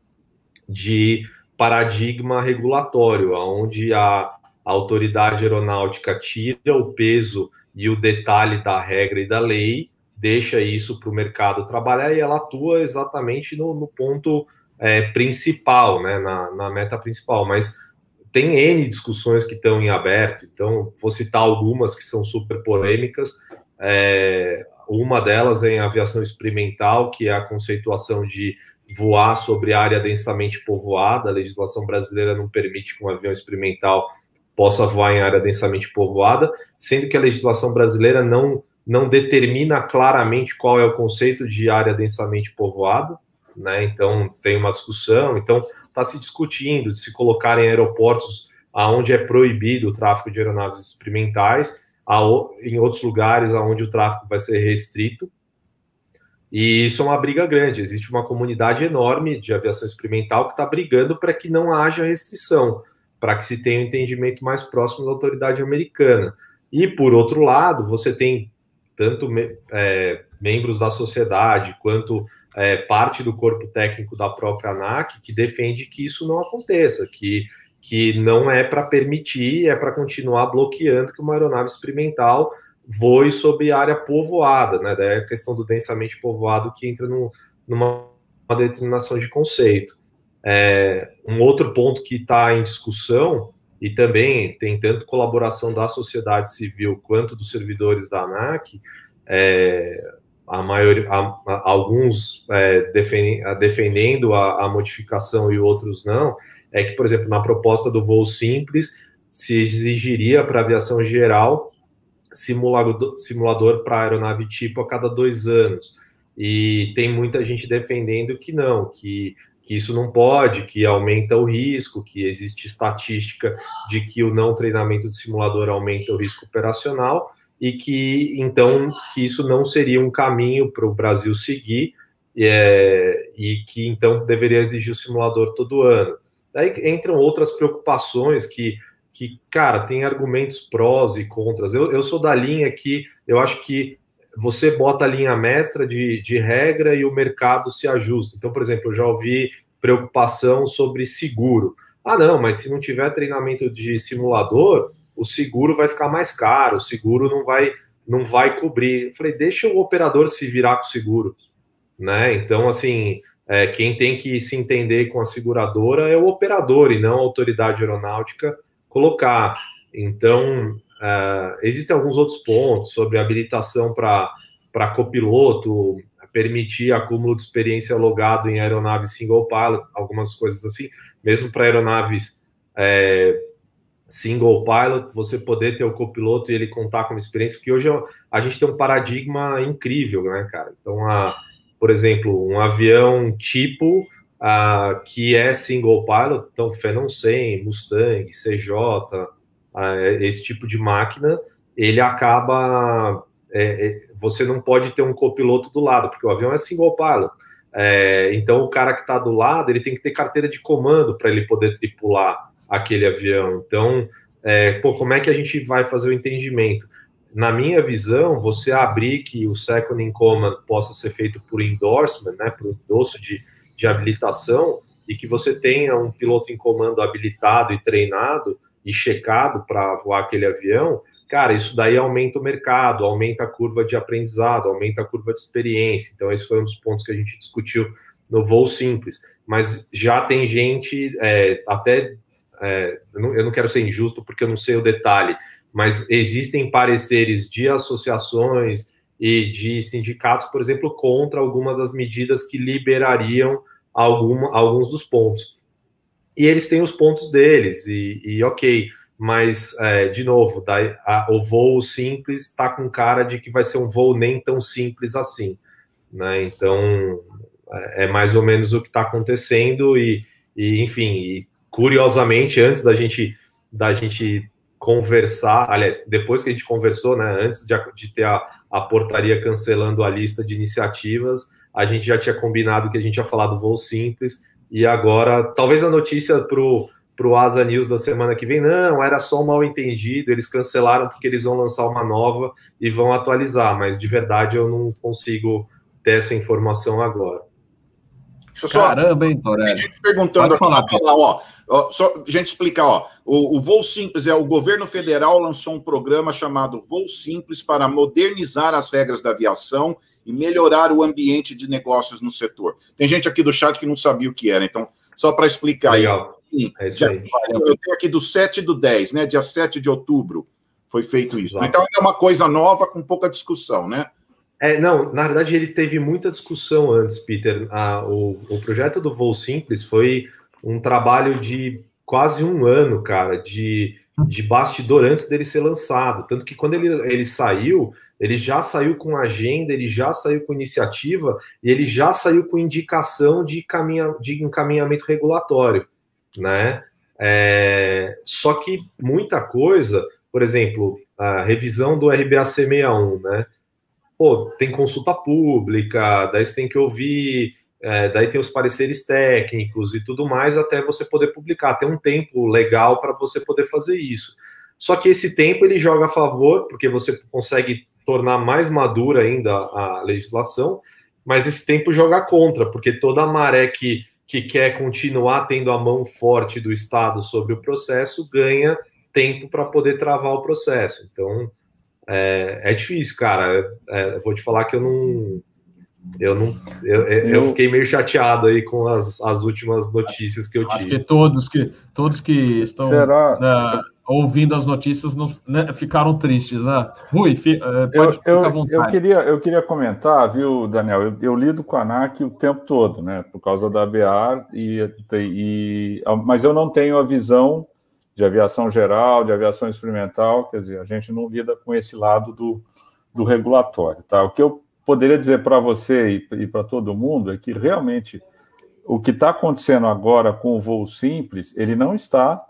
de paradigma regulatório, onde a, autoridade aeronáutica tira o peso e o detalhe da regra e da lei, deixa isso para o mercado trabalhar e ela atua exatamente no, no ponto é, principal, né, na, na meta principal. Mas tem N discussões que estão em aberto, então vou citar algumas que são super polêmicas. É, uma delas é em aviação experimental, que é a conceituação de voar sobre área densamente povoada. A legislação brasileira não permite que um avião experimental possa voar em área densamente povoada, sendo que a legislação brasileira não, não determina claramente qual é o conceito de área densamente povoada, né? Então tem uma discussão, então está se discutindo de se colocar em aeroportos aonde é proibido o tráfego de aeronaves experimentais, em outros lugares aonde o tráfego vai ser restrito. E isso é uma briga grande. Existe uma comunidade enorme de aviação experimental que está brigando para que não haja restrição, para que se tenha um entendimento mais próximo da autoridade americana. E, por outro lado, você tem tanto é, membros da sociedade quanto é, parte do corpo técnico da própria ANAC que defende que isso não aconteça, que que não é para permitir, é para continuar bloqueando que uma aeronave experimental voe sobre área povoada, né? Daí é a questão do densamente povoado que entra no, numa determinação de conceito. É, um outro ponto que está em discussão, e também tem tanto colaboração da sociedade civil quanto dos servidores da ANAC, é, a maioria, a, a, alguns é, defendendo a, a modificação e outros não, é que, por exemplo, na proposta do voo simples, se exigiria para aviação geral simulador, simulador para aeronave tipo a cada dois anos. E tem muita gente defendendo que não, que, que isso não pode, que aumenta o risco, que existe estatística de que o não treinamento de simulador aumenta o risco operacional e que então que isso não seria um caminho para o Brasil seguir é, e que então deveria exigir o simulador todo ano. Daí entram outras preocupações que, que cara, tem argumentos prós e contras. Eu, eu sou da linha que eu acho que você bota a linha mestra de, de regra e o mercado se ajusta. Então, por exemplo, eu já ouvi preocupação sobre seguro. Ah, não, mas se não tiver treinamento de simulador, o seguro vai ficar mais caro, o seguro não vai não vai cobrir. Eu falei, deixa o operador se virar com o seguro, né? Então, assim, é, quem tem que se entender com a seguradora é o operador e não a autoridade aeronáutica colocar. Então, é, existem alguns outros pontos sobre habilitação para copiloto, permitir acúmulo de experiência logado em aeronaves single pilot, algumas coisas assim, mesmo para aeronaves é, single pilot, você poder ter o copiloto e ele contar com uma experiência, que hoje a gente tem um paradigma incrível, né, cara? Então, a por exemplo, um avião tipo uh, que é single pilot, então Phenom 100, Mustang, CJ, uh, esse tipo de máquina, ele acaba. É, é, você não pode ter um copiloto do lado, porque o avião é single pilot. É, então, o cara que está do lado, ele tem que ter carteira de comando para ele poder tripular aquele avião. Então, é, pô, como é que a gente vai fazer o entendimento? na minha visão, você abrir que o second in command possa ser feito por endorsement, né, por endosso de, de habilitação, e que você tenha um piloto em comando habilitado e treinado e checado para voar aquele avião, cara, isso daí aumenta o mercado, aumenta a curva de aprendizado, aumenta a curva de experiência. Então, esse foi um dos pontos que a gente discutiu no voo simples. Mas já tem gente, é, até, é, eu, não, eu não quero ser injusto porque eu não sei o detalhe, mas existem pareceres de associações e de sindicatos, por exemplo, contra algumas das medidas que liberariam alguma, alguns dos pontos. E eles têm os pontos deles, e, e ok, mas, é, de novo, a, o voo simples está com cara de que vai ser um voo nem tão simples assim. Né? Então, é, é mais ou menos o que está acontecendo e, e, enfim, e, curiosamente, antes da gente, da gente conversar, aliás, depois que a gente conversou, né, antes de, de ter a, a portaria cancelando a lista de iniciativas, a gente já tinha combinado que a gente ia falar do voo simples, e agora, talvez a notícia para o Asa News da semana que vem. Não, era só um mal entendido, eles cancelaram porque eles vão lançar uma nova e vão atualizar, mas de verdade eu não consigo ter essa informação agora. Deixa só, Caramba, hein, Toré? gente perguntando aqui, falar, falar ó, ó, só gente explicar, ó, o, o Voo Simples é o governo federal lançou um programa chamado Voo Simples para modernizar as regras da aviação e melhorar o ambiente de negócios no setor. Tem gente aqui do chat que não sabia o que era, então, só para explicar Legal. Sim, é isso aí. Eu tenho aqui do 7 do 10, né? Dia 7 de outubro foi feito isso. Exato. Então é uma coisa nova com pouca discussão, né? É, não, na verdade ele teve muita discussão antes, Peter. Ah, o, o projeto do Voo Simples foi um trabalho de quase um ano, cara, de, de bastidor antes dele ser lançado. Tanto que quando ele, ele saiu, ele já saiu com agenda, ele já saiu com iniciativa e ele já saiu com indicação de, caminha, de encaminhamento regulatório né? É, só que muita coisa, por exemplo, a revisão do RBAC 61, né? Pô, tem consulta pública, daí você tem que ouvir, é, daí tem os pareceres técnicos e tudo mais, até você poder publicar. Tem um tempo legal para você poder fazer isso. Só que esse tempo ele joga a favor, porque você consegue tornar mais madura ainda a legislação, mas esse tempo joga contra, porque toda a maré que que quer continuar tendo a mão forte do Estado sobre o processo ganha tempo para poder travar o processo. Então é, é difícil, cara. É, vou te falar que eu não. Eu não. Eu, eu, eu, fiquei meio chateado aí com as, as últimas notícias que eu tive. Acho que todos que todos que estão. Será? Na ouvindo as notícias, não, né, ficaram tristes, né? Rui, fi, eh, pode eu, à vontade. Eu queria, eu queria comentar, viu, Daniel? Eu, eu lido com a ANAC o tempo todo, né? Por causa da BR, e, e, mas eu não tenho a visão de aviação geral, de aviação experimental, quer dizer, a gente não lida com esse lado do, do regulatório, tá? O que eu poderia dizer para você e, e para todo mundo é que realmente o que está acontecendo agora com o voo simples, ele não está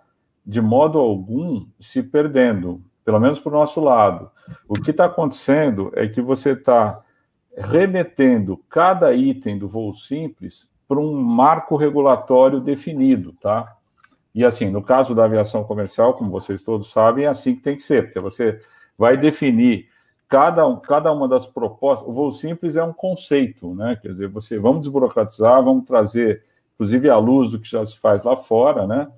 de modo algum se perdendo, pelo menos para o nosso lado. O que está acontecendo é que você está remetendo cada item do voo simples para um marco regulatório definido, tá? E assim, no caso da aviação comercial, como vocês todos sabem, é assim que tem que ser, porque você vai definir cada, cada uma das propostas. O voo simples é um conceito, né? Quer dizer, você vamos desburocratizar, vamos trazer, inclusive, à luz do que já se faz lá fora, né?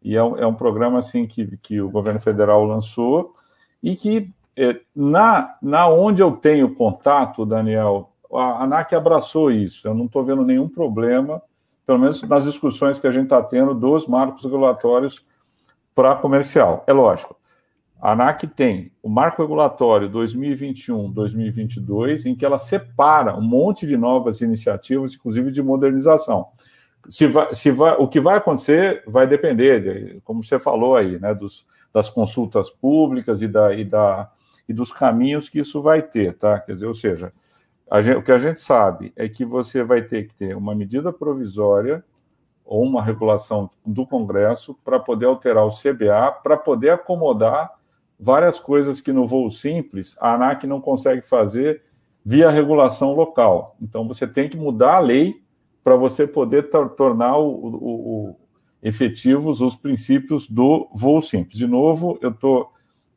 E é um, é um programa assim que, que o governo federal lançou e que é, na, na onde eu tenho contato, Daniel, a ANAC abraçou isso. Eu não estou vendo nenhum problema, pelo menos nas discussões que a gente está tendo dos marcos regulatórios para comercial. É lógico. A ANAC tem o marco regulatório 2021-2022, em que ela separa um monte de novas iniciativas, inclusive de modernização se vai, se vai, o que vai acontecer vai depender, de, como você falou aí, né, dos, das consultas públicas e, da, e, da, e dos caminhos que isso vai ter, tá? Quer dizer, ou seja, gente, o que a gente sabe é que você vai ter que ter uma medida provisória ou uma regulação do Congresso para poder alterar o CBA, para poder acomodar várias coisas que no voo simples a ANAC não consegue fazer via regulação local. Então você tem que mudar a lei para você poder tornar o, o, o, efetivos os princípios do voo simples. De novo, eu tô,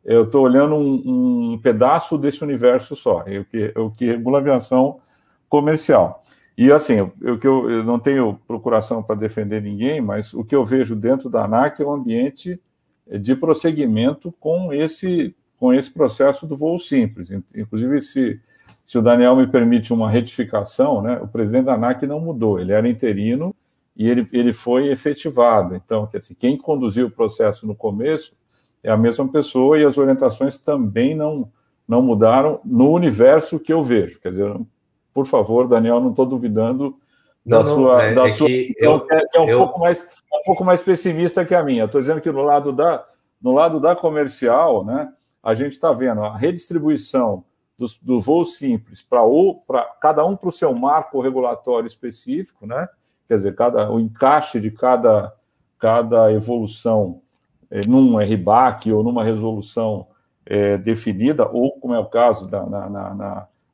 eu estou olhando um, um, pedaço desse universo só, o que, o que regula a aviação comercial. E assim, eu, eu, não tenho procuração para defender ninguém, mas o que eu vejo dentro da ANAC é um ambiente de prosseguimento com esse, com esse processo do voo simples. Inclusive, esse se o Daniel me permite uma retificação, né, o presidente da ANAC não mudou, ele era interino e ele, ele foi efetivado. Então, quem conduziu o processo no começo é a mesma pessoa e as orientações também não, não mudaram no universo que eu vejo. Quer dizer, por favor, Daniel, não estou duvidando da não, sua. é, da é sua que, eu, que é um, eu... pouco mais, um pouco mais pessimista que a minha. Estou dizendo que no lado da, no lado da comercial, né, a gente está vendo a redistribuição do, do voo simples para cada um para o seu marco regulatório específico, né? Quer dizer, cada, o encaixe de cada, cada evolução é, num RBAC ou numa resolução é, definida, ou como é o caso da, na, na,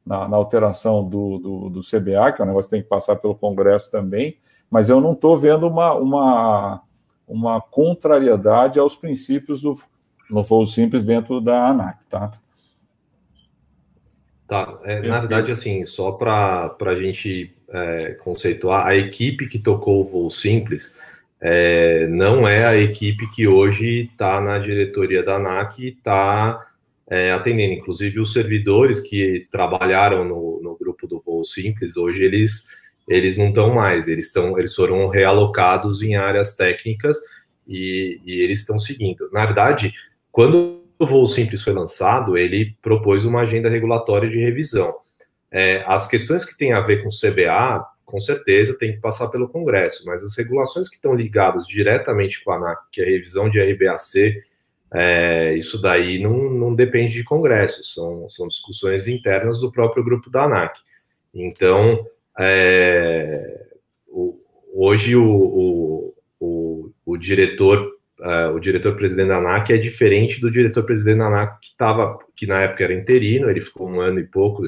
na, na, alteração do, do, do, CBA, que é um negócio que tem que passar pelo Congresso também, mas eu não estou vendo uma, uma, uma contrariedade aos princípios do no voo simples dentro da ANAC, tá? Tá, é, na verdade, assim, só para a gente é, conceituar, a equipe que tocou o voo simples é, não é a equipe que hoje está na diretoria da ANAC e está é, atendendo. Inclusive, os servidores que trabalharam no, no grupo do voo simples, hoje eles, eles não estão mais, eles, estão, eles foram realocados em áreas técnicas e, e eles estão seguindo. Na verdade, quando o voo simples foi lançado, ele propôs uma agenda regulatória de revisão. É, as questões que têm a ver com CBA, com certeza, tem que passar pelo Congresso, mas as regulações que estão ligadas diretamente com a ANAC, que é a revisão de RBAC, é, isso daí não, não depende de Congresso, são, são discussões internas do próprio grupo da ANAC. Então, é, o, hoje o, o, o, diretor uh, o diretor-presidente da ANAC é diferente do diretor-presidente da ANAC que estava, que na época era interino, ele ficou um ano e pouco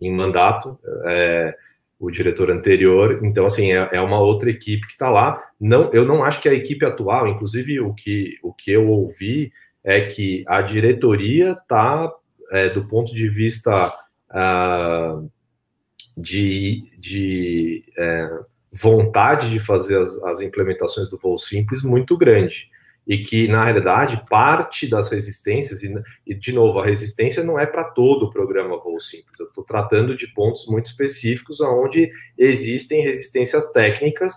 em mandato, é, o diretor anterior, então assim, é, é uma outra equipe que está lá. Não, eu não acho que a equipe atual, inclusive o que, o que eu ouvi é que a diretoria está, é, do ponto de vista uh, de, de é, vontade de fazer as, as, implementações do voo simples muito grande e que, na realidade, parte das resistências, e, e de novo, a resistência não é para todo o programa Voo Simples, eu estou tratando de pontos muito específicos onde existem resistências técnicas,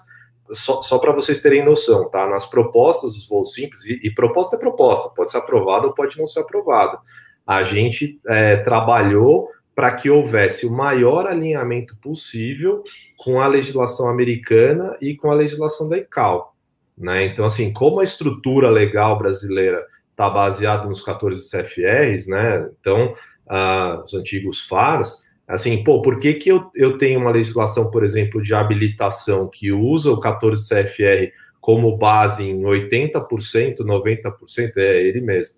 só, só para vocês terem noção, tá? Nas propostas dos voos simples, e, e, proposta é proposta, pode ser aprovada ou pode não ser aprovada. A gente é, trabalhou para que houvesse o maior alinhamento possível com a legislação americana e com a legislação da ICAO. Né? Então, assim, como a estrutura legal brasileira está baseada nos 14 CFRs, né? Então, uh, os antigos FARs, assim, pô, por que, que eu, eu tenho uma legislação, por exemplo, de habilitação que usa o 14 CFR como base em 80%, 90%? É ele mesmo.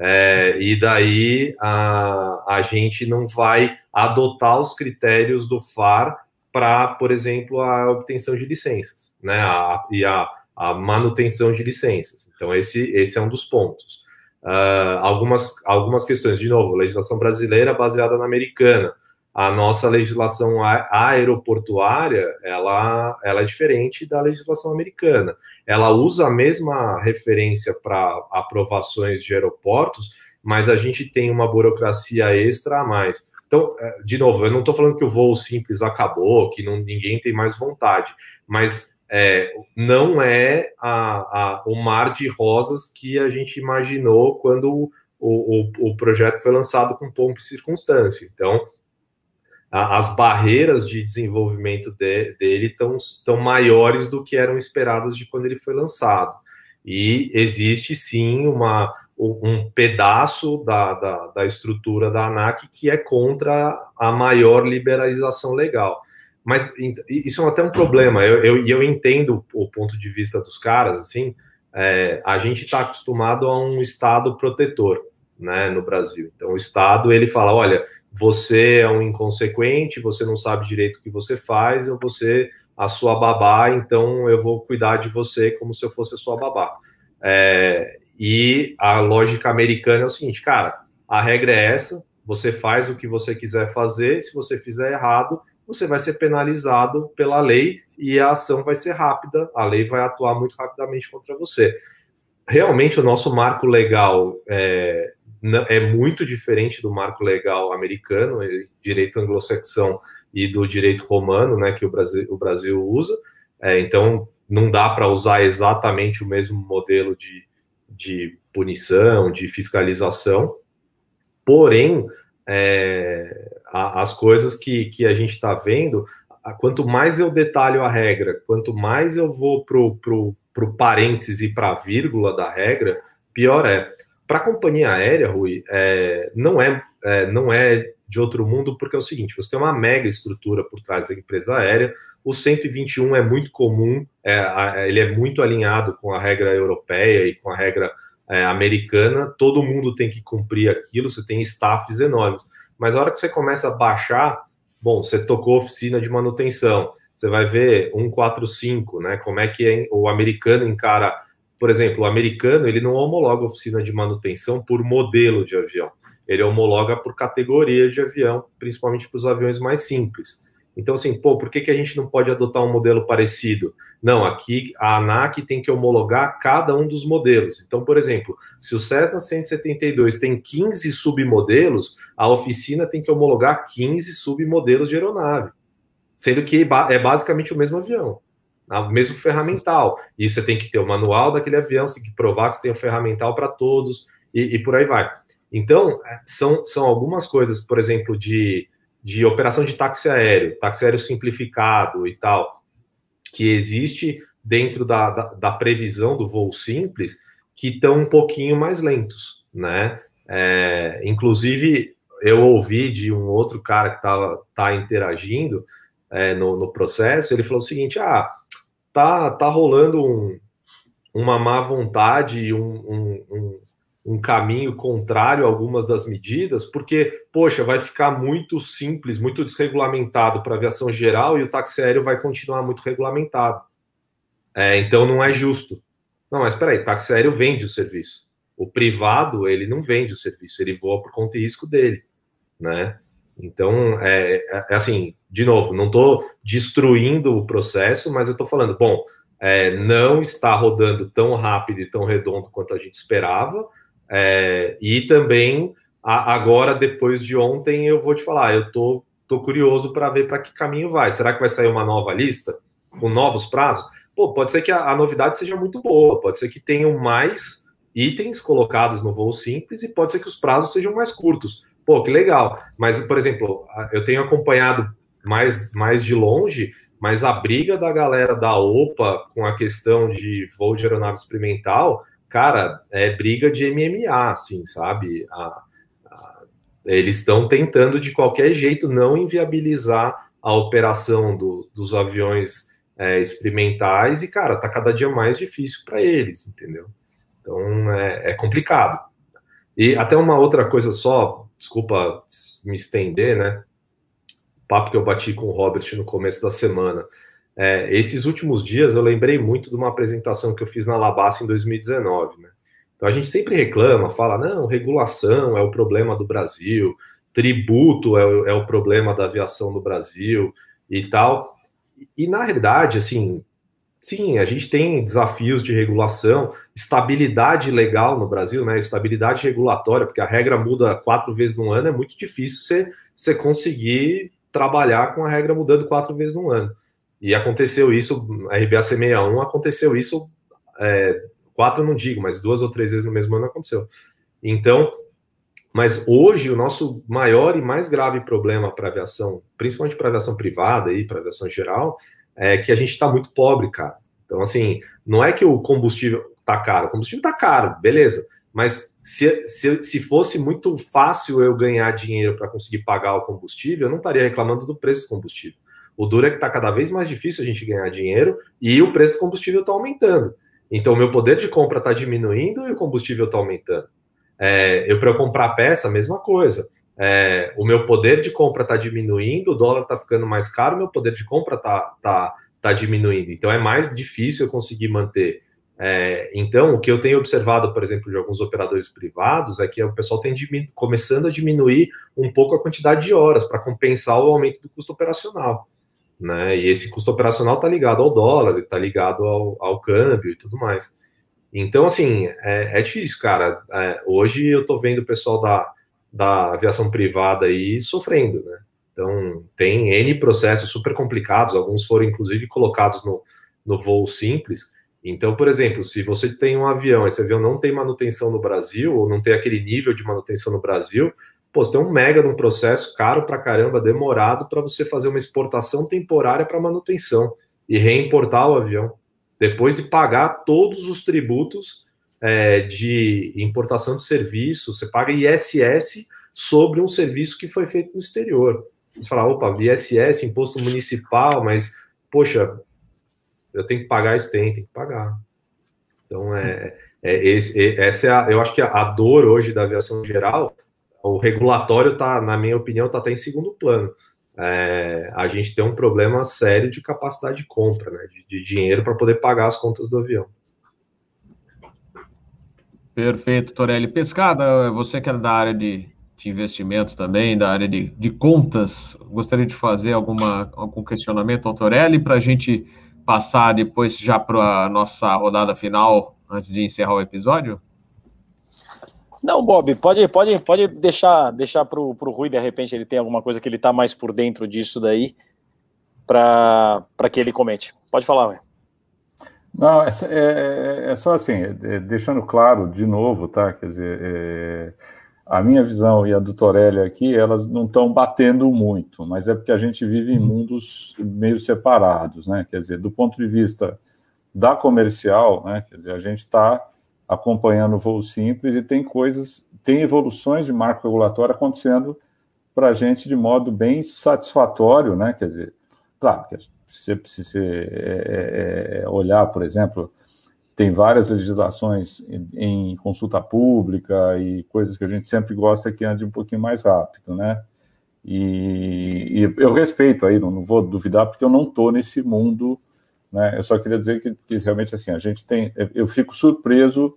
É, e daí a, a gente não vai adotar os critérios do FAR para, por exemplo, a obtenção de licenças, né? A, e a a manutenção de licenças. Então, esse, esse é um dos pontos. Uh, algumas, algumas questões, de novo, legislação brasileira baseada na americana. A nossa legislação aeroportuária, ela, ela é diferente da legislação americana. Ela usa a mesma referência para aprovações de aeroportos, mas a gente tem uma burocracia extra a mais. Então, eh, de novo, eu não estou falando que o voo simples acabou, que não, ninguém tem mais vontade, mas é, não é a, a, o mar de rosas que a gente imaginou quando o, o, o projeto foi lançado com pompa e circunstância. Então, a, as barreiras de desenvolvimento de, dele estão maiores do que eram esperadas de quando ele foi lançado. E existe sim uma, um pedaço da, da, da estrutura da ANAC que é contra a maior liberalização legal. Mas isso é até um problema. Eu, eu, eu entendo o ponto de vista dos caras, assim. É, a gente está acostumado a um Estado protetor, né, no Brasil. Então, o Estado, ele fala, olha, você é um inconsequente, você não sabe direito o que você faz, eu vou ser a sua babá, então eu vou cuidar de você como se eu fosse a sua babá. É, e a lógica americana é o seguinte, cara, a regra é essa, você faz o que você quiser fazer, se você fizer errado, você vai ser penalizado pela lei e a ação vai ser rápida, a lei vai atuar muito rapidamente contra você. Realmente, o nosso marco legal é, é muito diferente do marco legal americano, direito anglo-saxão e do direito romano, né, que o Brasil, o Brasil usa. É, então, não dá para usar exatamente o mesmo modelo de, de punição, de fiscalização. Porém, é, a, as coisas que, que a gente está vendo, quanto mais eu detalho a regra, quanto mais eu vou para o parêntese e para a vírgula da regra, pior é. Para a companhia aérea, Rui, é, não, é, é, não é de outro mundo, porque é o seguinte: você tem uma mega estrutura por trás da empresa aérea. O 121 é muito comum, é, ele é muito alinhado com a regra europeia e com a regra é, americana. Todo mundo tem que cumprir aquilo, você tem staffs enormes. Mas a hora que você começa a baixar, bom, você tocou oficina de manutenção, você vai ver 145, né? Como é que é, o americano encara por exemplo, o americano ele não homologa oficina de manutenção por modelo de avião, ele homologa por categoria de avião, principalmente para os aviões mais simples. Então, assim, pô, por que, que a gente não pode adotar um modelo parecido? Não, aqui a ANAC tem que homologar cada um dos modelos. Então, por exemplo, se o Cessna 172 tem 15 submodelos, a oficina tem que homologar 15 submodelos de aeronave, sendo que é basicamente o mesmo avião o mesmo ferramental. E você tem que ter o manual daquele avião, você tem que provar que você tem o ferramental para todos e, e, por aí vai. Então, é, são, são algumas coisas, por exemplo, de, de operação de táxi aéreo, táxi aéreo simplificado e tal, que existe dentro da, da, da previsão do voo simples, que estão um pouquinho mais lentos, né? É, inclusive, eu ouvi de um outro cara que estava tá interagindo é, no, no processo, ele falou o seguinte: ah, tá, tá rolando um, uma má vontade, um, um, um, caminho contrário a algumas das medidas, porque, poxa, vai ficar muito simples, muito desregulamentado para a aviação geral e o táxi aéreo vai continuar muito regulamentado. É, então não é justo. Não, mas espera aí, táxi aéreo vende o serviço. O privado, ele não vende o serviço, ele voa por conta e risco dele, né? Então, é, é, é assim, de novo, não estou destruindo o processo, mas eu estou falando, bom, é, não está rodando tão rápido e tão redondo quanto a gente esperava, é, e também a, agora, depois de ontem, eu vou te falar, eu tô, tô curioso para ver para que caminho vai. Será que vai sair uma nova lista com novos prazos? Pô, pode ser que a, a novidade seja muito boa, pode ser que tenham mais itens colocados no voo simples e pode ser que os prazos sejam mais curtos pô, que legal. Mas, por exemplo, eu tenho acompanhado mais, mais de longe, mas a briga da galera da OPA com a questão de voo de aeronave experimental, cara, é briga de MMA, assim, sabe? A, a, eles estão tentando de qualquer jeito não inviabilizar a operação do, dos aviões é, experimentais e, cara, tá cada dia mais difícil para eles, entendeu? Então é, é complicado. E até uma outra coisa só, desculpa me estender, né? Papo que eu bati com o Robert no começo da semana. É, esses últimos dias eu lembrei muito de uma apresentação que eu fiz na Labassa em 2019, né? Então a gente sempre reclama, fala, não, regulação é o problema do Brasil, tributo é o, é o problema da aviação no Brasil e tal. E, e na realidade, assim, Sim, a gente tem desafios de regulação, estabilidade legal no Brasil, né? Estabilidade regulatória, porque a regra muda quatro vezes no ano, é muito difícil você, você conseguir trabalhar com a regra mudando quatro vezes no ano. E aconteceu isso, RBAC 61, aconteceu isso, é, quatro não digo, mas duas ou três vezes no mesmo ano aconteceu. Então, mas hoje o nosso maior e mais grave problema para aviação, principalmente para aviação privada e para aviação geral, é que a gente está muito pobre, cara. Então, assim, não é que o combustível tá caro, o combustível tá caro, beleza. Mas se, se, se fosse muito fácil eu ganhar dinheiro para conseguir pagar o combustível, eu não estaria reclamando do preço do combustível. O duro é que está cada vez mais difícil a gente ganhar dinheiro e o preço do combustível está aumentando. Então, o meu poder de compra está diminuindo e o combustível está aumentando. É, eu, para comprar peça, mesma coisa é, o meu poder de compra está diminuindo, o dólar está ficando mais caro, meu poder de compra está tá, tá diminuindo. Então é mais difícil eu conseguir manter. É, então, o que eu tenho observado, por exemplo, de alguns operadores privados, é que o pessoal tem começando a diminuir um pouco a quantidade de horas para compensar o aumento do custo operacional. Né? E esse custo operacional está ligado ao dólar, está ligado ao, ao, câmbio e tudo mais. Então, assim, é, é difícil, cara. É, hoje eu estou vendo o pessoal da, da aviação privada aí sofrendo, né? Então, tem N processos super complicados, alguns foram inclusive colocados no, no voo simples. Então, por exemplo, se você tem um avião, esse avião não tem manutenção no Brasil, ou não tem aquele nível de manutenção no Brasil, pô, você tem um mega de um processo caro pra caramba, demorado, para você fazer uma exportação temporária para manutenção e reimportar o avião. Depois de pagar todos os tributos é, de importação de serviço, você paga ISS sobre um serviço que foi feito no exterior. Você fala, opa, ISS, imposto municipal, mas, poxa, eu tenho que pagar isso? Tem, tem que pagar. Então, é, é, esse, é, essa é a, eu acho que a, a, dor hoje da aviação geral, o regulatório está, na minha opinião, está até em segundo plano. É, a gente tem um problema sério de capacidade de compra, né, de, de dinheiro para poder pagar as contas do avião. Perfeito, Torelli. Pescada, você que é da área de, de investimentos também, da área de, de contas, gostaria de fazer alguma, algum questionamento ao Torelli para a gente passar depois já para a nossa rodada final, antes de encerrar o episódio? Não, Bob, pode, pode, pode deixar, deixar para o Rui, de repente ele tem alguma coisa que ele está mais por dentro disso daí, para que ele comente. Pode falar, Rui. Não, é, é, é só assim, é, deixando claro de novo, tá? Quer dizer, é, a minha visão e a do Torelli aqui, elas não estão batendo muito, mas é porque a gente vive em mundos meio separados, né? Quer dizer, do ponto de vista da comercial, né? Quer dizer, a gente está acompanhando o voo simples e tem coisas, tem evoluções de marco regulatório acontecendo para a gente de modo bem satisfatório, né? Quer dizer, claro se você é, é, é, olhar, por exemplo, tem várias legislações em, em, consulta pública e coisas que a gente sempre gosta que ande um pouquinho mais rápido, né? E, e eu respeito aí, não, não, vou duvidar, porque eu não estou nesse mundo, né? Eu só queria dizer que, que, realmente assim a gente tem, eu fico surpreso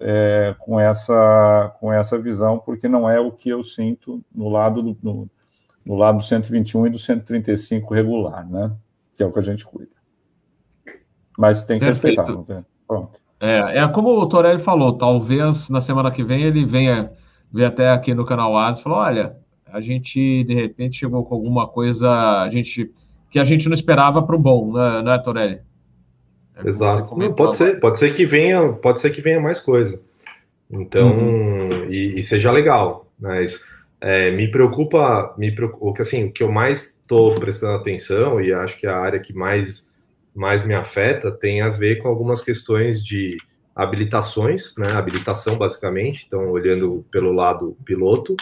é, com essa com essa visão, porque não é o que eu sinto no lado do no, no lado do 121 e do 135 regular, né? que é o que a gente cuida. Mas tem que Perfeito. respeitar, tem? Pronto. É, é como o Torelli falou, talvez na semana que vem ele venha, venha até aqui no canal Asa e falou, olha, a gente de repente chegou com alguma coisa a gente, que a gente não esperava para o bom, né, né Torelli? É Exato. Não, pode ser, pode ser que venha, pode ser que venha mais coisa. Então, uhum. e, e, seja legal, mas é, me preocupa, me preocupa, assim, o que eu mais estou prestando atenção e acho que a área que mais, mais me afeta tem a ver com algumas questões de habilitações, né, habilitação basicamente, então olhando pelo lado piloto,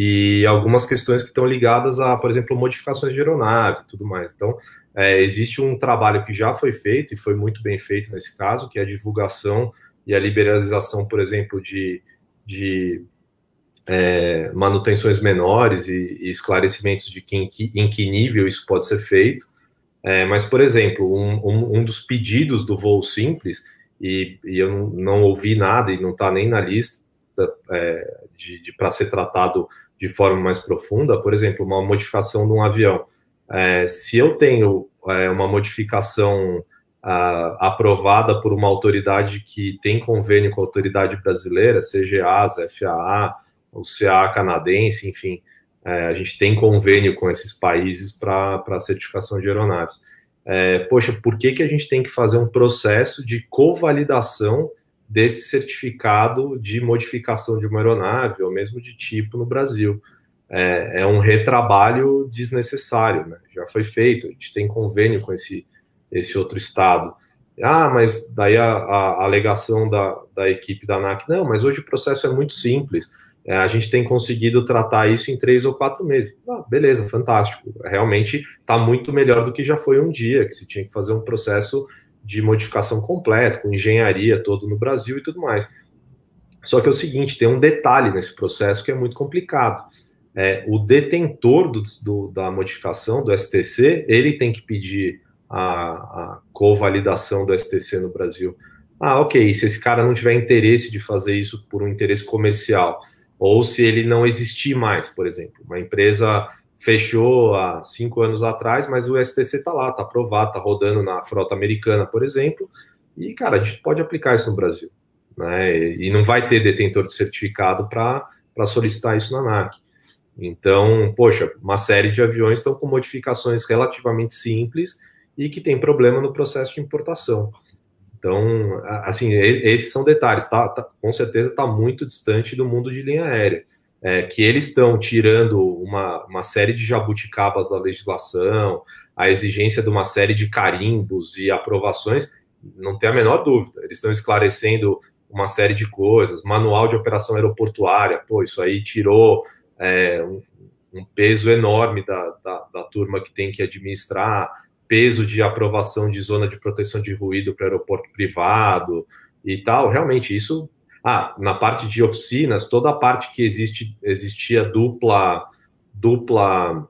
e algumas questões que estão ligadas a, por exemplo, modificações de aeronave e tudo mais. Então, é, existe um trabalho que já foi feito, e foi muito bem feito nesse caso, que é a divulgação e a liberalização, por exemplo, de, de é, manutenções menores e, e, esclarecimentos de em, que, em que nível isso pode ser feito. É, mas, por exemplo, um, um, um, dos pedidos do voo simples, e, e eu não, não, ouvi nada e não está nem na lista é, de, de para ser tratado de forma mais profunda, por exemplo, uma modificação de um avião. É, se eu tenho é, uma modificação aprovada por uma autoridade que tem convênio com a autoridade brasileira, seja FAA, o CA canadense, enfim, é, a gente tem convênio com esses países para certificação de aeronaves. É, poxa, por que, que a gente tem que fazer um processo de covalidação desse certificado de modificação de uma aeronave ou mesmo de tipo no Brasil? É, é um retrabalho desnecessário, né? já foi feito, a gente tem convênio com esse, esse outro estado. Ah, mas daí a, a, a alegação da, da equipe da ANAC, não, mas hoje o processo é muito simples é, a gente tem conseguido tratar isso em três ou quatro meses. Ah, beleza, fantástico. Realmente está muito melhor do que já foi um dia, que se tinha que fazer um processo de modificação completo, com engenharia todo no Brasil e tudo mais. Só que é o seguinte, tem um detalhe nesse processo que é muito complicado. É, o detentor do, do, da modificação do STC, ele tem que pedir a, a covalidação do STC no Brasil. Ah, ok, se esse cara não tiver interesse de fazer isso por um interesse comercial, ou se ele não existir mais, por exemplo. Uma empresa fechou há cinco anos atrás, mas o STC está lá, está aprovado, está rodando na frota americana, por exemplo, e, cara, a gente pode aplicar isso no Brasil. Né? E não vai ter detentor de certificado para solicitar isso na ANAC. Então, poxa, uma série de aviões estão com modificações relativamente simples e que tem problema no processo de importação. Então, assim, esses são detalhes, tá, tá com certeza está muito distante do mundo de linha aérea. É, que eles estão tirando uma, uma série de jabuticabas da legislação, a exigência de uma série de carimbos e aprovações, não tem a menor dúvida. Eles estão esclarecendo uma série de coisas, manual de operação aeroportuária, pô, isso aí tirou é, um, um, peso enorme da, da, da, turma que tem que administrar, peso de aprovação de zona de proteção de ruído para aeroporto privado e tal. Realmente, isso. Ah, na parte de oficinas, toda a parte que existe, existia dupla, dupla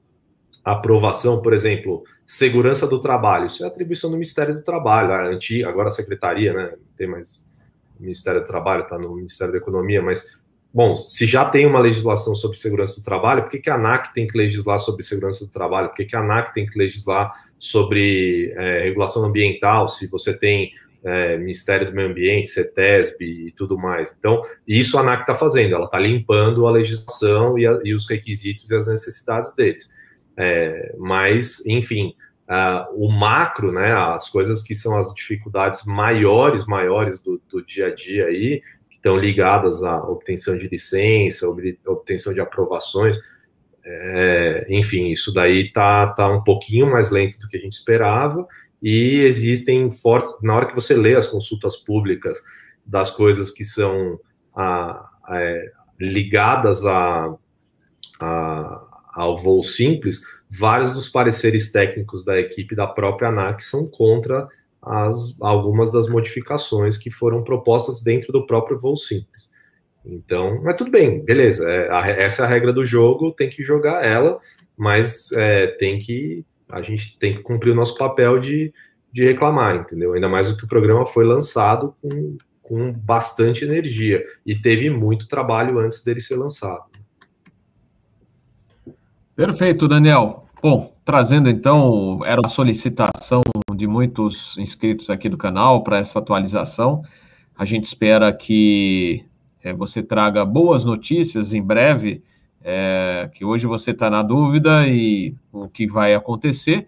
aprovação, por exemplo, segurança do trabalho, isso é atribuição do Ministério do Trabalho, a antiga, agora a Secretaria, né? Não tem mais Ministério do Trabalho, está no Ministério da Economia, mas, bom, se já tem uma legislação sobre segurança do trabalho, por que, que a ANAC tem que legislar sobre segurança do trabalho? Por que, que a ANAC tem que legislar sobre é, regulação ambiental, se você tem é, Ministério do Meio Ambiente, CETESB e tudo mais? Então, isso a ANAC está fazendo, ela está limpando a legislação e, a, e, os requisitos e as necessidades deles. É, mas, enfim, Uh, o macro, né, as coisas que são as dificuldades maiores, maiores do, do dia a dia aí, que estão ligadas à obtenção de licença, obtenção de aprovações, é, enfim, isso daí tá, tá um pouquinho mais lento do que a gente esperava, e existem fortes, na hora que você lê as consultas públicas das coisas que são a, a, é, ligadas a, ao voo simples, vários dos pareceres técnicos da equipe da própria ANAC são contra as, algumas das modificações que foram propostas dentro do próprio voo simples. Então, mas tudo bem, beleza. É, a, essa é a regra do jogo, tem que jogar ela, mas é, tem que a gente tem que cumprir o nosso papel de, de reclamar, entendeu? Ainda mais que o programa foi lançado com, com bastante energia e teve muito trabalho antes dele ser lançado. Perfeito, Daniel. Bom, trazendo então, era uma solicitação de muitos inscritos aqui do canal para essa atualização. A gente espera que é, você traga boas notícias em breve, é, que hoje você está na dúvida e o que vai acontecer,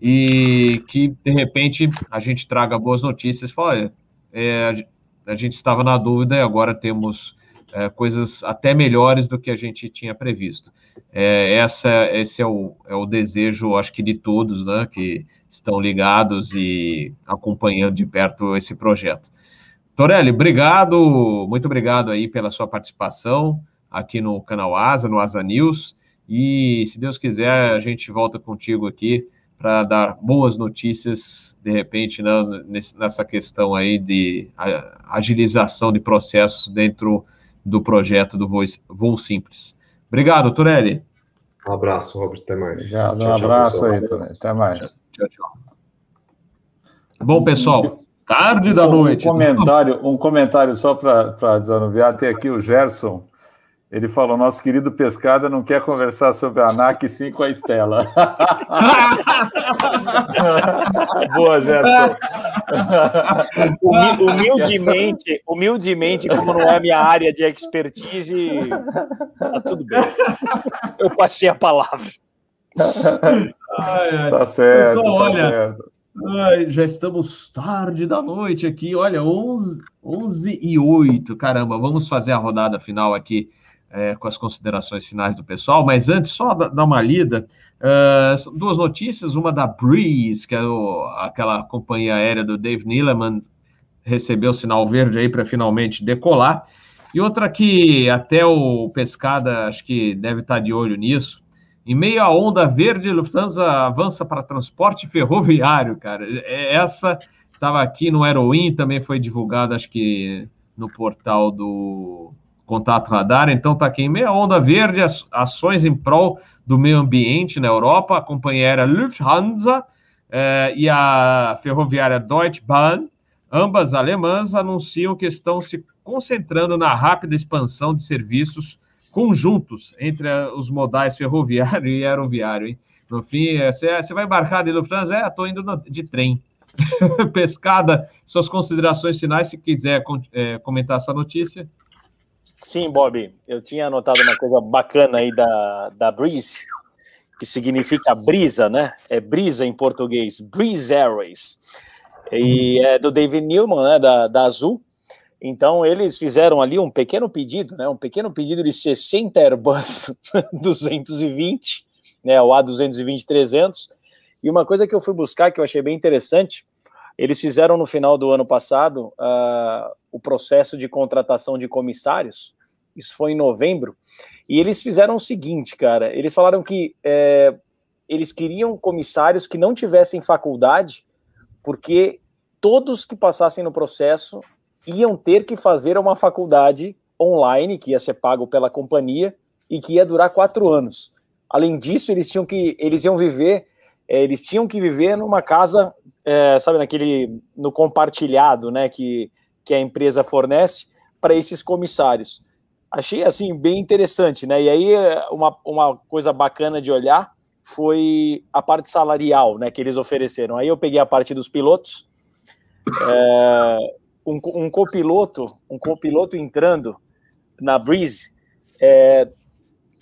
e que de repente a gente traga boas notícias. Fala, olha, é, a gente estava na dúvida e agora temos é, coisas até melhores do que a gente tinha previsto. É, essa, esse é o, é o desejo, acho que de todos, né, que estão ligados e acompanhando de perto esse projeto. Torelli, obrigado, muito obrigado aí pela sua participação aqui no canal Asa, no Asa News, e se Deus quiser, a gente volta contigo aqui para dar boas notícias, de repente, né, nessa questão aí de agilização de processos dentro do projeto do Voo, Simples. Obrigado, Turelli. Um abraço, Robert. Até mais. Obrigado, tchau, um abraço tchau, aí, Turelli. Até mais. Tchau, tchau. Bom, pessoal, tarde da noite. Um comentário, um comentário só para desanuviar. Tem aqui o Gerson ele falou: nosso querido Pescada não quer conversar sobre a ANAC, sim com a Estela. Boa, Gerson. Humildemente, humildemente, como não é a minha área de expertise, tá tudo bem. Eu passei a palavra. Ai, ai. Tá certo. Pessoal, tá olha, certo. Ai, já estamos tarde da noite aqui. Olha, 11, 11 e 8. Caramba, vamos fazer a rodada final aqui é, com as considerações finais do pessoal, mas antes, só dar uma lida, uh, duas notícias, uma da Breeze, que é o, aquela companhia aérea do Dave Neeleman, recebeu o sinal verde aí para finalmente decolar, e outra que até o Pescada, acho que deve estar de olho nisso, em meio à onda verde, Lufthansa avança para transporte ferroviário, cara, é, essa estava aqui no Aeroin, também foi divulgada, acho que no portal do contato radar. Então está aqui em meia onda verde, ações em prol do meio ambiente na Europa, a companhia aérea Lufthansa eh, e a ferroviária Deutsche Bahn, ambas alemãs, anunciam que estão se concentrando na rápida expansão de serviços conjuntos entre os modais ferroviário e aeroviário. Hein? No fim, você é, vai embarcar de Lufthansa? É, estou indo de trem. Pescada, suas considerações finais, se quiser é, comentar essa notícia. Sim, Bob, eu tinha anotado uma coisa bacana aí da, da Breeze, que significa brisa, né? É brisa em português, Breeze Airways. E é do David Newman, né, da, da Azul. Então, eles fizeram ali um pequeno pedido, né? Um pequeno pedido de 60 Airbus 220, né? O A220-300. E uma coisa que eu fui buscar, que eu achei bem interessante, eles fizeram no final do ano passado uh, o processo de contratação de comissários, isso foi em novembro, e eles fizeram o seguinte, cara, eles falaram que é, eles queriam comissários que não tivessem faculdade, porque todos que passassem no processo iam ter que fazer uma faculdade online, que ia ser pago pela companhia, e que ia durar quatro anos. Além disso, eles tinham que eles iam viver, é, eles tinham que viver numa casa, é, sabe, naquele no compartilhado, né, que, que a empresa fornece para esses comissários. Achei assim bem interessante, né? E aí uma, uma coisa bacana de olhar foi a parte salarial, né, que eles ofereceram. Aí eu peguei a parte dos pilotos, é, um, um copiloto, um copiloto entrando na Breeze é,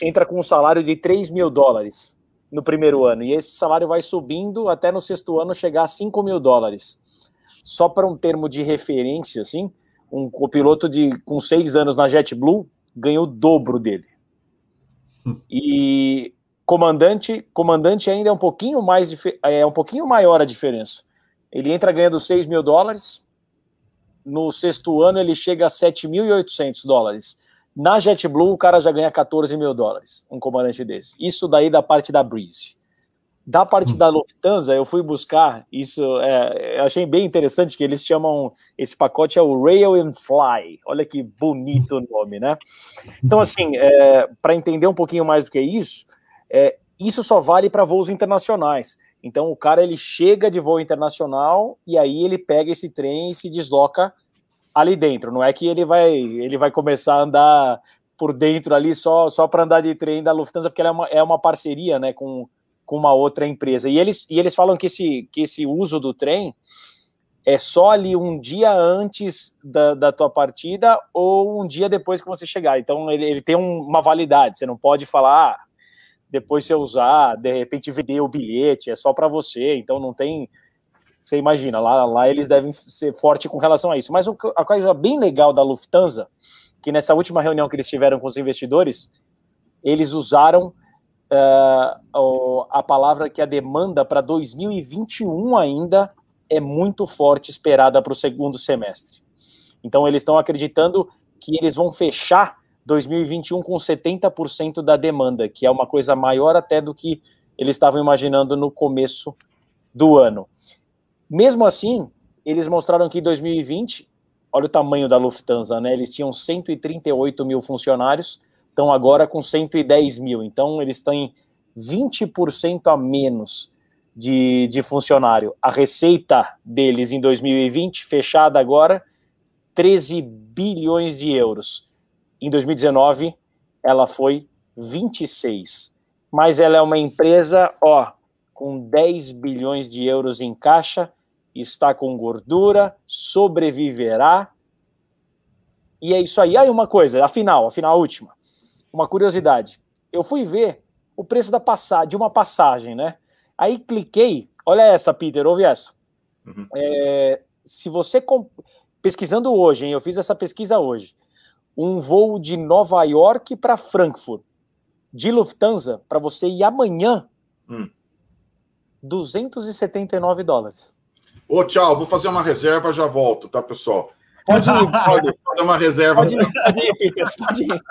entra com um salário de 3 mil dólares no primeiro ano, e esse salário vai subindo até no sexto ano chegar a 5 mil dólares. Só para um termo de referência, assim, um copiloto de, com seis anos na JetBlue ganhou o dobro dele. E comandante, comandante ainda é um pouquinho mais é um pouquinho maior a diferença. Ele entra ganhando 6 mil dólares, no sexto ano ele chega a 7.800 dólares. Na JetBlue, o cara já ganha 14 mil dólares, um comandante desse. Isso daí da parte da Breeze. Da parte hum. da Lufthansa, eu fui buscar isso, é, eu achei bem interessante que eles chamam esse pacote é o Rail and Fly. Olha que bonito o nome, né? Então, assim, é, para entender um pouquinho mais do que é isso, é, isso só vale para voos internacionais. Então, o cara ele chega de voo internacional e aí ele pega esse trem e se desloca ali dentro. Não é que ele vai, ele vai começar a andar por dentro ali só, só para andar de trem da Lufthansa, porque ela é uma, é uma parceria né, com, com uma outra empresa. E eles, e eles falam que esse, que esse uso do trem é só ali um dia antes da, da tua partida ou um dia depois que você chegar. Então ele, ele tem um, uma validade. Você não pode falar, ah, depois você usar, de repente vender o bilhete, é só para você. Então não tem você imagina, lá, lá eles devem ser forte com relação a isso. Mas a coisa bem legal da Lufthansa, que nessa última reunião que eles tiveram com os investidores, eles usaram uh, a palavra que a demanda para 2021 ainda é muito forte, esperada para o segundo semestre. Então, eles estão acreditando que eles vão fechar 2021 com 70% da demanda, que é uma coisa maior até do que eles estavam imaginando no começo do ano. Mesmo assim, eles mostraram que em 2020, olha o tamanho da Lufthansa, né? Eles tinham 138 mil funcionários, estão agora com 110 mil. Então, eles têm 20% a menos de, de funcionário. A receita deles em 2020, fechada agora, 13 bilhões de euros. Em 2019, ela foi 26. Mas ela é uma empresa, ó, com 10 bilhões de euros em caixa está com gordura, sobreviverá. E é isso aí. Aí uma coisa, afinal, afinal, a última. Uma curiosidade. Eu fui ver o preço da passagem, de uma passagem, né? Aí cliquei, olha essa, Peter, ouve essa. Uhum. É, se você comp... pesquisando hoje, hein, eu fiz essa pesquisa hoje, um voo de Nova York para Frankfurt de Lufthansa para você ir amanhã, hum. 279 dólares. Ô, tchau, vou fazer uma reserva, já volto, tá, pessoal? Pode ir, pode fazer uma reserva. Pode pode ir, Peter, pode ir.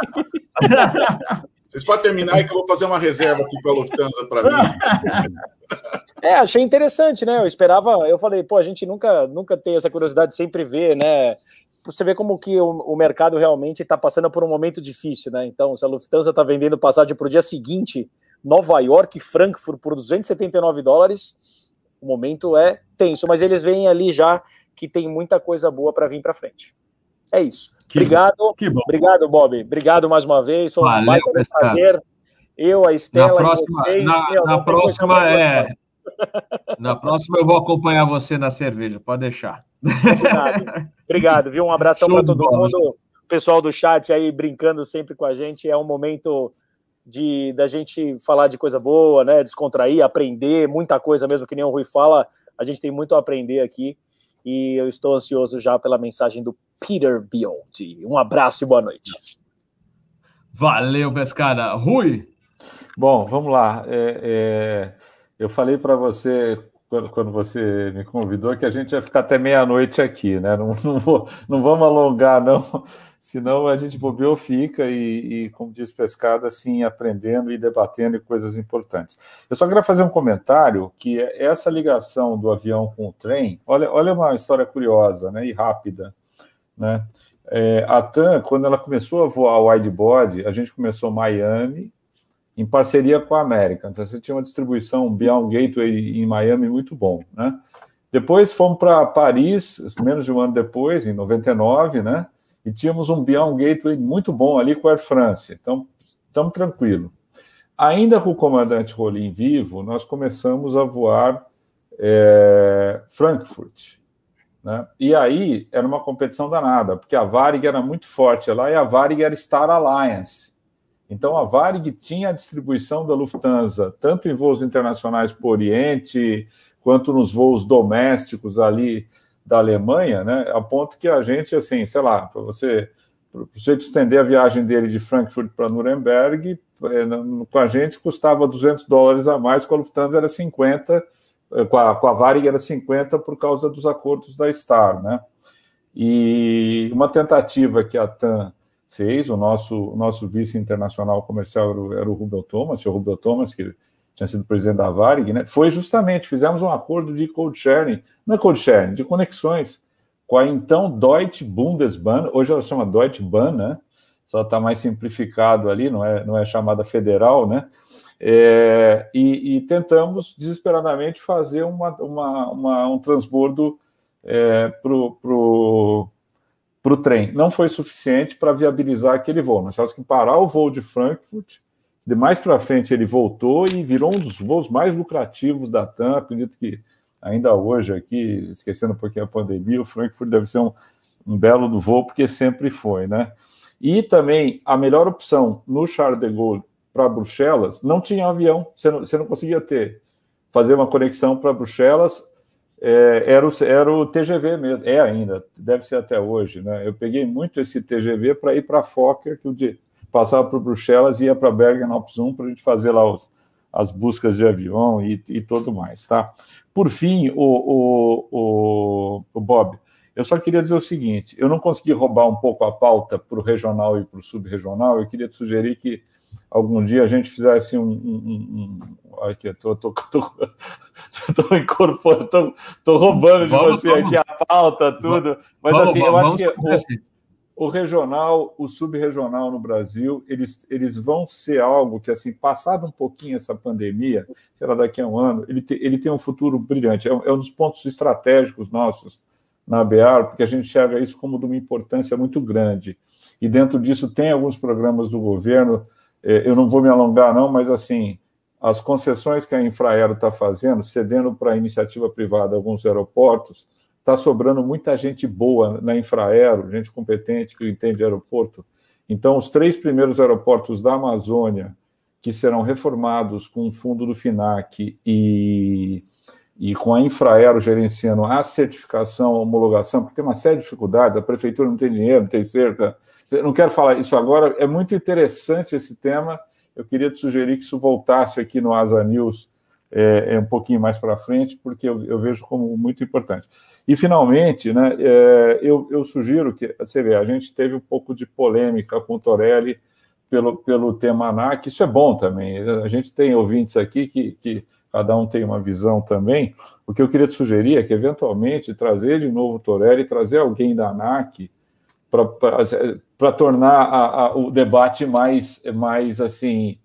Vocês podem terminar aí que eu vou fazer uma reserva aqui para a Lufthansa para mim. É, achei interessante, né? Eu esperava, eu falei, pô, a gente nunca, nunca tem essa curiosidade, sempre vê, né? Você vê como que o, o mercado realmente está passando por um momento difícil, né? Então, se a Lufthansa está vendendo passagem para o dia seguinte, Nova York e Frankfurt por 279 dólares, o momento é tenso, mas eles veem ali já que tem muita coisa boa para vir para frente. É isso. Que obrigado. Bom. Obrigado, Bob. Obrigado mais uma vez. Foi um Valeu, prazer. Eu, a Estela, na próxima, vocês, na, meu, na próxima é. Na próxima eu vou acompanhar você na cerveja, pode deixar. Obrigado, Obrigado viu? Um abração para todo mundo. O pessoal do chat aí brincando sempre com a gente. É um momento de da gente falar de coisa boa, né? Descontrair, aprender, muita coisa mesmo, que nem o Rui fala, a gente tem muito a aprender aqui. E eu estou ansioso já pela mensagem do Peter Biondi. Um abraço e boa noite. Valeu, Pescada. Rui? Bom, vamos lá. É, é, eu falei para você quando, quando, você me convidou que a gente ia ficar até meia-noite aqui, né? Não, não, vou, não vamos alongar, não, senão a gente bobeou, fica e, e, como diz pescado, assim, aprendendo e debatendo coisas importantes. Eu só queria fazer um comentário que essa ligação do avião com o trem, olha, olha uma história curiosa né, e rápida, né? É, a TAM, quando ela começou a voar widebody, a gente começou Miami, em parceria com a América. Então, você tinha uma distribuição, Beyond Gateway em Miami muito bom, né? Depois fomos para Paris, menos de um ano depois, em 99, né? E tínhamos um Beyond Gateway muito bom ali com a Air France. Então, estamos tranquilo. Ainda com o comandante Rolim vivo, nós começamos a voar é, Frankfurt. Né? E aí era uma competição danada, porque a Varig era muito forte lá e a Varig era Star Alliance. Então, a Varig tinha a distribuição da Lufthansa, tanto em voos internacionais por Oriente, quanto nos voos domésticos ali da Alemanha, né? A ponto que a gente, assim, sei lá, para você, para você estender a viagem dele de Frankfurt para Nuremberg, é, com a gente custava 200 dólares a mais, com a Lufthansa era 50, é, com a, com a Varig era 50 por causa dos acordos da Star, né? E uma tentativa que a TAM fez, o nosso, nosso vice internacional comercial era o, era o Rubel Thomas, o Rubel Thomas, que tinha sido presidente da Varig, né, foi justamente, fizemos um acordo de code sharing, não é code sharing, de conexões com a então Deutsche Bundesbahn, hoje ela chama Deutsche Bahn, né, só está mais simplificado ali, não é, não é chamada federal, né, é, e, e, tentamos desesperadamente fazer uma, uma, uma um transbordo é, para o para o trem. Não foi suficiente para viabilizar aquele voo. Nós tivemos que parar o voo de Frankfurt. De mais para frente ele voltou e virou um dos voos mais lucrativos da TAM. Acredito que ainda hoje aqui, esquecendo um pouquinho a pandemia, o Frankfurt deve ser um, um belo do voo, porque sempre foi, né? E também a melhor opção no Charles de Gaulle para Bruxelas, não tinha avião, você não, você não conseguia ter, fazer uma conexão para Bruxelas é, era, o, era o TGV mesmo, é ainda, deve ser até hoje, né? Eu peguei muito esse TGV para ir para Fokker, que o de, passava por Bruxelas e ia para Bergen op Zoom para a gente fazer lá os, as buscas de avião e, e tudo mais, tá? Por fim, o, o, o, o, Bob, eu só queria dizer o seguinte: eu não consegui roubar um pouco a pauta para o regional e para o subregional, eu queria te sugerir que algum dia a gente fizesse um. um, um, um aqui, tô, tô, tô, tô, incorporando, tô, tô roubando de vamos, você vamos. aqui a pauta, tudo. Mas vamos, assim, eu acho que o, o, regional, o subregional no Brasil, eles, eles vão ser algo que, assim, passado um pouquinho essa pandemia, será daqui a um ano, ele, te, ele tem um futuro brilhante. É, é um dos pontos estratégicos nossos na BR, porque a gente enxerga isso como de uma importância muito grande. E dentro disso tem alguns programas do governo eu não vou me alongar, não, mas assim, as concessões que a Infraero está fazendo, cedendo para iniciativa privada alguns aeroportos, está sobrando muita gente boa na Infraero, gente competente que entende aeroporto. Então, os três primeiros aeroportos da Amazônia, que serão reformados com o fundo do FINAC e, e com a Infraero gerenciando a certificação, a homologação, porque tem uma série de dificuldades, a prefeitura não tem dinheiro, não tem cerca, não quero falar isso agora, é muito interessante esse tema. Eu queria te sugerir que isso voltasse aqui no Asa News é, é um pouquinho mais para frente, porque eu, eu, vejo como muito importante. E, finalmente, né, é, eu, eu, sugiro que, você vê, a gente teve um pouco de polêmica com o Torelli pelo, pelo tema ANAC, isso é bom também. A gente tem ouvintes aqui que, que cada um tem uma visão também. O que eu queria te sugerir é que, eventualmente, trazer de novo o Torelli, trazer alguém da ANAC para tornar a, a, o debate mais, mais assim,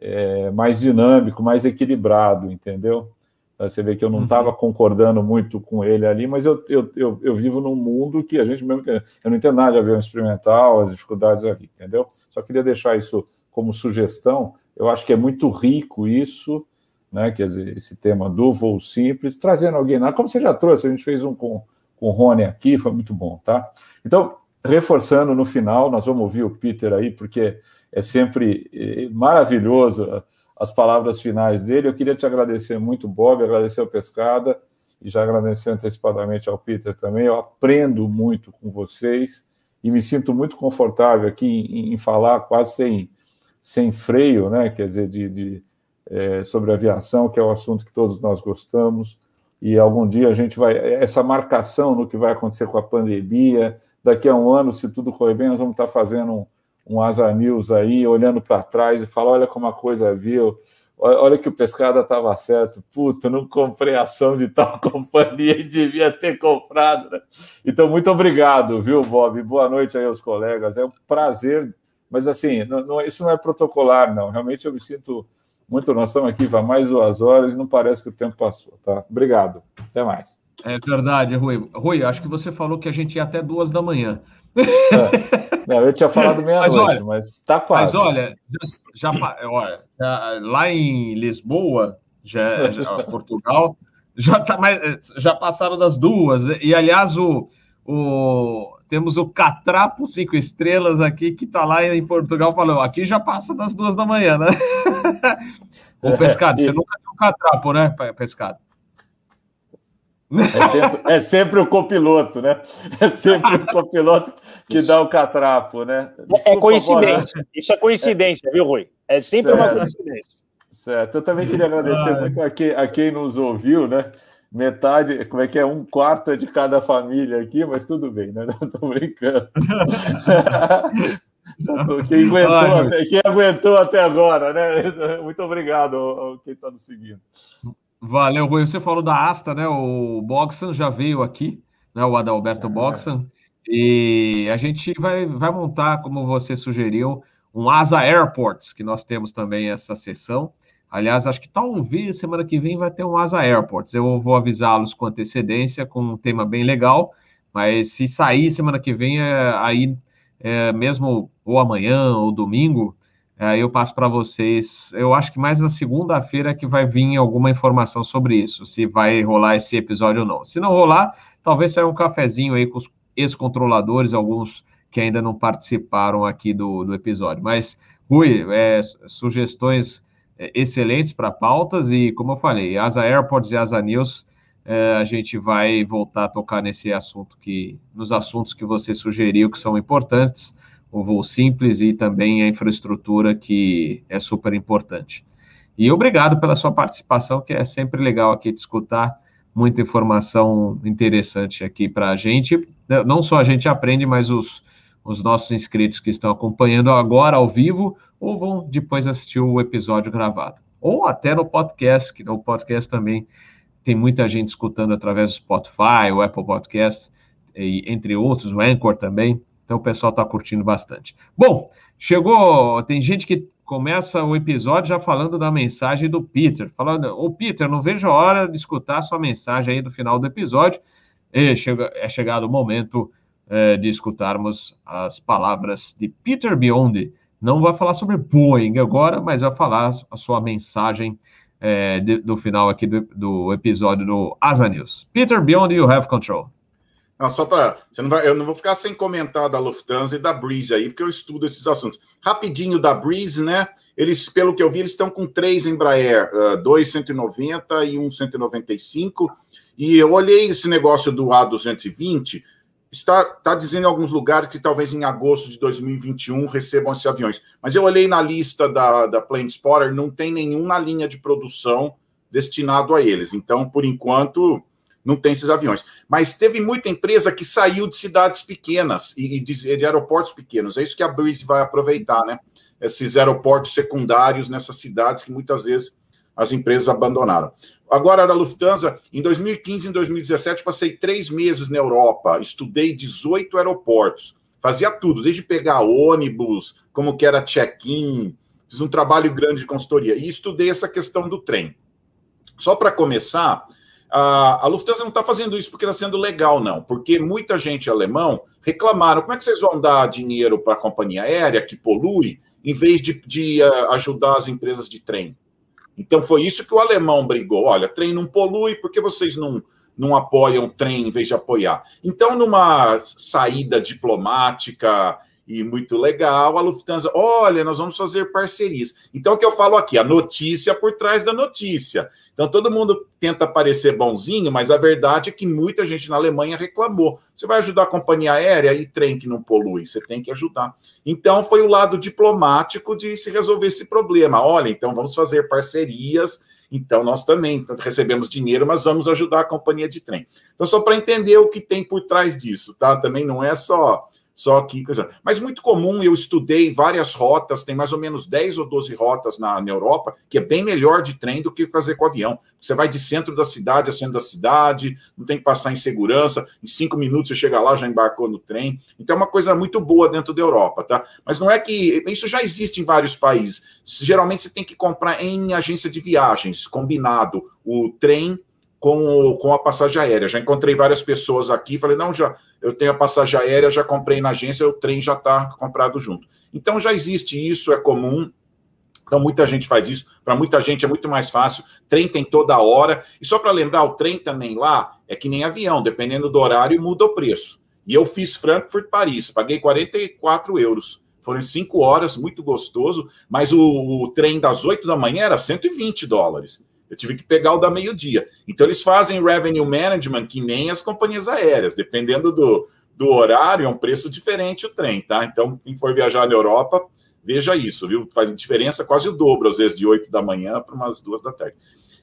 é, mais dinâmico, mais equilibrado, entendeu? Você vê que eu não estava uhum. concordando muito com ele ali, mas eu, eu, eu, eu, vivo num mundo que a gente mesmo tem. Eu não entendo nada de avião experimental, as dificuldades ali, entendeu? Só queria deixar isso como sugestão. Eu acho que é muito rico isso, né? Quer dizer, esse tema do voo simples, trazendo alguém lá, como você já trouxe, a gente fez um com, com o Rony aqui, foi muito bom, tá? Então, reforçando no final, nós vamos ouvir o Peter aí, porque é sempre eh, maravilhoso as palavras finais dele. Eu queria te agradecer muito, Bob, agradecer ao Pescada e já agradecer antecipadamente ao Peter também. Eu aprendo muito com vocês e me sinto muito confortável aqui em, em falar quase sem, sem freio, né? Quer dizer, de, de é, sobre aviação, que é o assunto que todos nós gostamos. e algum dia a gente vai. Essa marcação no que vai acontecer com a pandemia, daqui a um ano, se tudo correr bem, nós vamos estar fazendo um, um Asa News aí, olhando para trás e falar: olha como a coisa viu, olha que o Pescada estava certo, puta, não comprei ação de tal companhia e devia ter comprado. Né? Então, muito obrigado, viu, Bob? Boa noite aí aos colegas, é um prazer, mas assim, não, não, isso não é protocolar, não, realmente eu me sinto muito. Nós estamos aqui há mais duas horas e não parece que o tempo passou, tá? Obrigado. Até mais. É verdade, Rui. Rui, acho que você falou que a gente ia até duas da manhã. É. Não, eu tinha falado meia-noite, mas está quase. Mas olha, já, já, olha, já, lá em Lisboa, já, já Portugal, já, tá mais, já passaram das duas. E, aliás, o, o, temos o Catrapo Cinco Estrelas aqui, que está lá em Portugal, falou: aqui já passa das duas da manhã, né? o pescado, você nunca viu um catrapo, né, pescado? É sempre, é sempre, o copiloto, né? É sempre o copiloto que dá o catrapo, né? É Desculpa, é coincidência. Isso é coincidência, é. viu, Rui? É sempre certo. uma coincidência. Certo. Eu também queria agradecer ah. muito a quem, a quem nos ouviu, né? Metade, como é que é? Um quarto de cada família aqui, mas tudo bem, né? Não tô brincando. quem, aguentou Ai, até, quem aguentou até agora, né? Muito obrigado a quem está nos seguindo. Valeu, Rui. Você falou da Asta, né? O Boxan já veio aqui, né? O Adalberto é. Boxan. E a gente vai, vai montar, como você sugeriu, um Asa Airports, que nós temos também essa sessão. Aliás, acho que talvez semana que vem vai ter um Asa Airports. Eu vou avisá-los com antecedência, com um tema bem legal. Mas se sair semana que vem, é, aí é, mesmo ou amanhã ou domingo, Aí eu passo para vocês. Eu acho que mais na segunda-feira que vai vir alguma informação sobre isso, se vai rolar esse episódio ou não. Se não rolar, talvez saia um cafezinho aí com os ex-controladores, alguns que ainda não participaram aqui do, do episódio. Mas, Rui, é, sugestões é, excelentes para pautas e, como eu falei, Asa Airports e Asa News, é, a gente vai voltar a tocar nesse assunto que, nos assuntos que você sugeriu que são importantes o voo simples e também a infraestrutura que é super importante. E obrigado pela sua participação, que é sempre legal aqui de escutar muita informação interessante aqui para a gente. Não só a gente aprende, mas os, os nossos inscritos que estão acompanhando agora ao vivo ou vão depois assistir o episódio gravado. Ou até no podcast, que no podcast também tem muita gente escutando através do Spotify, o Apple Podcast, e, entre outros, o Anchor também. Então o pessoal está curtindo bastante. Bom, chegou. Tem gente que começa o episódio já falando da mensagem do Peter, falando: Ô Peter, não vejo a hora de escutar a sua mensagem aí do final do episódio. E chega, é chegado o momento é, de escutarmos as palavras de Peter Biondi. Não vai falar sobre Boeing agora, mas vai falar a sua mensagem é, de, do final aqui do, do episódio do Asa News. Peter Biondi, you have control. Não, só para. Eu não vou ficar sem comentar da Lufthansa e da Breeze aí, porque eu estudo esses assuntos. Rapidinho da Breeze, né? Eles, pelo que eu vi, eles estão com três Embraer, uh, dois 190 e um 195. E eu olhei esse negócio do A220, está, está dizendo em alguns lugares que talvez em agosto de 2021 recebam esses aviões. Mas eu olhei na lista da, da Plane Spotter, não tem nenhum na linha de produção destinado a eles. Então, por enquanto, não tem esses aviões. Mas teve muita empresa que saiu de cidades pequenas e, de, de aeroportos pequenos. É isso que a Breeze vai aproveitar, né? Esses aeroportos secundários nessas cidades que muitas vezes as empresas abandonaram. Agora, da Lufthansa, em 2015 e 2017, passei três meses na Europa, estudei 18 aeroportos, fazia tudo, desde pegar ônibus, como que era check-in, fiz um trabalho grande de consultoria e estudei essa questão do trem. Só para começar, a, a Lufthansa não está fazendo isso porque está sendo legal, não. Porque muita gente alemão reclamaram: como é que vocês vão dar dinheiro para a companhia aérea que polui, em vez de, de uh, ajudar as empresas de trem? Então foi isso que o alemão brigou. Olha, trem não polui, por que vocês não, não apoiam trem em vez de apoiar? Então, numa saída diplomática e muito legal. A Lufthansa, olha, nós vamos fazer parcerias. Então, o que eu falo aqui, a notícia por trás da notícia. Então, todo mundo tenta parecer bonzinho, mas a verdade é que muita gente na Alemanha reclamou. Você vai ajudar a companhia aérea e trem que não polui, você tem que ajudar. Então, foi o lado diplomático de se resolver esse problema. Olha, então vamos fazer parcerias. Então, nós também recebemos dinheiro, mas vamos ajudar a companhia de trem. Então, só para entender o que tem por trás disso, tá? Também não é só só que. Mas muito comum, eu estudei várias rotas, tem mais ou menos 10 ou 12 rotas na, na Europa, que é bem melhor de trem do que fazer com avião. Você vai de centro da cidade a centro da cidade, não tem que passar em segurança, em cinco minutos você chega lá, já embarcou no trem. Então é uma coisa muito boa dentro da Europa, tá? Mas não é que. Isso já existe em vários países. Geralmente você tem que comprar em agência de viagens, combinado, o trem com, com a passagem aérea. Já encontrei várias pessoas aqui, falei, não, já eu tenho a passagem aérea, já comprei na agência, o trem já está comprado junto. Então já existe isso, é comum. Então muita gente faz isso. Para muita gente é muito mais fácil. Trem tem toda hora. E só para lembrar, o trem também lá é que nem avião, dependendo do horário, muda o preço. E eu fiz Frankfurt-Paris, paguei 44 euros. Foram cinco horas, muito gostoso, mas o, o trem das 8 da manhã era 120 dólares. Eu tive que pegar o da meio-dia. Então, eles fazem revenue management que nem as companhias aéreas, dependendo do, do horário, é um preço diferente o trem, tá? Então, quem for viajar na Europa, veja isso, viu? Faz diferença quase o dobro, às vezes, de 8 da manhã para umas duas da tarde.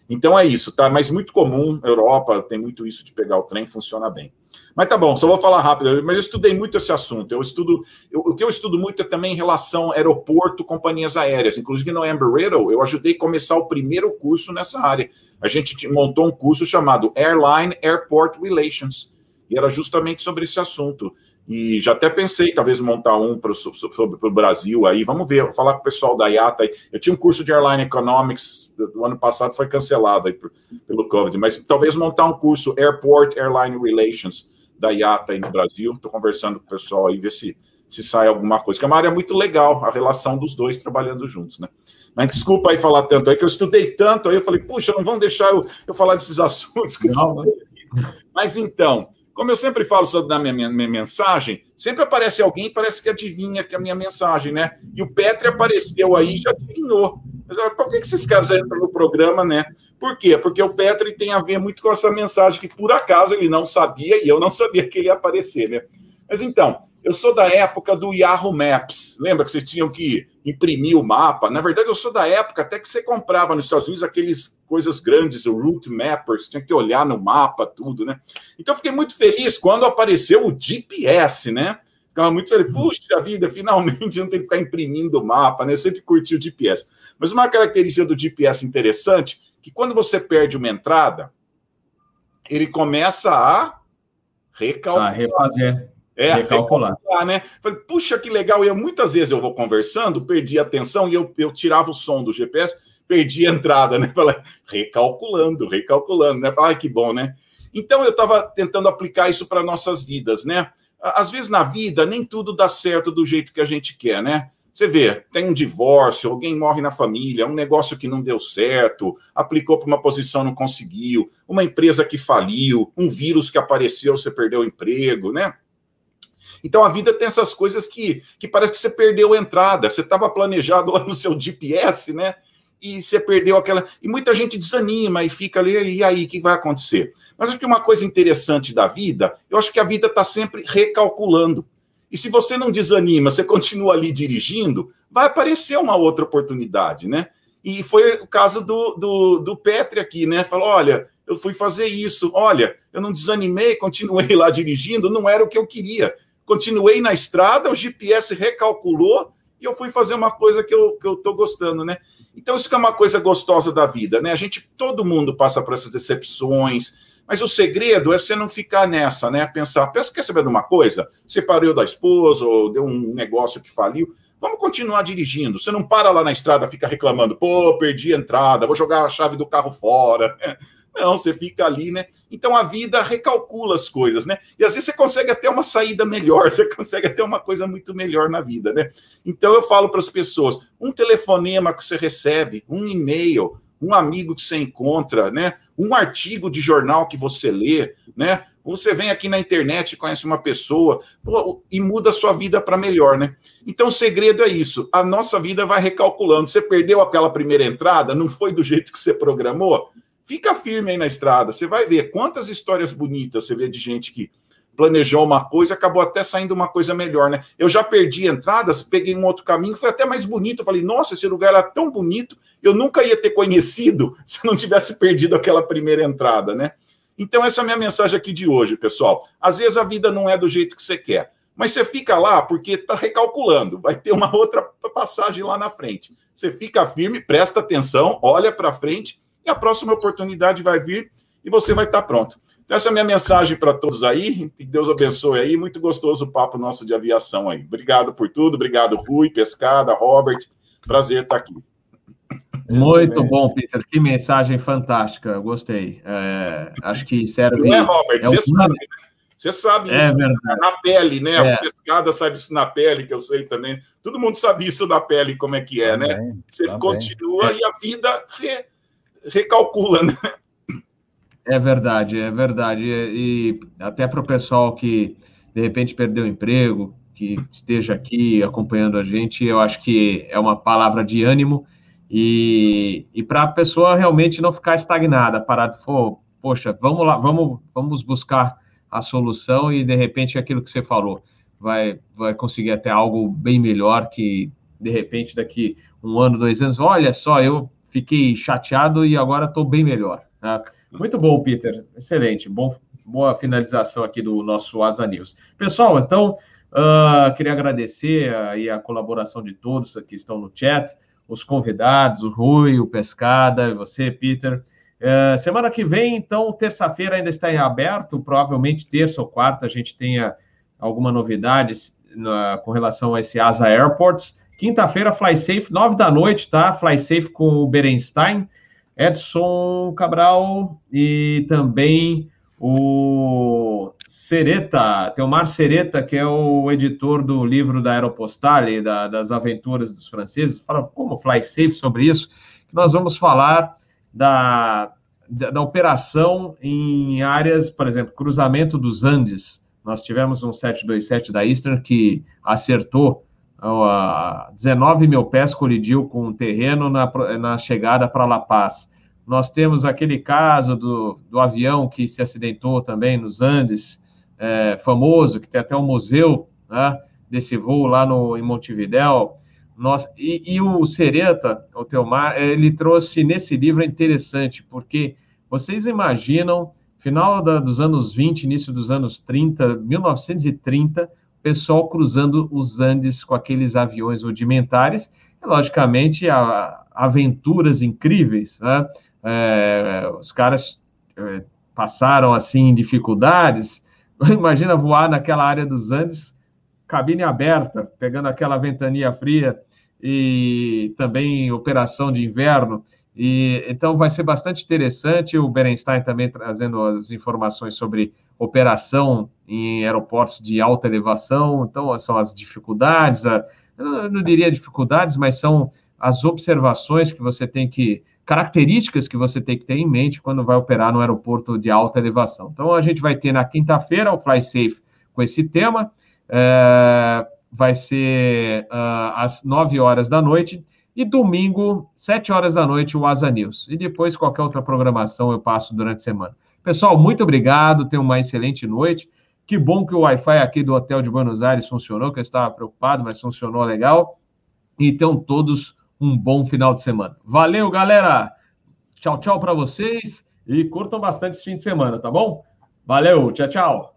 Então é isso, tá? Mas muito comum, Europa tem muito isso de pegar o trem, funciona bem. Mas tá bom, só vou falar rápido, mas eu estudei muito esse assunto. Eu estudo, eu, o que eu estudo muito é também em relação aeroporto, companhias aéreas. Inclusive no Embry-Riddle, eu ajudei a começar o primeiro curso nessa área. A gente montou um curso chamado Airline Airport Relations, e era justamente sobre esse assunto. E já até pensei, talvez, montar um para o Brasil aí. Vamos ver, falar com o pessoal da IATA. Aí. Eu tinha um curso de Airline Economics do ano passado, foi cancelado aí por, pelo Covid, mas talvez montar um curso Airport Airline Relations da IATA aí no Brasil. Estou conversando com o pessoal aí, ver se, se sai alguma coisa, que é uma área muito legal, a relação dos dois trabalhando juntos, né? Mas desculpa aí falar tanto aí, que eu estudei tanto aí, eu falei, puxa, não vão deixar eu, eu falar desses assuntos. Não, mas então, como eu sempre falo sobre a minha, minha, minha, mensagem, sempre aparece alguém parece que adivinha que é a minha mensagem, né? E o Petri apareceu aí e já adivinhou. Por que, que esses caras entram no programa, né? Por quê? Porque o Petri tem a ver muito com essa mensagem que, por acaso, ele não sabia e eu não sabia que ele ia aparecer, né? Mas então, eu sou da época do Yahoo Maps. Lembra que vocês tinham que imprimir o mapa? Na verdade, eu sou da época até que você comprava nos Estados Unidos aqueles coisas grandes, o Route Mappers, tinha que olhar no mapa, tudo, né? Então, eu fiquei muito feliz quando apareceu o GPS, né? Ficava muito feliz. Puxa vida, finalmente não tem que ficar imprimindo o mapa, né? Eu sempre curti o GPS. Mas uma característica do GPS interessante, que quando você perde uma entrada, ele começa a recalcular. A refazer. É, recalcular. né? Falei, puxa, que legal. E eu, muitas vezes eu vou conversando, perdi a atenção e eu, eu tirava o som do GPS, perdi a entrada, né? Falei, recalculando, recalculando, né? Falei, que bom, né? Então eu estava tentando aplicar isso para nossas vidas, né? Às vezes na vida nem tudo dá certo do jeito que a gente quer, né? Você vê, tem um divórcio, alguém morre na família, um negócio que não deu certo, aplicou para uma posição não conseguiu, uma empresa que faliu, um vírus que apareceu, você perdeu o emprego, né? Então a vida tem essas coisas que, que parece que você perdeu a entrada. Você estava planejado lá no seu GPS, né? E você perdeu aquela. E muita gente desanima e fica ali, e aí, o que vai acontecer? Mas acho que uma coisa interessante da vida, eu acho que a vida está sempre recalculando. E se você não desanima, você continua ali dirigindo, vai aparecer uma outra oportunidade, né? E foi o caso do, do, do Petri aqui, né? Falou: olha, eu fui fazer isso, olha, eu não desanimei, continuei lá dirigindo, não era o que eu queria continuei na estrada, o GPS recalculou e eu fui fazer uma coisa que eu, que eu gostando, né? Então, isso que é uma coisa gostosa da vida, né? A gente, todo mundo passa por essas decepções, mas o segredo é você não ficar nessa, né? Pensar, pensa, quer saber de uma coisa? Separou da esposa ou deu um negócio que faliu. Vamos continuar dirigindo. Você não para lá na estrada, fica reclamando, pô, perdi a entrada, vou jogar a chave do carro fora. Não, você fica ali, né? Então a vida recalcula as coisas, né? E às vezes você consegue até uma saída melhor, você consegue até uma coisa muito melhor na vida, né? Então eu falo para as pessoas: um telefonema que você recebe, um e-mail, um amigo que você encontra, né? Um artigo de jornal que você lê, né? Você vem aqui na internet, conhece uma pessoa pô, e muda a sua vida para melhor, né? Então o segredo é isso. A nossa vida vai recalculando. Você perdeu aquela primeira entrada, não foi do jeito que você programou? Fica firme aí na estrada. Você vai ver quantas histórias bonitas você vê de gente que planejou uma coisa, acabou até saindo uma coisa melhor, né? Eu já perdi entradas, peguei um outro caminho, foi até mais bonito. Eu falei, nossa, esse lugar era tão bonito, eu nunca ia ter conhecido se não tivesse perdido aquela primeira entrada, né? Então, essa é a minha mensagem aqui de hoje, pessoal. Às vezes a vida não é do jeito que você quer, mas você fica lá porque está recalculando, vai ter uma outra passagem lá na frente. Você fica firme, presta atenção, olha para frente e a próxima oportunidade vai vir e você vai estar pronto. Então, essa é a minha mensagem para todos aí. Que Deus abençoe aí. Muito gostoso o papo nosso de aviação aí. Obrigado por tudo. Obrigado, Rui, Pescada, Robert. Prazer estar aqui. Muito bom, Peter. Que mensagem fantástica. Eu gostei. É, acho que serve. Não é, Robert? É você sabe, né? Você sabe é isso verdade. na pele, né? É. A pescada sabe isso na pele, que eu sei também. Todo mundo sabe isso da pele, como é que é, né? também, né? Você também. continua e a vida re, recalcula, né? É verdade, é verdade. E, até para o pessoal que de repente perdeu o emprego, que esteja aqui acompanhando a gente, eu acho que é uma palavra de ânimo e, e para a pessoa realmente não ficar estagnada, parar de, oh, poxa, vamos lá, vamos, vamos buscar a solução e de repente aquilo que você falou vai, vai conseguir até algo bem melhor que de repente daqui um ano, dois anos, olha só, eu fiquei chateado e agora estou bem melhor. Né? Muito bom, Peter. Excelente. Bom, boa finalização aqui do nosso Asa News. Pessoal, então, uh, queria agradecer aí a colaboração de todos que estão no chat, os convidados, o Rui, o Pescada, você, Peter. Uh, semana que vem, então, terça-feira ainda está em aberto, provavelmente terça ou quarta a gente tenha alguma novidade uh, com relação a esse Asa Airports. Quinta-feira, Fly Safe, nove da noite, tá? Fly Safe com o Berenstein. Edson Cabral e também o Sereta, Teomar Sereta, que é o editor do livro da Aeropostale, da, das aventuras dos franceses, fala como fly safe sobre isso, nós vamos falar da, da, da, operação em áreas, por exemplo, cruzamento dos Andes. Nós tivemos um 727 da Eastern que acertou a 19 mil pés colidiu com o terreno na, na chegada para La Paz. Nós temos aquele caso do, do avião que se acidentou também nos Andes, é, famoso, que tem até um museu né, desse voo lá no, em Montevidéu. Nós, e, e o Sereta, o Teomar, ele trouxe nesse livro é interessante, porque vocês imaginam, final da, dos anos 20, início dos anos 30, 1930, pessoal cruzando os Andes com aqueles aviões rudimentares, logicamente, a, aventuras incríveis, né? É, os caras é, passaram, assim, dificuldades, imagina voar naquela área dos Andes, cabine aberta, pegando aquela ventania fria, e também operação de inverno, e, então vai ser bastante interessante o Berenstein também trazendo as informações sobre operação em aeroportos de alta elevação. Então são as dificuldades, a, eu não diria dificuldades, mas são as observações que você tem que características que você tem que ter em mente quando vai operar no aeroporto de alta elevação. Então a gente vai ter na quinta-feira o Fly Safe com esse tema. É, vai ser uh, às 9 horas da noite e domingo, 7 horas da noite, o Asa News. E depois, qualquer outra programação eu passo durante a semana. Pessoal, muito obrigado. Tenham uma excelente noite. Que bom que o Wi-Fi aqui do Hotel de Buenos Aires funcionou, que eu estava preocupado, mas funcionou legal. E tenham todos um bom final de semana. Valeu, galera! Tchau, tchau para vocês e curtam bastante esse fim de semana, tá bom? Valeu, tchau, tchau!